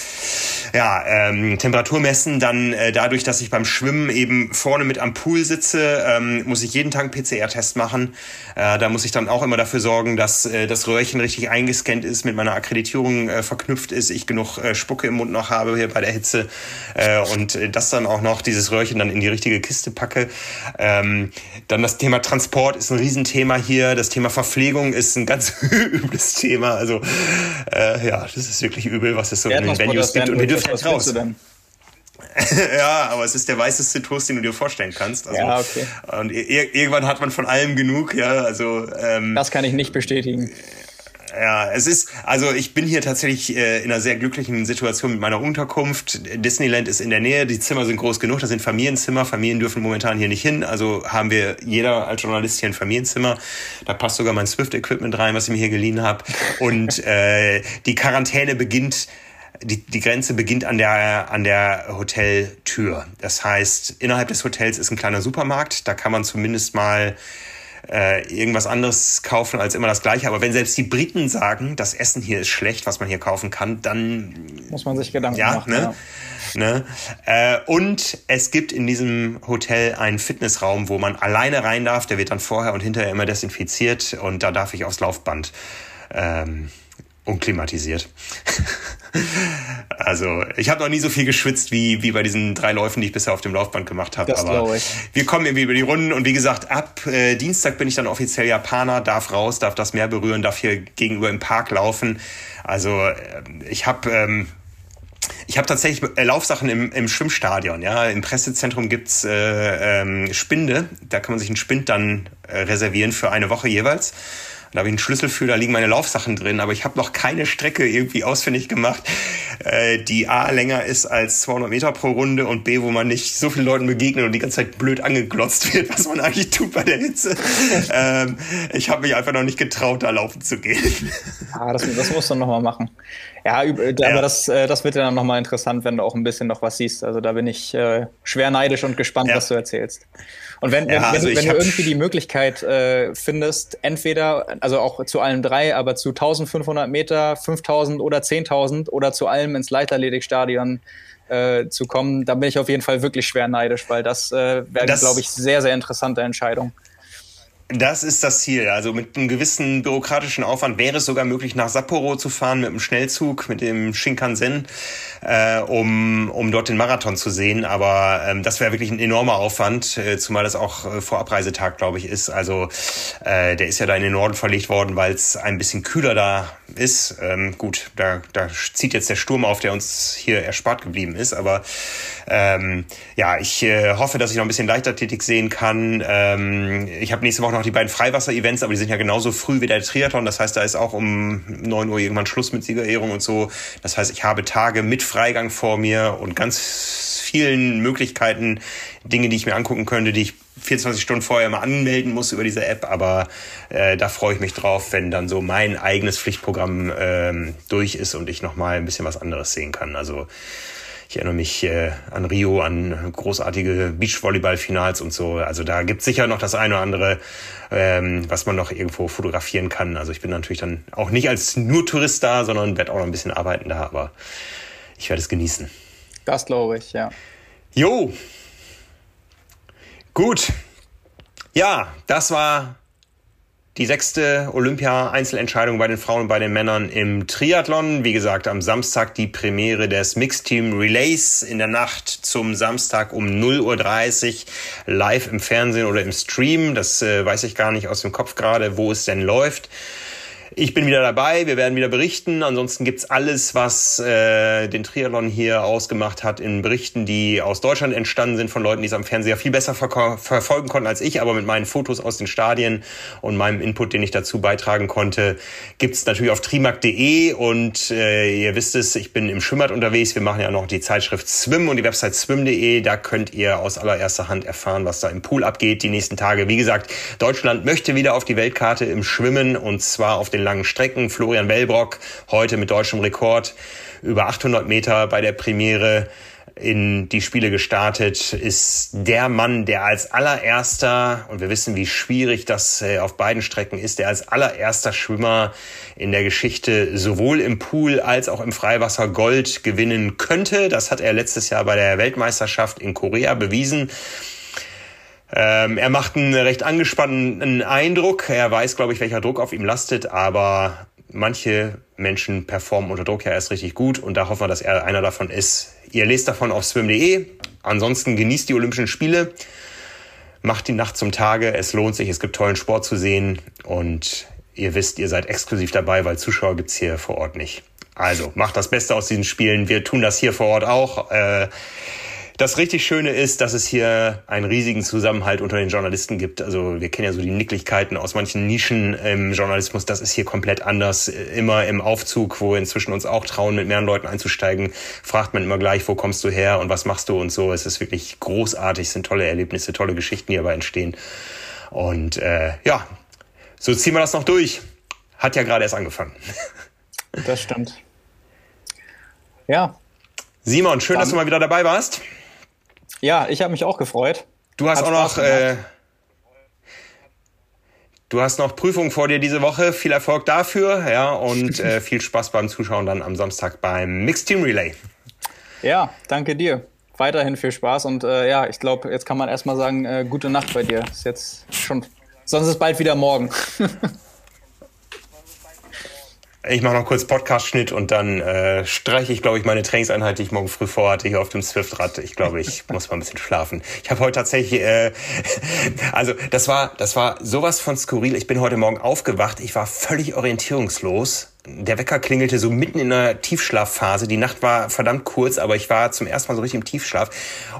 ja, ähm, Temperatur messen, dann äh, dadurch, dass ich beim Schwimmen eben vorne mit am Pool sitze, ähm, muss ich jeden Tag einen PCR-Test machen. Äh, da muss ich dann auch immer dafür sorgen, dass äh, das Röhrchen richtig eingescannt ist, mit meiner Akkreditierung äh, verknüpft ist, ich genug äh, Spucke im Mund noch habe hier bei der Hitze äh, und äh, das dann auch noch, dieses Röhrchen dann in die richtige Kiste packe. Ähm, dann das Thema Transport ist ein Riesenthema hier. Das Thema Verpflegung ist ein ganz übles Thema. Also äh, ja, das ist wirklich übel, was es so in den Venues gibt. Und wir dürfen was raus. ja, aber es ist der weißeste Toast, den du dir vorstellen kannst. Also, ja, okay. Und irgendwann hat man von allem genug, ja. Also ähm, das kann ich nicht bestätigen. Ja, es ist, also ich bin hier tatsächlich äh, in einer sehr glücklichen Situation mit meiner Unterkunft. Disneyland ist in der Nähe, die Zimmer sind groß genug, das sind Familienzimmer. Familien dürfen momentan hier nicht hin, also haben wir jeder als Journalist hier ein Familienzimmer. Da passt sogar mein Swift-Equipment rein, was ich mir hier geliehen habe. Und äh, die Quarantäne beginnt die, die Grenze beginnt an der, an der Hoteltür. Das heißt, innerhalb des Hotels ist ein kleiner Supermarkt. Da kann man zumindest mal äh, irgendwas anderes kaufen als immer das gleiche. Aber wenn selbst die Briten sagen, das Essen hier ist schlecht, was man hier kaufen kann, dann muss man sich Gedanken ja, machen. Ne? Ja. Ne? Äh, und es gibt in diesem Hotel einen Fitnessraum, wo man alleine rein darf. Der wird dann vorher und hinterher immer desinfiziert und da darf ich aufs Laufband. Ähm, unklimatisiert. also ich habe noch nie so viel geschwitzt wie, wie bei diesen drei Läufen, die ich bisher auf dem Laufband gemacht habe. Aber wir kommen irgendwie über die Runden und wie gesagt, ab äh, Dienstag bin ich dann offiziell Japaner, darf raus, darf das Meer berühren, darf hier gegenüber im Park laufen. Also äh, ich habe ähm, ich habe tatsächlich äh, Laufsachen im, im Schwimmstadion. Ja, im Pressezentrum gibt's äh, ähm, Spinde. Da kann man sich einen Spind dann äh, reservieren für eine Woche jeweils. Da habe ich einen Schlüssel für, da liegen meine Laufsachen drin, aber ich habe noch keine Strecke irgendwie ausfindig gemacht, äh, die A länger ist als 200 Meter pro Runde und B, wo man nicht so vielen Leuten begegnet und die ganze Zeit blöd angeglotzt wird, was man eigentlich tut bei der Hitze. ähm, ich habe mich einfach noch nicht getraut, da laufen zu gehen. Ah, das, das musst du nochmal machen. Ja, aber ja. das, äh, das wird ja dann nochmal interessant, wenn du auch ein bisschen noch was siehst. Also da bin ich äh, schwer neidisch und gespannt, ja. was du erzählst. Und wenn, ja, wenn, also wenn, wenn du irgendwie die Möglichkeit äh, findest, entweder, also auch zu allen drei, aber zu 1500 Meter, 5000 oder 10.000 oder zu allem ins Leichtathletikstadion äh, zu kommen, da bin ich auf jeden Fall wirklich schwer neidisch, weil das äh, wäre, glaube ich, sehr, sehr interessante Entscheidung. Das ist das Ziel. Also mit einem gewissen bürokratischen Aufwand wäre es sogar möglich, nach Sapporo zu fahren mit dem Schnellzug, mit dem Shinkansen, äh, um, um dort den Marathon zu sehen. Aber ähm, das wäre wirklich ein enormer Aufwand, äh, zumal das auch äh, vor Abreisetag, glaube ich, ist. Also äh, der ist ja da in den Norden verlegt worden, weil es ein bisschen kühler da ist. Ähm, gut, da, da zieht jetzt der Sturm auf, der uns hier erspart geblieben ist. Aber ähm, ja, ich äh, hoffe, dass ich noch ein bisschen Leichtathletik sehen kann. Ähm, ich habe nächste Woche noch die beiden Freiwasser-Events, aber die sind ja genauso früh wie der Triathlon. Das heißt, da ist auch um neun Uhr irgendwann Schluss mit Siegerehrung und so. Das heißt, ich habe Tage mit Freigang vor mir und ganz vielen Möglichkeiten, Dinge, die ich mir angucken könnte, die ich 24 Stunden vorher mal anmelden muss über diese App, aber äh, da freue ich mich drauf, wenn dann so mein eigenes Pflichtprogramm ähm, durch ist und ich nochmal ein bisschen was anderes sehen kann. Also ich erinnere mich äh, an Rio, an großartige Beachvolleyball-Finals und so. Also da gibt es sicher noch das eine oder andere, ähm, was man noch irgendwo fotografieren kann. Also ich bin natürlich dann auch nicht als nur Tourist da, sondern werde auch noch ein bisschen arbeiten da, aber ich werde es genießen. Das glaube ich, ja. Jo. Gut. Ja, das war die sechste Olympia-Einzelentscheidung bei den Frauen und bei den Männern im Triathlon. Wie gesagt, am Samstag die Premiere des Mixed Team Relays in der Nacht zum Samstag um 0.30 Uhr live im Fernsehen oder im Stream. Das äh, weiß ich gar nicht aus dem Kopf gerade, wo es denn läuft. Ich bin wieder dabei, wir werden wieder berichten. Ansonsten gibt's alles, was äh, den Triathlon hier ausgemacht hat, in Berichten, die aus Deutschland entstanden sind, von Leuten, die es am Fernseher viel besser ver verfolgen konnten als ich, aber mit meinen Fotos aus den Stadien und meinem Input, den ich dazu beitragen konnte, gibt's natürlich auf trimark.de und äh, ihr wisst es, ich bin im Schwimmbad unterwegs. Wir machen ja noch die Zeitschrift Swim und die Website swim.de. Da könnt ihr aus allererster Hand erfahren, was da im Pool abgeht die nächsten Tage. Wie gesagt, Deutschland möchte wieder auf die Weltkarte im Schwimmen und zwar auf den langen Strecken. Florian Wellbrock heute mit deutschem Rekord über 800 Meter bei der Premiere in die Spiele gestartet, ist der Mann, der als allererster, und wir wissen, wie schwierig das äh, auf beiden Strecken ist, der als allererster Schwimmer in der Geschichte sowohl im Pool als auch im Freiwasser Gold gewinnen könnte. Das hat er letztes Jahr bei der Weltmeisterschaft in Korea bewiesen. Ähm, er macht einen recht angespannten Eindruck. Er weiß, glaube ich, welcher Druck auf ihm lastet, aber manche Menschen performen unter Druck ja erst richtig gut und da hoffen wir, dass er einer davon ist. Ihr lest davon auf swim.de. Ansonsten genießt die Olympischen Spiele. Macht die Nacht zum Tage. Es lohnt sich. Es gibt tollen Sport zu sehen. Und ihr wisst, ihr seid exklusiv dabei, weil Zuschauer gibt's hier vor Ort nicht. Also macht das Beste aus diesen Spielen. Wir tun das hier vor Ort auch. Äh, das richtig Schöne ist, dass es hier einen riesigen Zusammenhalt unter den Journalisten gibt. Also wir kennen ja so die Nicklichkeiten aus manchen Nischen im Journalismus. Das ist hier komplett anders. Immer im Aufzug, wo wir inzwischen uns auch trauen, mit mehreren Leuten einzusteigen, fragt man immer gleich, wo kommst du her und was machst du und so. Es ist wirklich großartig, es sind tolle Erlebnisse, tolle Geschichten, die dabei entstehen. Und äh, ja, so ziehen wir das noch durch. Hat ja gerade erst angefangen. Das stimmt. Ja. Simon, schön, Dann, dass du mal wieder dabei warst. Ja, ich habe mich auch gefreut. Du hast Hat auch noch. Äh, du hast noch Prüfungen vor dir diese Woche. Viel Erfolg dafür, ja, und äh, viel Spaß beim Zuschauen dann am Samstag beim Mixed Team Relay. Ja, danke dir. Weiterhin viel Spaß und äh, ja, ich glaube, jetzt kann man erstmal sagen, äh, gute Nacht bei dir. Ist jetzt schon. Sonst ist bald wieder morgen. Ich mache noch kurz Podcast-Schnitt und dann äh, streiche ich, glaube ich, meine Trainingseinheit, die ich morgen früh vorhatte, hier auf dem Swift-Rad. Ich glaube, ich muss mal ein bisschen schlafen. Ich habe heute tatsächlich, äh, also das war, das war sowas von skurril. Ich bin heute Morgen aufgewacht. Ich war völlig orientierungslos der Wecker klingelte so mitten in einer Tiefschlafphase. Die Nacht war verdammt kurz, aber ich war zum ersten Mal so richtig im Tiefschlaf.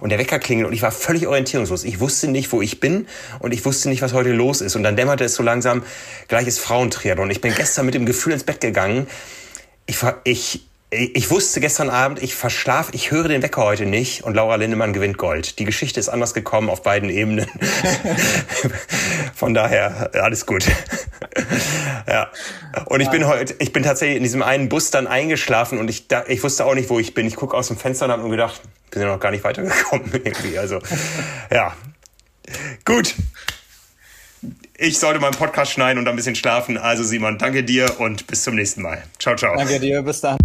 Und der Wecker klingelt und ich war völlig orientierungslos. Ich wusste nicht, wo ich bin und ich wusste nicht, was heute los ist. Und dann dämmerte es so langsam, gleich ist Frauentriathlon. Ich bin gestern mit dem Gefühl ins Bett gegangen. Ich, ich, ich wusste gestern Abend, ich verschlaf, ich höre den Wecker heute nicht und Laura Lindemann gewinnt Gold. Die Geschichte ist anders gekommen auf beiden Ebenen. Von daher, alles gut. ja. Und ich bin heute, ich bin tatsächlich in diesem einen Bus dann eingeschlafen und ich, ich wusste auch nicht, wo ich bin. Ich gucke aus dem Fenster und habe mir gedacht, bin ja noch gar nicht weitergekommen irgendwie. Also, ja. Gut. Ich sollte meinen Podcast schneiden und ein bisschen schlafen. Also Simon, danke dir und bis zum nächsten Mal. Ciao, ciao. Danke dir, bis dann.